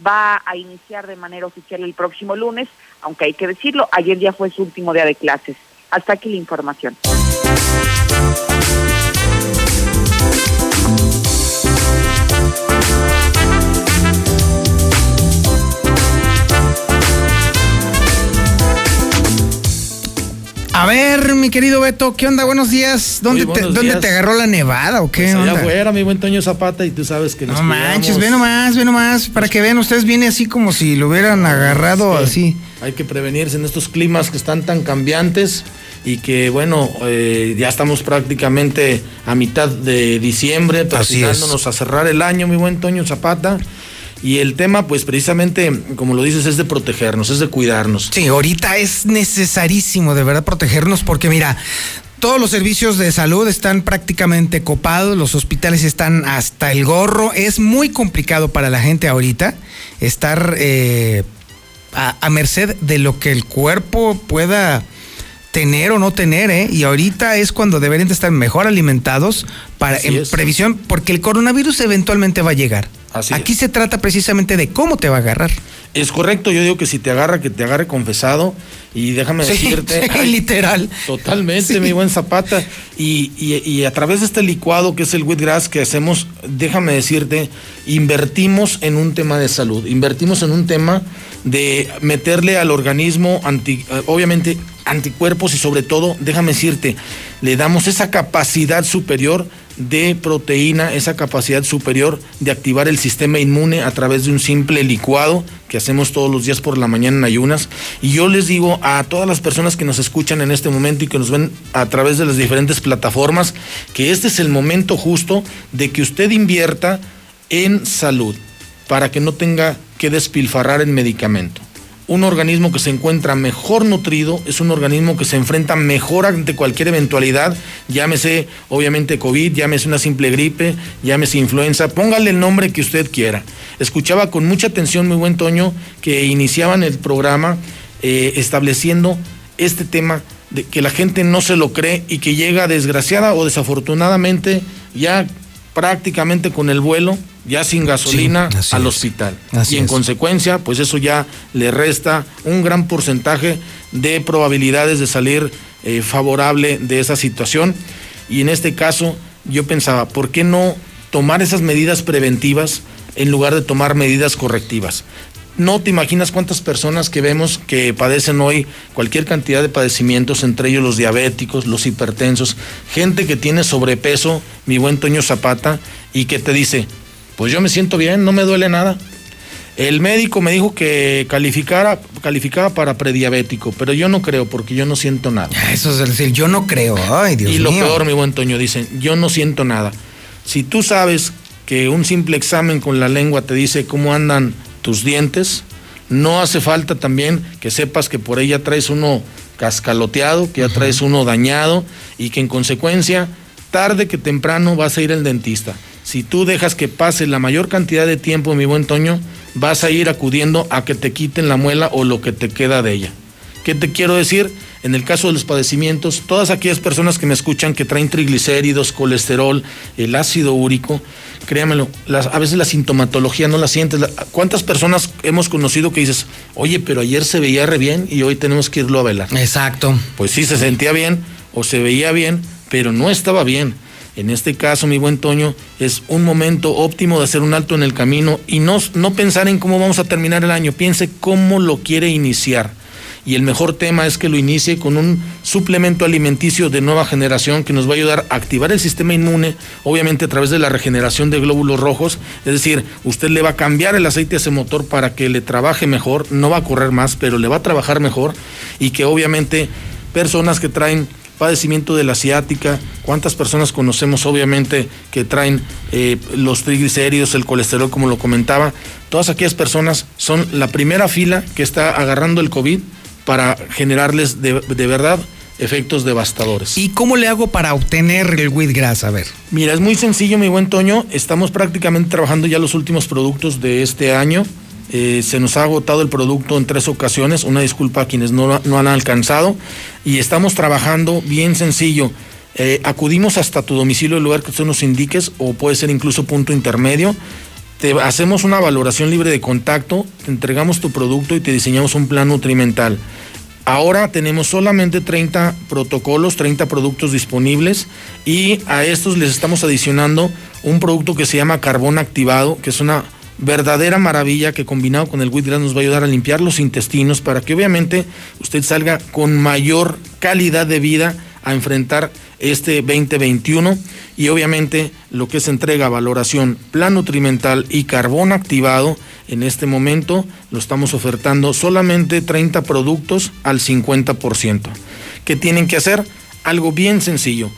va a iniciar de manera oficial el próximo lunes, aunque hay que decirlo, ayer ya fue su último día de clases. Hasta aquí la información. A ver, mi querido Beto, ¿qué onda? Buenos días. ¿Dónde, buenos te, ¿dónde días. te agarró la nevada o qué Pues allá onda? afuera, mi buen Toño Zapata, y tú sabes que nos No manches, cuidamos. ve nomás, ve nomás, para que vean, ustedes vienen así como si lo hubieran agarrado así. Hay que prevenirse en estos climas que están tan cambiantes y que, bueno, eh, ya estamos prácticamente a mitad de diciembre, presionándonos a cerrar el año, mi buen Toño Zapata. Y el tema, pues precisamente, como lo dices, es de protegernos, es de cuidarnos. Sí, ahorita es necesarísimo de verdad protegernos porque mira, todos los servicios de salud están prácticamente copados, los hospitales están hasta el gorro, es muy complicado para la gente ahorita estar eh, a, a merced de lo que el cuerpo pueda tener o no tener, ¿eh? Y ahorita es cuando deberían de estar mejor alimentados para Así en es. previsión, porque el coronavirus eventualmente va a llegar. Así Aquí se trata precisamente de cómo te va a agarrar. Es correcto, yo digo que si te agarra, que te agarre confesado. Y déjame Sí, decirte. sí, literal. Totalmente, Sí. mi buen Zapata. Y, y- y a través de este licuado que es el wheatgrass que hacemos, déjame decirte, invertimos en un tema de salud, invertimos en un tema de meterle al organismo, anti- eh, obviamente, anticuerpos y sobre todo, déjame decirte, le damos esa capacidad superior de proteína, esa capacidad superior de activar el sistema inmune a través de un simple licuado que hacemos todos los días por la mañana en ayunas. Y yo les digo a todas las personas que nos escuchan en este momento y que nos ven a través de las diferentes plataformas, que este es el momento justo de que usted invierta en salud para que no tenga que despilfarrar en medicamento. Un organismo que se encuentra mejor nutrido es un organismo que se enfrenta mejor ante cualquier eventualidad, llámese obviamente COVID, llámese una simple gripe, llámese influenza, póngale el nombre que usted quiera. Escuchaba con mucha atención, muy buen Toño, que iniciaban el programa eh, estableciendo este tema de que la gente no se lo cree y que llega desgraciada o desafortunadamente ya prácticamente con el vuelo, ya sin gasolina, Sí, al hospital. Así y en es. consecuencia, pues eso ya le resta un gran porcentaje de probabilidades de salir eh, favorable de esa situación. Y en este caso, yo pensaba, ¿por qué no tomar esas medidas preventivas en lugar de tomar medidas correctivas? No te imaginas cuántas personas que vemos que padecen hoy cualquier cantidad de padecimientos, entre ellos los diabéticos, los hipertensos, gente que tiene sobrepeso, mi buen Toño Zapata, y que te dice, pues yo me siento bien, no me duele nada. El médico me dijo que calificara, calificaba para prediabético, pero yo no creo porque yo no siento nada. Eso es decir, yo no creo. Ay, Dios y lo peor, mi buen Toño, dicen, yo no siento nada. Si tú sabes que un simple examen con la lengua te dice cómo andan tus dientes, no hace falta también que sepas que por ahí ya traes uno cascaloteado, que ya traes uno dañado y que en consecuencia, tarde que temprano vas a ir al dentista. Si tú dejas que pase la mayor cantidad de tiempo, mi buen Toño, vas a ir acudiendo a que te quiten la muela o lo que te queda de ella. ¿Qué te quiero decir? En el caso de los padecimientos, todas aquellas personas que me escuchan que traen triglicéridos, colesterol, el ácido úrico, créanmelo, las- a veces la sintomatología no la sientes. La- ¿Cuántas personas hemos conocido que dices, oye, pero ayer se veía re bien y hoy tenemos que irlo a velar? Exacto. Pues sí, se sentía bien o se veía bien, pero no estaba bien. En este caso, mi buen Toño, es un momento óptimo de hacer un alto en el camino y no, no pensar en cómo vamos a terminar el año, piense cómo lo quiere iniciar. Y el mejor tema es que lo inicie con un suplemento alimenticio de nueva generación que nos va a ayudar a activar el sistema inmune, obviamente a través de la regeneración de glóbulos rojos. Es decir, usted le va a cambiar el aceite a ese motor para que le trabaje mejor, no va a correr más, pero le va a trabajar mejor y que obviamente personas que traen padecimiento de la ciática, cuántas personas conocemos obviamente que traen eh, los triglicéridos, el colesterol, como lo comentaba, todas aquellas personas son la primera fila que está agarrando el COVID para generarles de, de verdad efectos devastadores. ¿Y cómo le hago para obtener el wheatgrass? A ver. Mira, es muy sencillo, mi buen Toño. Estamos prácticamente trabajando ya los últimos productos de este año. Eh, se nos ha agotado el producto en tres ocasiones. Una disculpa a quienes no, no han alcanzado. Y estamos trabajando bien sencillo. Eh, acudimos hasta tu domicilio, el lugar que tú nos indiques, o puede ser incluso punto intermedio. Te hacemos una valoración libre de contacto, te entregamos tu producto y te diseñamos un plan nutrimental. Ahora tenemos solamente 30 protocolos, 30 productos disponibles y a estos les estamos adicionando un producto que se llama carbón activado, que es una verdadera maravilla que combinado con el wheatgrass nos va a ayudar a limpiar los intestinos para que obviamente usted salga con mayor calidad de vida a enfrentar este 2021 y obviamente lo que es entrega, valoración, plan nutrimental y carbón activado, en este momento lo estamos ofertando solamente 30 productos al 50%. ¿Qué tienen que hacer? Algo bien sencillo.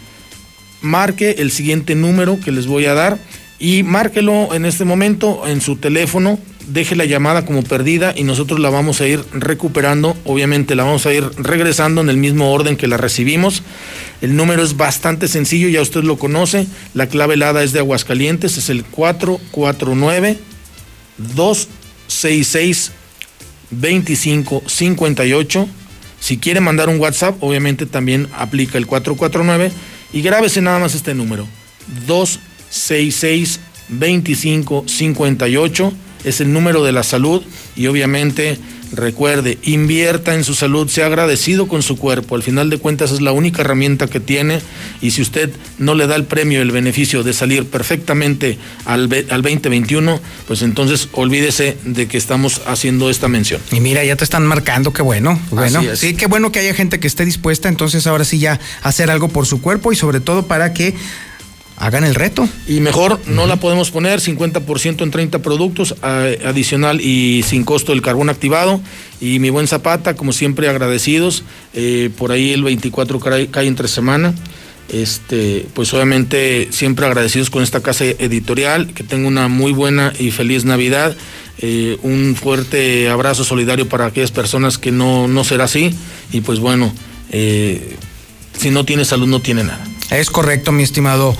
Marque el siguiente número que les voy a dar y márquelo en este momento en su teléfono deje la llamada como perdida y nosotros la vamos a ir recuperando. Obviamente la vamos a ir regresando en el mismo orden que la recibimos. El número es bastante sencillo, ya usted lo conoce. La clave helada es de Aguascalientes, es el 449 266 2558. Si quiere mandar un WhatsApp, obviamente también aplica el 449 y grábese nada más este número. 266 2558 es el número de la salud y obviamente recuerde, invierta en su salud, sea agradecido con su cuerpo, al final de cuentas es la única herramienta que tiene y si usted no le da el premio, el beneficio de salir perfectamente al, al 2021, pues entonces olvídese de que estamos haciendo esta mención. Y mira, ya te están marcando, qué bueno, bueno, sí, qué bueno que haya gente que esté dispuesta entonces ahora sí ya a hacer algo por su cuerpo y sobre todo para que hagan el reto. Y mejor no la podemos poner 50% en 30 productos adicional y sin costo el carbón activado. Y mi buen Zapata, como siempre agradecidos, eh, por ahí el 24 cae, cae entre semana. Este, pues obviamente siempre agradecidos con esta casa editorial, que tenga una muy buena y feliz Navidad. Eh, un fuerte abrazo solidario para aquellas personas que no, no será así. Y pues bueno, eh, si no tiene salud no tiene nada. Es correcto, mi estimado.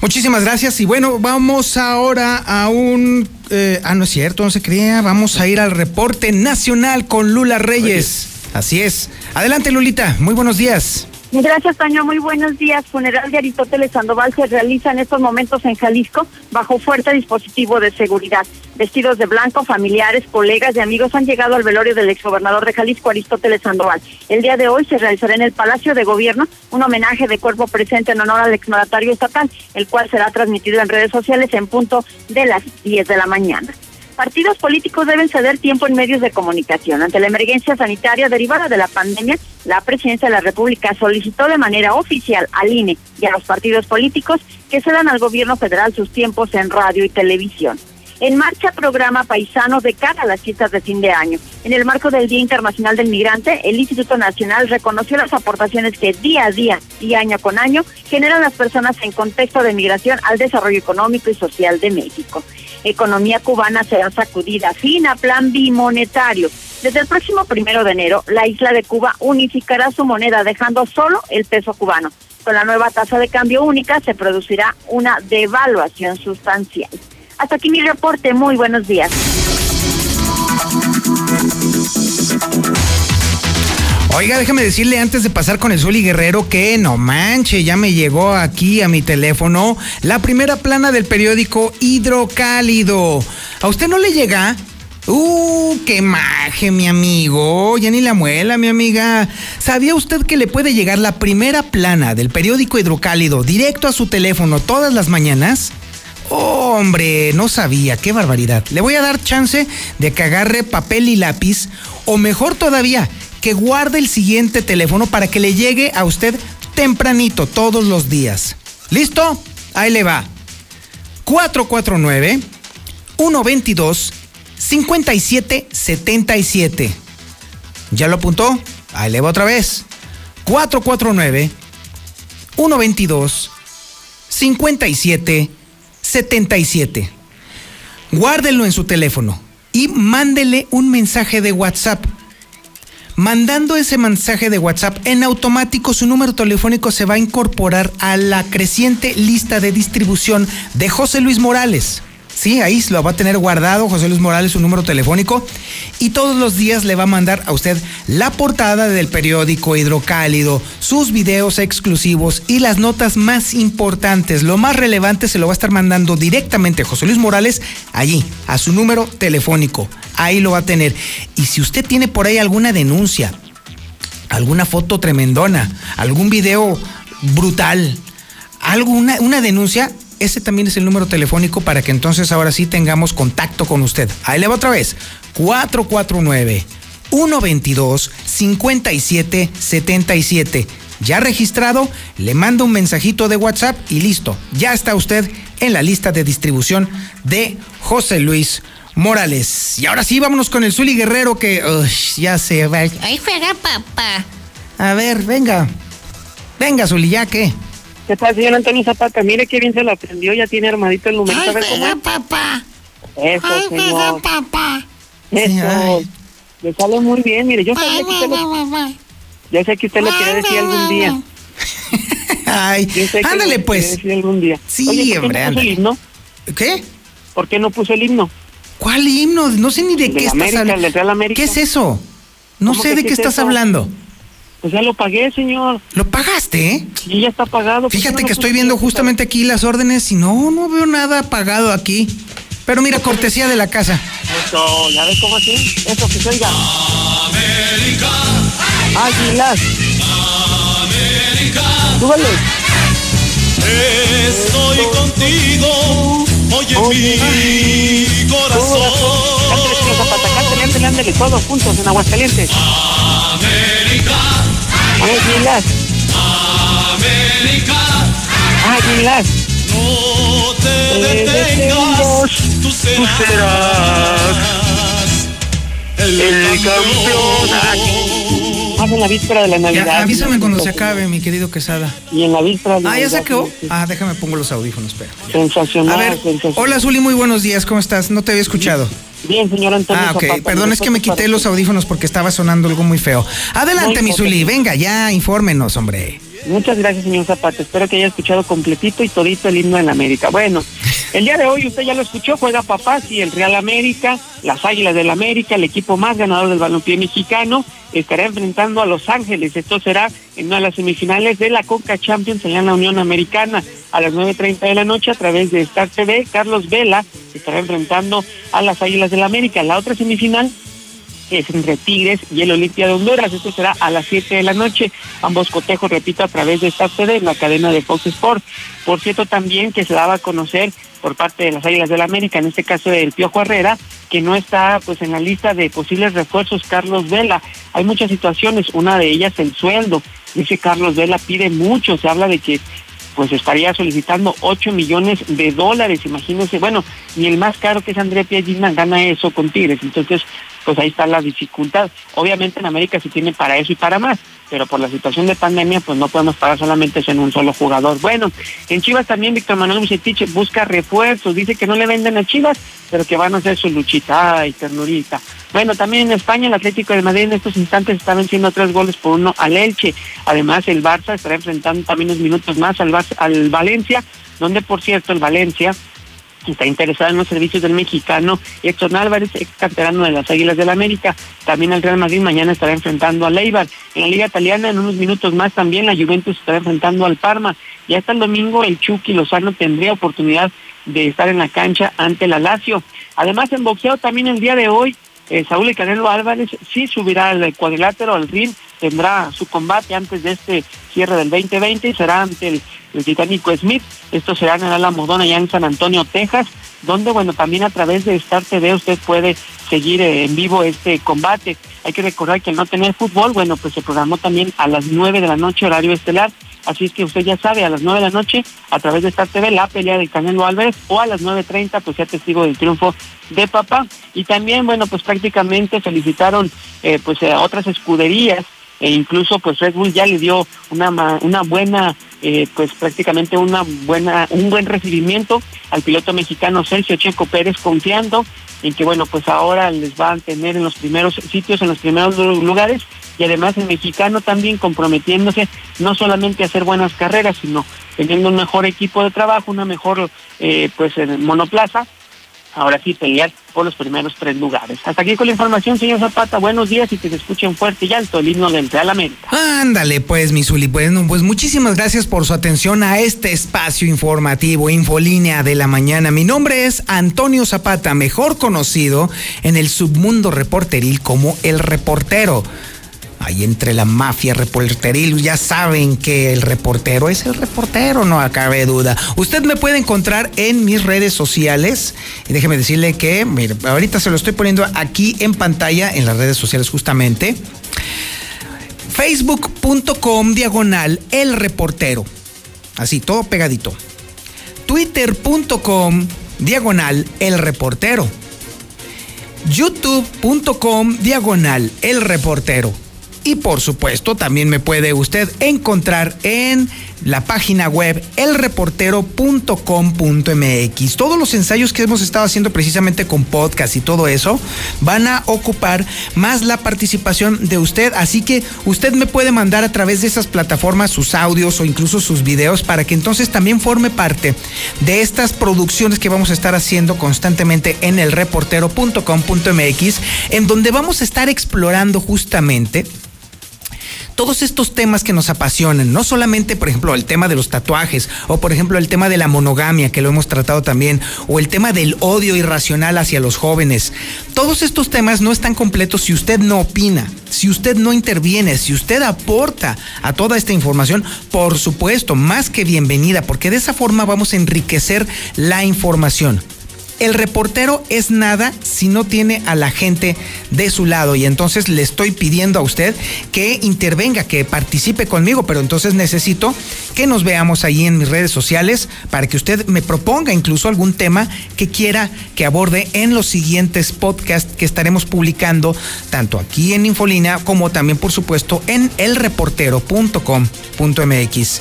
Muchísimas gracias y bueno, vamos ahora a un... Eh, ah, no es cierto, no se crea. Vamos a ir al reporte nacional con Lula Reyes. Así es. Adelante, Lulita. Muy buenos días. Gracias, Taño. Muy buenos días. Funeral de Aristóteles Sandoval se realiza en estos momentos en Jalisco bajo fuerte dispositivo de seguridad. Vestidos de blanco, familiares, colegas y amigos han llegado al velorio del exgobernador de Jalisco, Aristóteles Sandoval. El día de hoy se realizará en el Palacio de Gobierno un homenaje de cuerpo presente en honor al exmandatario estatal, el cual será transmitido en redes sociales en punto de las 10 de la mañana partidos políticos deben ceder tiempo en medios de comunicación. Ante la emergencia sanitaria derivada de la pandemia, la presidencia de la República solicitó de manera oficial al INE y a los partidos políticos que cedan al gobierno federal sus tiempos en radio y televisión. En marcha programa paisano de cara a las fiestas de fin de año. En el marco del Día Internacional del Migrante, el Instituto Nacional reconoció las aportaciones que día a día y año con año generan las personas en contexto de migración al desarrollo económico y social de México economía cubana será sacudida. Fin a plan bimonetario. Desde el próximo primero de enero, la isla de Cuba unificará su moneda, dejando solo el peso cubano. Con la nueva tasa de cambio única se producirá una devaluación sustancial. Hasta aquí mi reporte. Muy buenos días. Oiga, déjame decirle antes de pasar con el Zuli Guerrero que no manche, ya me llegó aquí a mi teléfono la primera plana del periódico Hidrocálido. ¿A usted no le llega? Uh, qué maje, mi amigo. Ya ni la muela, mi amiga. ¿Sabía usted que le puede llegar la primera plana del periódico Hidrocálido directo a su teléfono todas las mañanas? hombre, no sabía, qué barbaridad. Le voy a dar chance de que agarre papel y lápiz, o mejor todavía, que guarde el siguiente teléfono para que le llegue a usted tempranito todos los días. ¿Listo? Ahí le va. 449 122 5777. ¿Ya lo apuntó? Ahí le va otra vez. 449 122 5777. Guárdelo en su teléfono y mándele un mensaje de WhatsApp mandando ese mensaje de WhatsApp, en automático su número telefónico se va a incorporar a la creciente lista de distribución de José Luis Morales. Sí, ahí lo va a tener guardado José Luis Morales su número telefónico y todos los días le va a mandar a usted la portada del periódico Hidrocálido, sus videos exclusivos y las notas más importantes. Lo más relevante se lo va a estar mandando directamente José Luis Morales allí, a su número telefónico. Ahí lo va a tener. Y si usted tiene por ahí alguna denuncia, alguna foto tremendona, algún video brutal, alguna una denuncia, ese también es el número telefónico para que entonces ahora sí tengamos contacto con usted. Ahí le va otra vez. 449 122 5777. Ya registrado, le mando un mensajito de WhatsApp y listo. Ya está usted en la lista de distribución de José Luis Morales. Y ahora sí, vámonos con el Zuli Guerrero que ya se va. Ay, juega papá. A ver, venga. Venga, Zuli, ¿ya qué? ¿Qué tal, señor Antonio Zapata? Mire qué bien se lo aprendió, ya tiene armadito el número. Ay, juega papá. Eso, Ay, señor. juega papá. Eso. Le sale muy bien, mire, yo sabía que usted yo sé que usted lo quiere decir algún día. Ay, Yo sé que ándale pues. decir algún día. Sí, Oye, ¿por qué no puso ándale. el himno? ¿Qué? ¿Por qué no puso el himno? ¿Cuál himno? No sé ni de qué estás hablando. ¿Qué es eso? No ¿Cómo sé de qué qué es estás eso? hablando. Pues ya lo pagué, señor. ¿Lo pagaste? eh? Sí, ya está pagado. ¿Por qué Fíjate no que estoy viendo justamente aquí las órdenes y no, no veo nada pagado aquí. Pero mira, cortesía de la casa. Eso, ¿ya ves cómo así? Eso, que se oiga. Águilas. Súbale. Estoy contigo, oye mi corazón. Cántale, señor Zapata, cántale, ándale, ándale, todos juntos en Aguascalientes. América, Águilas. América, Águilas. no te Te detengas, tú serás el campeón. Más en la víspera de la Navidad. Ya, avísame cuando se acabe, mi querido Quesada. Y en la víspera de Ah, ¿ya se Navidad, acabó? Ah, déjame pongo los audífonos, espera. Sensacional, A ver, sensacional. hola Zuli, muy buenos días, ¿cómo estás? No te había escuchado. Bien, señor Antonio Ah, ok, Zapata, perdón, es que me quité los audífonos porque estaba sonando algo muy feo. Adelante, No mi. Zuli, venga, ya, infórmenos, hombre. Muchas gracias, señor Zapata. Espero que haya escuchado completito y todito el himno la América. Bueno, el día de hoy usted ya lo escuchó, juega papás y el Real América, las Águilas del América, el equipo más ganador del balompié mexicano, estará enfrentando a Los Ángeles. Esto será en una de las semifinales de la Conca Champions allá en la Unión Americana a las 9.30 de la noche a través de Star TV. Carlos Vela estará enfrentando a las Águilas del América. La otra semifinal es entre Tigres y el Olimpia de Honduras. Esto será a las 7 de la noche. Ambos cotejos, repito, a través de esta sede en la cadena de Fox Sport. Por cierto, también que se daba a conocer por parte de las Águilas del América, en este caso del Piojo Herrera, que no está pues en la lista de posibles refuerzos Carlos Vela. Hay muchas situaciones, una de ellas el sueldo. Dice Carlos Vela pide mucho, se habla de que pues estaría solicitando 8 millones de dólares, imagínense, bueno, ni el más caro que es André Pierre gana eso con Tigres, entonces pues ahí está la dificultad. Obviamente en América se tiene para eso y para más, pero por la situación de pandemia pues no podemos pagar solamente eso en un solo jugador. Bueno, en Chivas también Víctor Manuel Bucetich busca refuerzos, dice que no le venden a Chivas, pero que van a hacer su luchita, ay, ternurita. Bueno, también en España el Atlético de Madrid en estos instantes está venciendo tres goles por uno al Elche. Además el Barça estará enfrentando también unos minutos más al, Barça- al Valencia, donde por cierto el Valencia está interesado en los servicios del mexicano Héctor Álvarez, ex canterano de las Águilas del la América. También el Real Madrid mañana estará enfrentando al Eibar. En la Liga Italiana, en unos minutos más, también la Juventus estará enfrentando al Parma. Y hasta el domingo, el Chucky Lozano tendría oportunidad de estar en la cancha ante la Lazio. Además, en boxeo también el día de hoy, eh, Saúl El Canelo Álvarez sí subirá al cuadrilátero, al ring, tendrá su combate antes de este cierre del 2020 y será ante el, el titánico Smith. Esto será en el Alamodón allá en San Antonio, Texas, donde, bueno, también a través de Star TV usted puede seguir eh, en vivo este combate. Hay que recordar que al no tener fútbol, bueno, pues se programó también a las 9 de la noche horario estelar. Así es que usted ya sabe, a las 9 de la noche, a través de Star TV, la pelea del Canelo Álvarez, o a las 9.30, pues sea testigo del triunfo de papá. Y también, bueno, pues prácticamente felicitaron eh, pues a otras escuderías e incluso pues Red Bull ya le dio una una buena eh, pues prácticamente una buena un buen recibimiento al piloto mexicano Sergio Checo Pérez confiando en que bueno pues ahora les van a tener en los primeros sitios en los primeros lu- lugares y además el mexicano también comprometiéndose no solamente a hacer buenas carreras sino teniendo un mejor equipo de trabajo una mejor eh, pues monoplaza ahora sí pelear por los primeros tres lugares. Hasta aquí con la información, señor Zapata. Buenos días y que se escuchen fuerte y alto el himno del Real América. Ándale, pues, mi Zuli. Bueno, pues muchísimas gracias por su atención a este espacio informativo, Infolínea de la Mañana. Mi nombre es Antonio Zapata, mejor conocido en el submundo reporteril como El Reportero. Ahí entre la mafia reporteril, ya saben que el reportero es el reportero, no acabe duda. Usted me puede encontrar en mis redes sociales y déjeme decirle que, mire, ahorita se lo estoy poniendo aquí en pantalla, en las redes sociales justamente. Facebook.com diagonal el reportero. Así, todo pegadito. Twitter.com diagonal el reportero. YouTube.com diagonal el reportero. Y por supuesto, también me puede usted encontrar en la página web elreportero.com.mx. Todos los ensayos que hemos estado haciendo precisamente con podcast y todo eso van a ocupar más la participación de usted. Así que usted me puede mandar a través de esas plataformas sus audios o incluso sus videos para que entonces también forme parte de estas producciones que vamos a estar haciendo constantemente en elreportero.com.mx, en donde vamos a estar explorando justamente todos estos temas que nos apasionan, no solamente, por ejemplo, el tema de los tatuajes, o por ejemplo, el tema de la monogamia, que lo hemos tratado también, o el tema del odio irracional hacia los jóvenes. Todos estos temas no están completos si usted no opina, si usted no interviene, si usted aporta a toda esta información, por supuesto, más que bienvenida, porque de esa forma vamos a enriquecer la información el reportero es nada si no tiene a la gente de su lado. Y entonces le estoy pidiendo a usted que intervenga, que participe conmigo, pero entonces necesito que nos veamos ahí en mis redes sociales para que usted me proponga incluso algún tema que quiera que aborde en los siguientes podcasts que estaremos publicando, tanto aquí en Infolina como también, por supuesto, en elreportero.com.mx.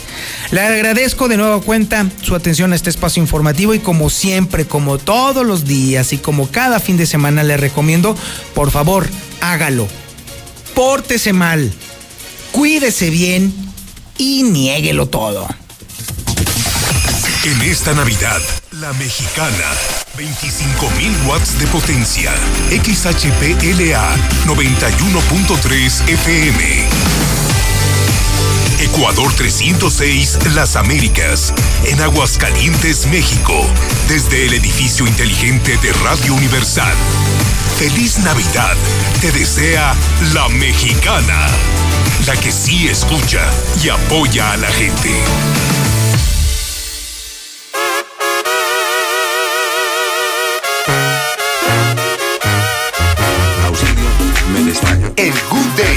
Le agradezco de nuevo cuenta su atención a este espacio informativo y como siempre, como todo todos los días y como cada fin de semana le recomiendo, por favor, hágalo. Pórtese mal, cuídese bien y niéguelo todo. En esta Navidad, la mexicana, 25.000 watts de potencia, XHPLA 91.3 FM. Ecuador 306 Las Américas, en Aguascalientes, México, desde el edificio inteligente de Radio Universal. Feliz Navidad, te desea la mexicana, la que sí escucha y apoya a la gente.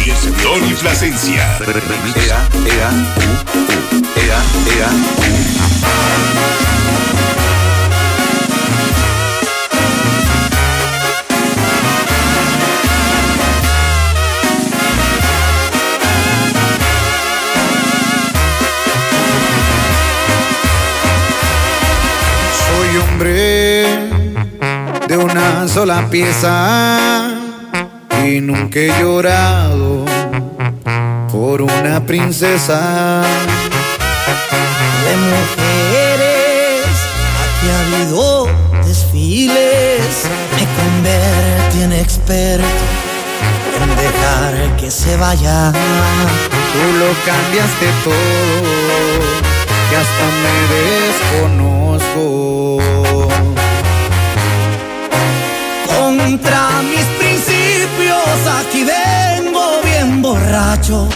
Day, Tony Plasencia. Ea, ea, u, u, ea, ea, Soy hombre de una sola pieza y nunca he llorado por una princesa. De mujeres, aquí ha habido desfiles, me convertí en experto en dejar que se vaya. Tú lo cambiaste todo, que hasta me desconozco. Contra mis aquí vengo bien borracho.